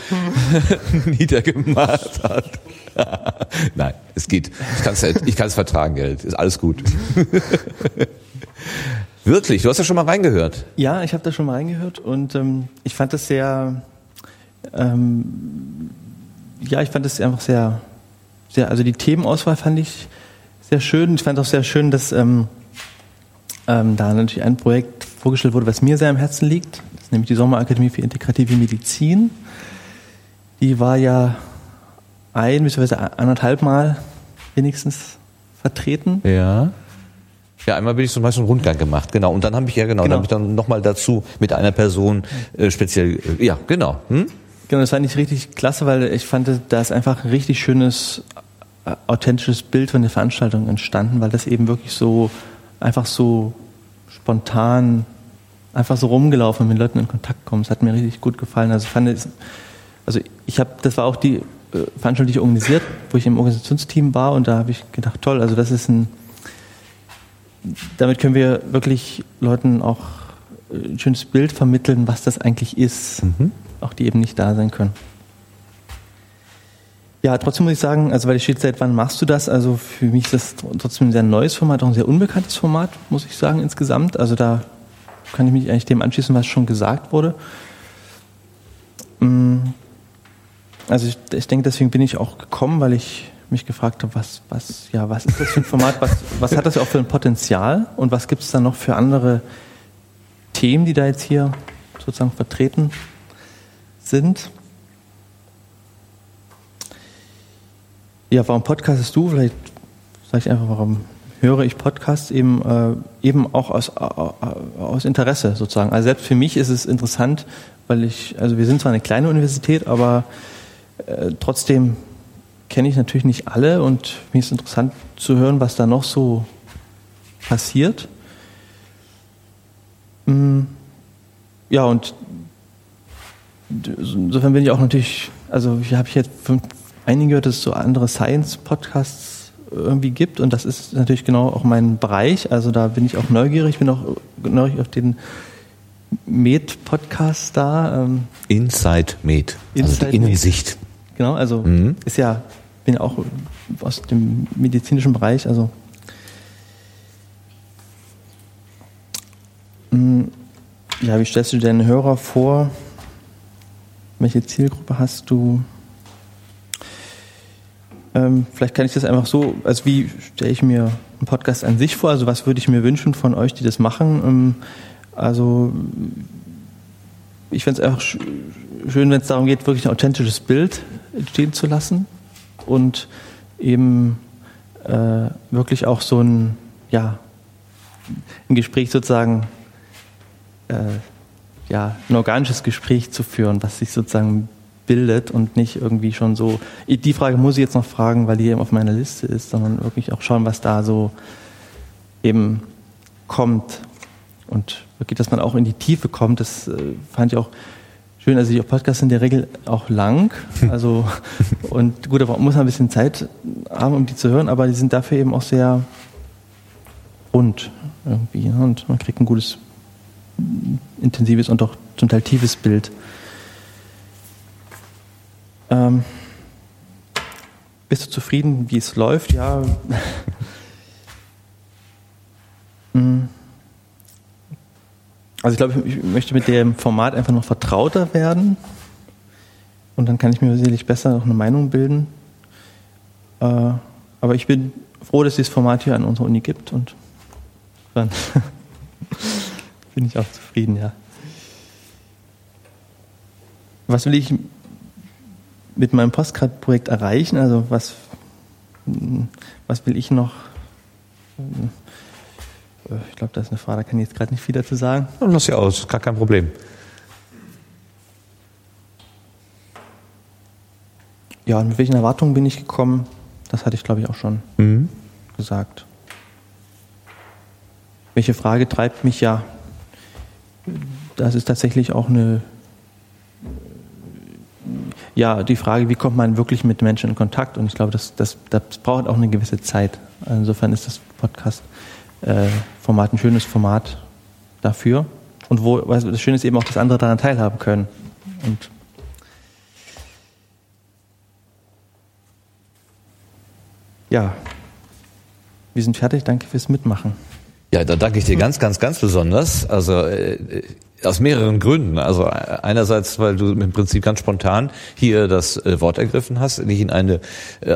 niedergemacht hat. Nein, es geht. Ich kann es ich kann's vertragen, Gerät. Ist alles gut. Wirklich, du hast ja schon mal reingehört. Ja, ich habe da schon mal reingehört und ähm, ich fand das sehr, ähm, ja, ich fand das einfach sehr, sehr, also die Themenauswahl fand ich sehr schön. Ich fand auch sehr schön, dass ähm, ähm, da natürlich ein Projekt vorgestellt wurde, was mir sehr am Herzen liegt. Das ist nämlich die Sommerakademie für integrative Medizin. Die war ja ein bzw. anderthalb Mal wenigstens vertreten. Ja. Ja, einmal bin ich zum Beispiel einen Rundgang gemacht, genau. Und dann habe ich ja genau, genau. dann habe ich dann nochmal dazu mit einer Person äh, speziell, äh, ja, genau. Hm? Genau, das fand ich richtig klasse, weil ich fand, da ist einfach ein richtig schönes, äh, authentisches Bild von der Veranstaltung entstanden, weil das eben wirklich so einfach so spontan einfach so rumgelaufen und mit Leuten in Kontakt kommen. Das hat mir richtig gut gefallen. Also fand ich, also ich habe, das war auch die äh, Veranstaltung, die ich organisiert, wo ich im Organisationsteam war und da habe ich gedacht, toll, also das ist ein damit können wir wirklich Leuten auch ein schönes Bild vermitteln, was das eigentlich ist, mhm. auch die eben nicht da sein können. Ja, trotzdem muss ich sagen, also weil ich steht, seit wann machst du das? Also für mich ist das trotzdem ein sehr neues Format, auch ein sehr unbekanntes Format, muss ich sagen, insgesamt. Also da kann ich mich eigentlich dem anschließen, was schon gesagt wurde. Mm. Also ich, ich denke, deswegen bin ich auch gekommen, weil ich mich gefragt habe, was, was, ja, was ist das für ein Format, was, was hat das auch für ein Potenzial und was gibt es da noch für andere Themen, die da jetzt hier sozusagen vertreten sind. Ja, warum podcastest du? Vielleicht sage ich einfach, warum höre ich Podcasts eben, äh, eben auch aus, äh, aus Interesse sozusagen. Also selbst für mich ist es interessant, weil ich, also wir sind zwar eine kleine Universität, aber äh, trotzdem kenne ich natürlich nicht alle und mir ist interessant zu hören, was da noch so passiert. Mm, ja, und insofern bin ich auch natürlich, also ich habe jetzt gehört, dass es so andere Science-Podcasts irgendwie gibt und das ist natürlich genau auch mein Bereich. Also da bin ich auch neugierig. Ich bin auch neugierig auf den Med-Podcast da. Ähm, Inside Med, also Inside die Innensicht. Genau, also mhm. ist ja, bin ja auch aus dem medizinischen Bereich, also mm, ja, wie stellst du deinen Hörer vor? Welche Zielgruppe hast du? Ähm, vielleicht kann ich das einfach so, also wie stelle ich mir einen Podcast an sich vor? Also was würde ich mir wünschen von euch, die das machen? Ähm, also ich fände es einfach schön, wenn es darum geht, wirklich ein authentisches Bild entstehen zu lassen und eben äh, wirklich auch so ein, ja, ein Gespräch sozusagen, äh, ja, ein organisches Gespräch zu führen, was sich sozusagen bildet und nicht irgendwie schon so, die Frage muss ich jetzt noch fragen, weil die eben auf meiner Liste ist, sondern wirklich auch schauen, was da so eben kommt und wirklich, dass man auch in die Tiefe kommt, das äh, fand ich auch schön. Also die Podcasts sind in der Regel auch lang. Also und gut, da muss man ein bisschen Zeit haben, um die zu hören, aber die sind dafür eben auch sehr rund irgendwie. Ne? Und man kriegt ein gutes, intensives und auch zum Teil tiefes Bild. Ähm, bist du zufrieden, wie es läuft? Ja. hm. Also ich glaube, ich möchte mit dem Format einfach noch vertrauter werden und dann kann ich mir sicherlich besser noch eine Meinung bilden. Äh, aber ich bin froh, dass es dieses Format hier an unserer Uni gibt und dann bin ich auch zufrieden, ja. Was will ich mit meinem Postcard-Projekt erreichen? Also was, was will ich noch äh, ich glaube, das ist eine Frage, da kann ich jetzt gerade nicht viel dazu sagen. Dann lass sie aus, gar kein Problem. Ja, und mit welchen Erwartungen bin ich gekommen? Das hatte ich, glaube ich, auch schon mhm. gesagt. Welche Frage treibt mich ja? das ist tatsächlich auch eine, ja, die Frage, wie kommt man wirklich mit Menschen in Kontakt? Und ich glaube, das, das, das braucht auch eine gewisse Zeit. Insofern ist das Podcast-Format ein schönes Format dafür. Und wo, du, das Schöne ist eben auch, dass andere daran teilhaben können. Und ja, wir sind fertig. Danke fürs Mitmachen. Ja, da danke ich dir ganz, ganz, ganz besonders. Also äh, aus mehreren Gründen. Also äh, einerseits, weil du im Prinzip ganz spontan hier das äh, Wort ergriffen hast, nicht in eine. Äh,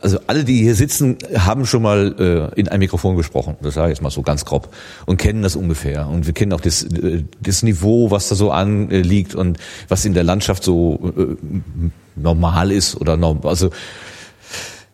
also alle, die hier sitzen, haben schon mal in ein Mikrofon gesprochen. Das sage ich jetzt mal so ganz grob und kennen das ungefähr. Und wir kennen auch das, das Niveau, was da so anliegt und was in der Landschaft so normal ist oder norm also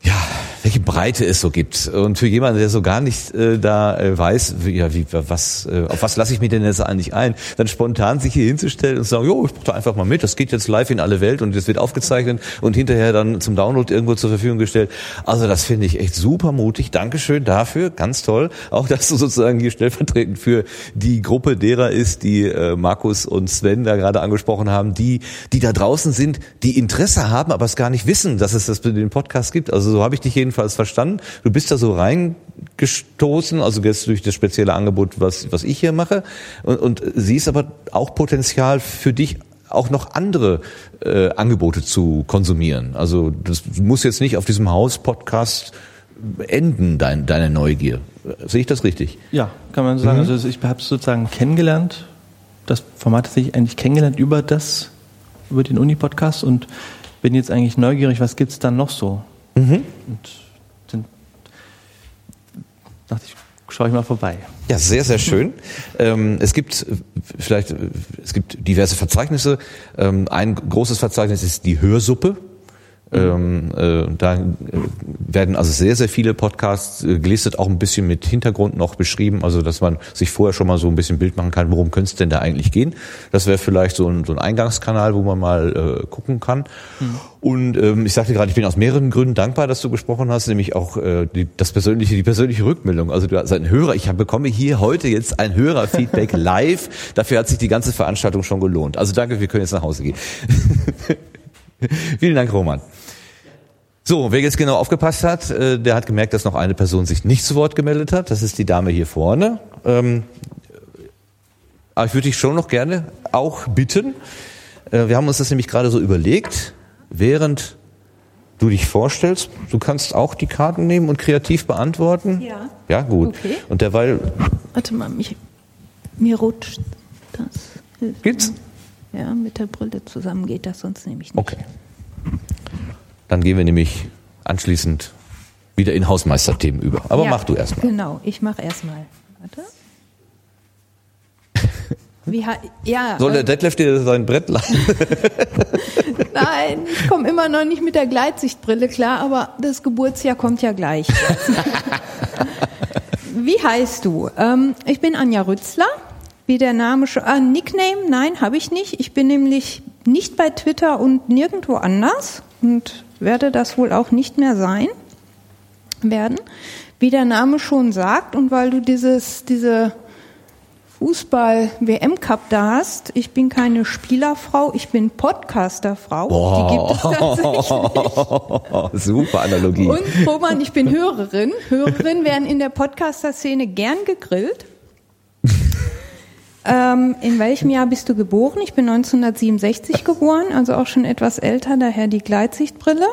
ja, welche Breite es so gibt. Und für jemanden, der so gar nicht äh, da äh, weiß, wie, ja, wie, was, äh, auf was lasse ich mich denn jetzt eigentlich ein, dann spontan sich hier hinzustellen und zu sagen, jo, ich da einfach mal mit, das geht jetzt live in alle Welt und das wird aufgezeichnet und hinterher dann zum Download irgendwo zur Verfügung gestellt. Also das finde ich echt super mutig. Dankeschön dafür, ganz toll. Auch dass du sozusagen hier stellvertretend für die Gruppe derer ist, die äh, Markus und Sven da gerade angesprochen haben, die, die da draußen sind, die Interesse haben, aber es gar nicht wissen, dass es das den Podcast gibt. Also so habe ich dich jedenfalls verstanden. Du bist da so reingestoßen, also jetzt durch das spezielle Angebot, was, was ich hier mache, und, und siehst aber auch Potenzial für dich auch noch andere äh, Angebote zu konsumieren. Also das muss jetzt nicht auf diesem Haus-Podcast enden, dein, deine Neugier. Sehe ich das richtig? Ja, kann man so sagen. Mhm. Also ich habe es sozusagen kennengelernt. Das Format habe ich eigentlich kennengelernt über das, über den Uni-Podcast und bin jetzt eigentlich neugierig, was gibt's dann noch so? Mhm. Und dann dachte ich, schaue ich mal vorbei. Ja, sehr, sehr schön. Ähm, es gibt vielleicht, äh, es gibt diverse Verzeichnisse. Ähm, ein großes Verzeichnis ist die Hörsuppe. Ähm, äh, da äh, werden also sehr, sehr viele Podcasts äh, gelistet, auch ein bisschen mit Hintergrund noch beschrieben, also dass man sich vorher schon mal so ein bisschen Bild machen kann, worum könnte es denn da eigentlich gehen. Das wäre vielleicht so ein, so ein Eingangskanal, wo man mal äh, gucken kann. Und ähm, ich sagte gerade, ich bin aus mehreren Gründen dankbar, dass du gesprochen hast, nämlich auch äh, die, das persönliche, die persönliche Rückmeldung. Also du hast einen Hörer, ich hab, bekomme hier heute jetzt ein Hörerfeedback live. Dafür hat sich die ganze Veranstaltung schon gelohnt. Also danke, wir können jetzt nach Hause gehen. Vielen Dank, Roman. So, wer jetzt genau aufgepasst hat, äh, der hat gemerkt, dass noch eine Person sich nicht zu Wort gemeldet hat. Das ist die Dame hier vorne. Ähm, aber ich würde dich schon noch gerne auch bitten. Äh, wir haben uns das nämlich gerade so überlegt, während du dich vorstellst, du kannst auch die Karten nehmen und kreativ beantworten. Ja. Ja, gut. Okay. Und derweil Warte mal, mich, mir rutscht das. Geht's? Ja, mit der Brille zusammen geht das sonst nämlich nicht. Okay. Dann gehen wir nämlich anschließend wieder in Hausmeisterthemen über. Aber ja, mach du erst mal. Genau, ich mache erstmal. Warte. Wie ja, Soll der äh, Detlef dir sein Brett laden? nein, ich komme immer noch nicht mit der Gleitsichtbrille klar, aber das Geburtsjahr kommt ja gleich. Wie heißt du? Ähm, ich bin Anja Rützler. Wie der Name schon. Ah, Nickname? Nein, habe ich nicht. Ich bin nämlich nicht bei Twitter und nirgendwo anders und werde das wohl auch nicht mehr sein werden. Wie der Name schon sagt und weil du dieses, diese Fußball-WM-Cup da hast, ich bin keine Spielerfrau, ich bin Podcasterfrau. Die gibt es tatsächlich. Super Analogie. Und Roman, ich bin Hörerin. Hörerinnen werden in der Podcaster-Szene gern gegrillt. Ähm, in welchem Jahr bist du geboren? Ich bin 1967 geboren, also auch schon etwas älter, daher die Gleitsichtbrille.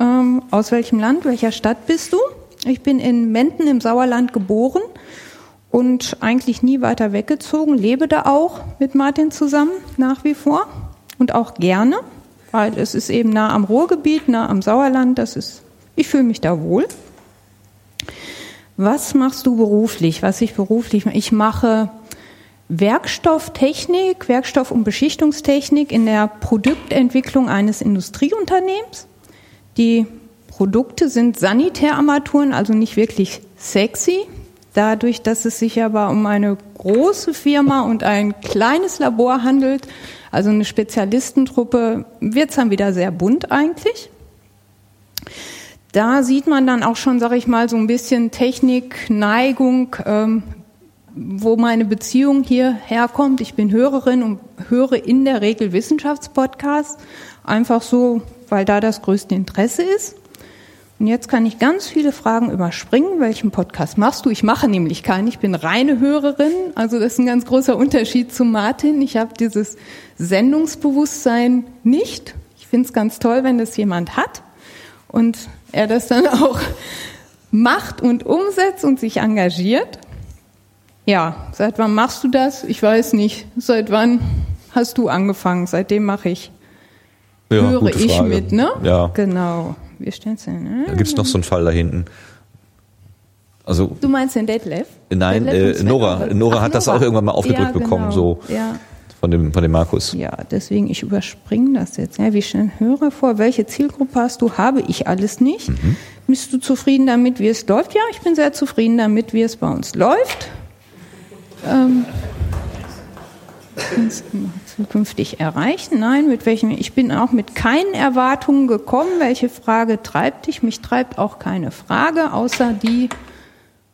Ähm, aus welchem Land, welcher Stadt bist du? Ich bin in Menden im Sauerland geboren und eigentlich nie weiter weggezogen, lebe da auch mit Martin zusammen nach wie vor und auch gerne, weil es ist eben nah am Ruhrgebiet, nah am Sauerland, das ist, ich fühle mich da wohl. Was machst du beruflich? Was ich beruflich mache? Ich mache Werkstofftechnik, Werkstoff- und Beschichtungstechnik in der Produktentwicklung eines Industrieunternehmens. Die Produkte sind Sanitärarmaturen, also nicht wirklich sexy. Dadurch, dass es sich aber um eine große Firma und ein kleines Labor handelt, also eine Spezialistentruppe, wird es dann wieder sehr bunt eigentlich. Da sieht man dann auch schon, sage ich mal, so ein bisschen Technik, Neigung, ähm, wo meine Beziehung hierher kommt. Ich bin Hörerin und höre in der Regel Wissenschaftspodcasts, einfach so, weil da das größte Interesse ist. Und jetzt kann ich ganz viele Fragen überspringen. Welchen Podcast machst du? Ich mache nämlich keinen. Ich bin reine Hörerin. Also das ist ein ganz großer Unterschied zu Martin. Ich habe dieses Sendungsbewusstsein nicht. Ich finde es ganz toll, wenn das jemand hat und er das dann auch macht und umsetzt und sich engagiert. Ja, seit wann machst du das? Ich weiß nicht. Seit wann hast du angefangen? Seitdem mache ich. Ja, höre ich mit, ne? Ja. Genau. Wir stellen es hin. Da gibt's noch so einen Fall da hinten. Also Du meinst den Detlef? Nein, Detlef äh, Nora. Nora Ach, hat das Nora. auch irgendwann mal aufgedrückt ja, bekommen, genau. so Ja. von dem, von dem Markus. ja, deswegen, ich überspringe das jetzt. Ja, wie schnell höre vor, welche Zielgruppe hast du? Habe ich alles nicht. Mhm. Bist du zufrieden damit, wie es läuft? Ja, ich bin sehr zufrieden damit, wie es bei uns läuft. Ähm, zukünftig erreichen? Nein, mit welchen? Ich bin auch mit keinen Erwartungen gekommen. Welche Frage treibt dich? Mich treibt auch keine Frage, außer die,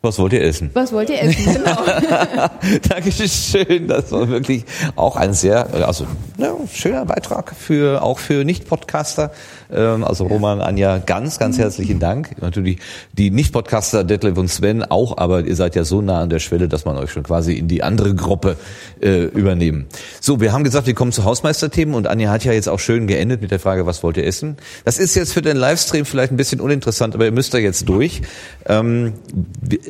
Was wollt ihr essen? was wollt ihr essen? Genau. Dankeschön. Das war wirklich auch ein sehr, also ja, schöner Beitrag für auch für Nicht-Podcaster. Ähm, also Roman, Anja, ganz, ganz herzlichen Dank. Natürlich die Nicht-Podcaster Detlef und Sven auch, aber ihr seid ja so nah an der Schwelle, dass man euch schon quasi in die andere Gruppe äh, übernehmen. So, wir haben gesagt, wir kommen zu Hausmeisterthemen und Anja hat ja jetzt auch schön geendet mit der Frage, was wollt ihr essen? Das ist jetzt für den Livestream vielleicht ein bisschen uninteressant, aber ihr müsst da jetzt durch. Ähm,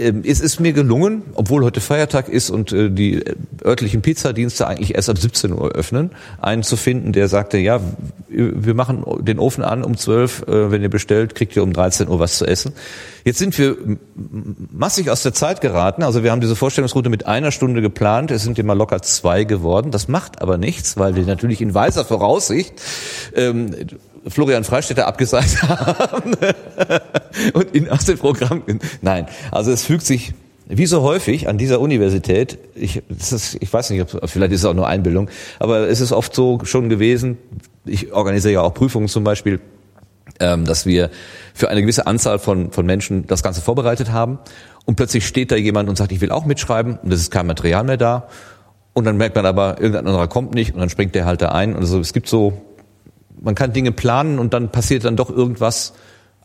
ähm, es ist mir gelungen, obwohl heute Feiertag ist und äh, die örtlichen Pizzadienste eigentlich erst ab 17 Uhr öffnen, einen zu finden, der sagte, ja, wir machen den Ofen an um 12, äh, wenn ihr bestellt, kriegt ihr um 13 Uhr was zu essen. Jetzt sind wir massig aus der Zeit geraten, also wir haben diese Vorstellungsroute mit einer Stunde geplant, es sind immer locker zwei geworden, das macht aber nichts, weil wir natürlich in weiser Voraussicht ähm, Florian Freistetter abgesagt haben und ihn aus dem Programm. Nein, also es fügt sich wie so häufig an dieser Universität, ich, das ist, ich weiß nicht, ob, vielleicht ist es auch nur Einbildung, aber es ist oft so schon gewesen, ich organisiere ja auch Prüfungen zum Beispiel, ähm, dass wir für eine gewisse Anzahl von, von Menschen das Ganze vorbereitet haben und plötzlich steht da jemand und sagt, ich will auch mitschreiben und es ist kein Material mehr da und dann merkt man aber, irgendein anderer kommt nicht und dann springt der halt da ein und also es gibt so, man kann Dinge planen und dann passiert dann doch irgendwas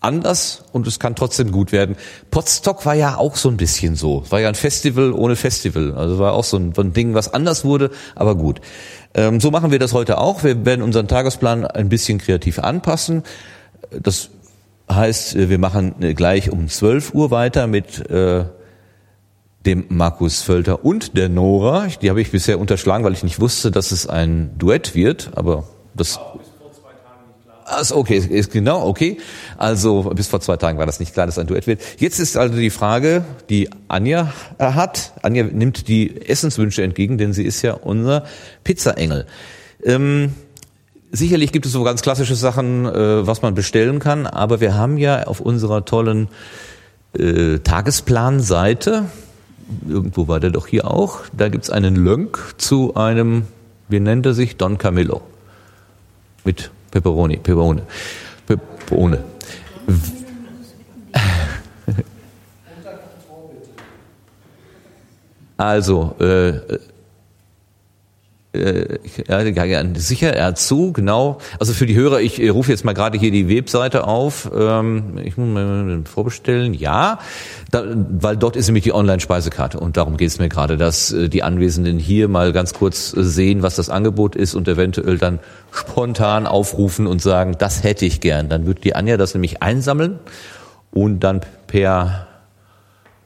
anders und es kann trotzdem gut werden. Potsdok war ja auch so ein bisschen so. War ja ein Festival ohne Festival. Also war auch so ein, ein Ding, was anders wurde, aber gut. Ähm, so machen wir das heute auch. Wir werden unseren Tagesplan ein bisschen kreativ anpassen. Das heißt, wir machen gleich um 12 Uhr weiter mit äh, dem Markus Völter und der Nora. Die habe ich bisher unterschlagen, weil ich nicht wusste, dass es ein Duett wird, aber das also okay, ist genau, okay. Also bis vor zwei Tagen war das nicht klar, dass ein Duett wird. Jetzt ist also die Frage, die Anja äh, hat. Anja nimmt die Essenswünsche entgegen, denn sie ist ja unser Pizzaengel. Ähm, sicherlich gibt es so ganz klassische Sachen, äh, was man bestellen kann, aber wir haben ja auf unserer tollen äh, Tagesplanseite, irgendwo war der doch hier auch, da gibt's einen Lönk zu einem, wie nennt er sich, Don Camillo. Mit Pepperoni, Pepperoni, Pepperoni. Also, äh, äh, ja, ja, sicher, er hat zu, genau. Also für die Hörer, ich äh, rufe jetzt mal gerade hier die Webseite auf. Ähm, ich muss mal vorbestellen. Ja, da, weil dort ist nämlich die Online-Speisekarte und darum geht es mir gerade, dass äh, die Anwesenden hier mal ganz kurz äh, sehen, was das Angebot ist und eventuell dann spontan aufrufen und sagen, das hätte ich gern. Dann wird die Anja das nämlich einsammeln und dann per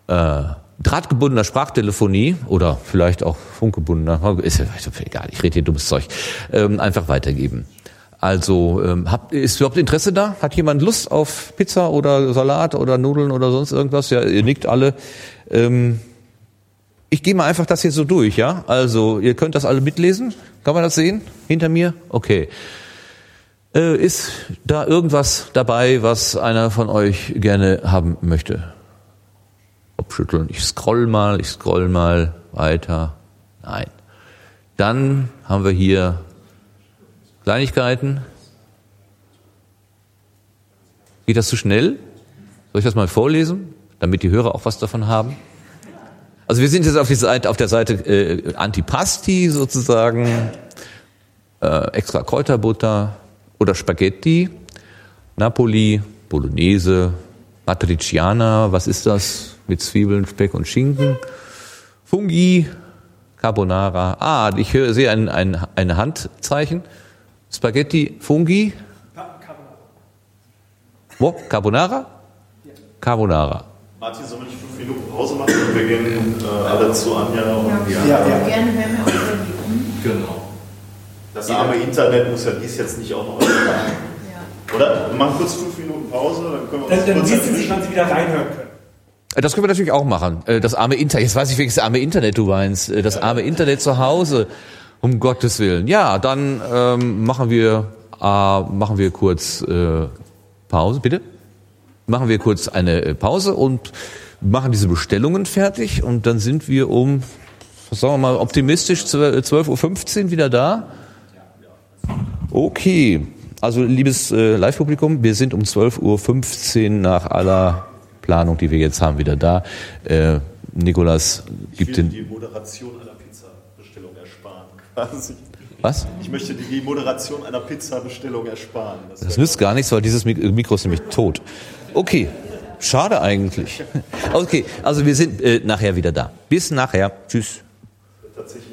äh, drahtgebundener Sprachtelefonie oder vielleicht auch funkgebundener, ist ja egal, ich rede hier dummes Zeug, ähm, einfach weitergeben. Also ähm, habt, ist überhaupt Interesse da? Hat jemand Lust auf Pizza oder Salat oder Nudeln oder sonst irgendwas? Ja, ihr nickt alle. Ähm, ich gehe mal einfach das hier so durch, ja? Also ihr könnt das alle mitlesen. Kann man das sehen? Hinter mir? Okay. Äh, ist da irgendwas dabei, was einer von euch gerne haben möchte? Abschütteln. Ich scroll mal, ich scroll mal weiter. Nein. Dann haben wir hier Kleinigkeiten. Geht das zu schnell? Soll ich das mal vorlesen, damit die Hörer auch was davon haben? Also wir sind jetzt auf, die Seite, auf der Seite äh, Antipasti sozusagen, äh, extra Kräuterbutter oder Spaghetti, Napoli, Bolognese, Matriciana, was ist das? Mit Zwiebeln, Speck und Schinken. Fungi, Carbonara. Ah, ich höre, sehe ein, ein, ein Handzeichen. Spaghetti, Fungi. Wo? Carbonara? Carbonara. Martin, sollen wir nicht fünf Minuten Pause machen und wir gehen äh, alle zu Anja und Diana? Gerne wären wir auch. Genau. Das arme Internet muss ja dies jetzt nicht auch noch ertragen. Oder? Wir machen kurz fünf Minuten Pause, dann können wir uns Dann, dann kurz du sich, wann sie wieder reinhören können. Äh, Das können wir natürlich auch machen. Äh, Das arme Internet, jetzt weiß ich, welches arme Internet du meinst. Äh, Das arme Internet zu Hause. Um Gottes Willen. Ja, dann ähm, machen wir äh, machen wir kurz äh, Pause, bitte. Machen wir kurz eine Pause und machen diese Bestellungen fertig und dann sind wir um, sagen wir mal, optimistisch 12.15 Uhr wieder da. Okay, also liebes äh, Live-Publikum, wir sind um 12.15 Uhr nach aller Planung, die wir jetzt haben, wieder da. Äh, Nikolas gibt den... die Moderation einer Pizza-Bestellung ersparen. Quasi. Was? Ich möchte die Moderation einer Pizza-Bestellung ersparen. Das Das nützt gar nichts, weil dieses Mik- Mikro ist nämlich tot. Okay, schade eigentlich. Okay, also wir sind äh, nachher wieder da. Bis nachher. Tschüss. tatsächlich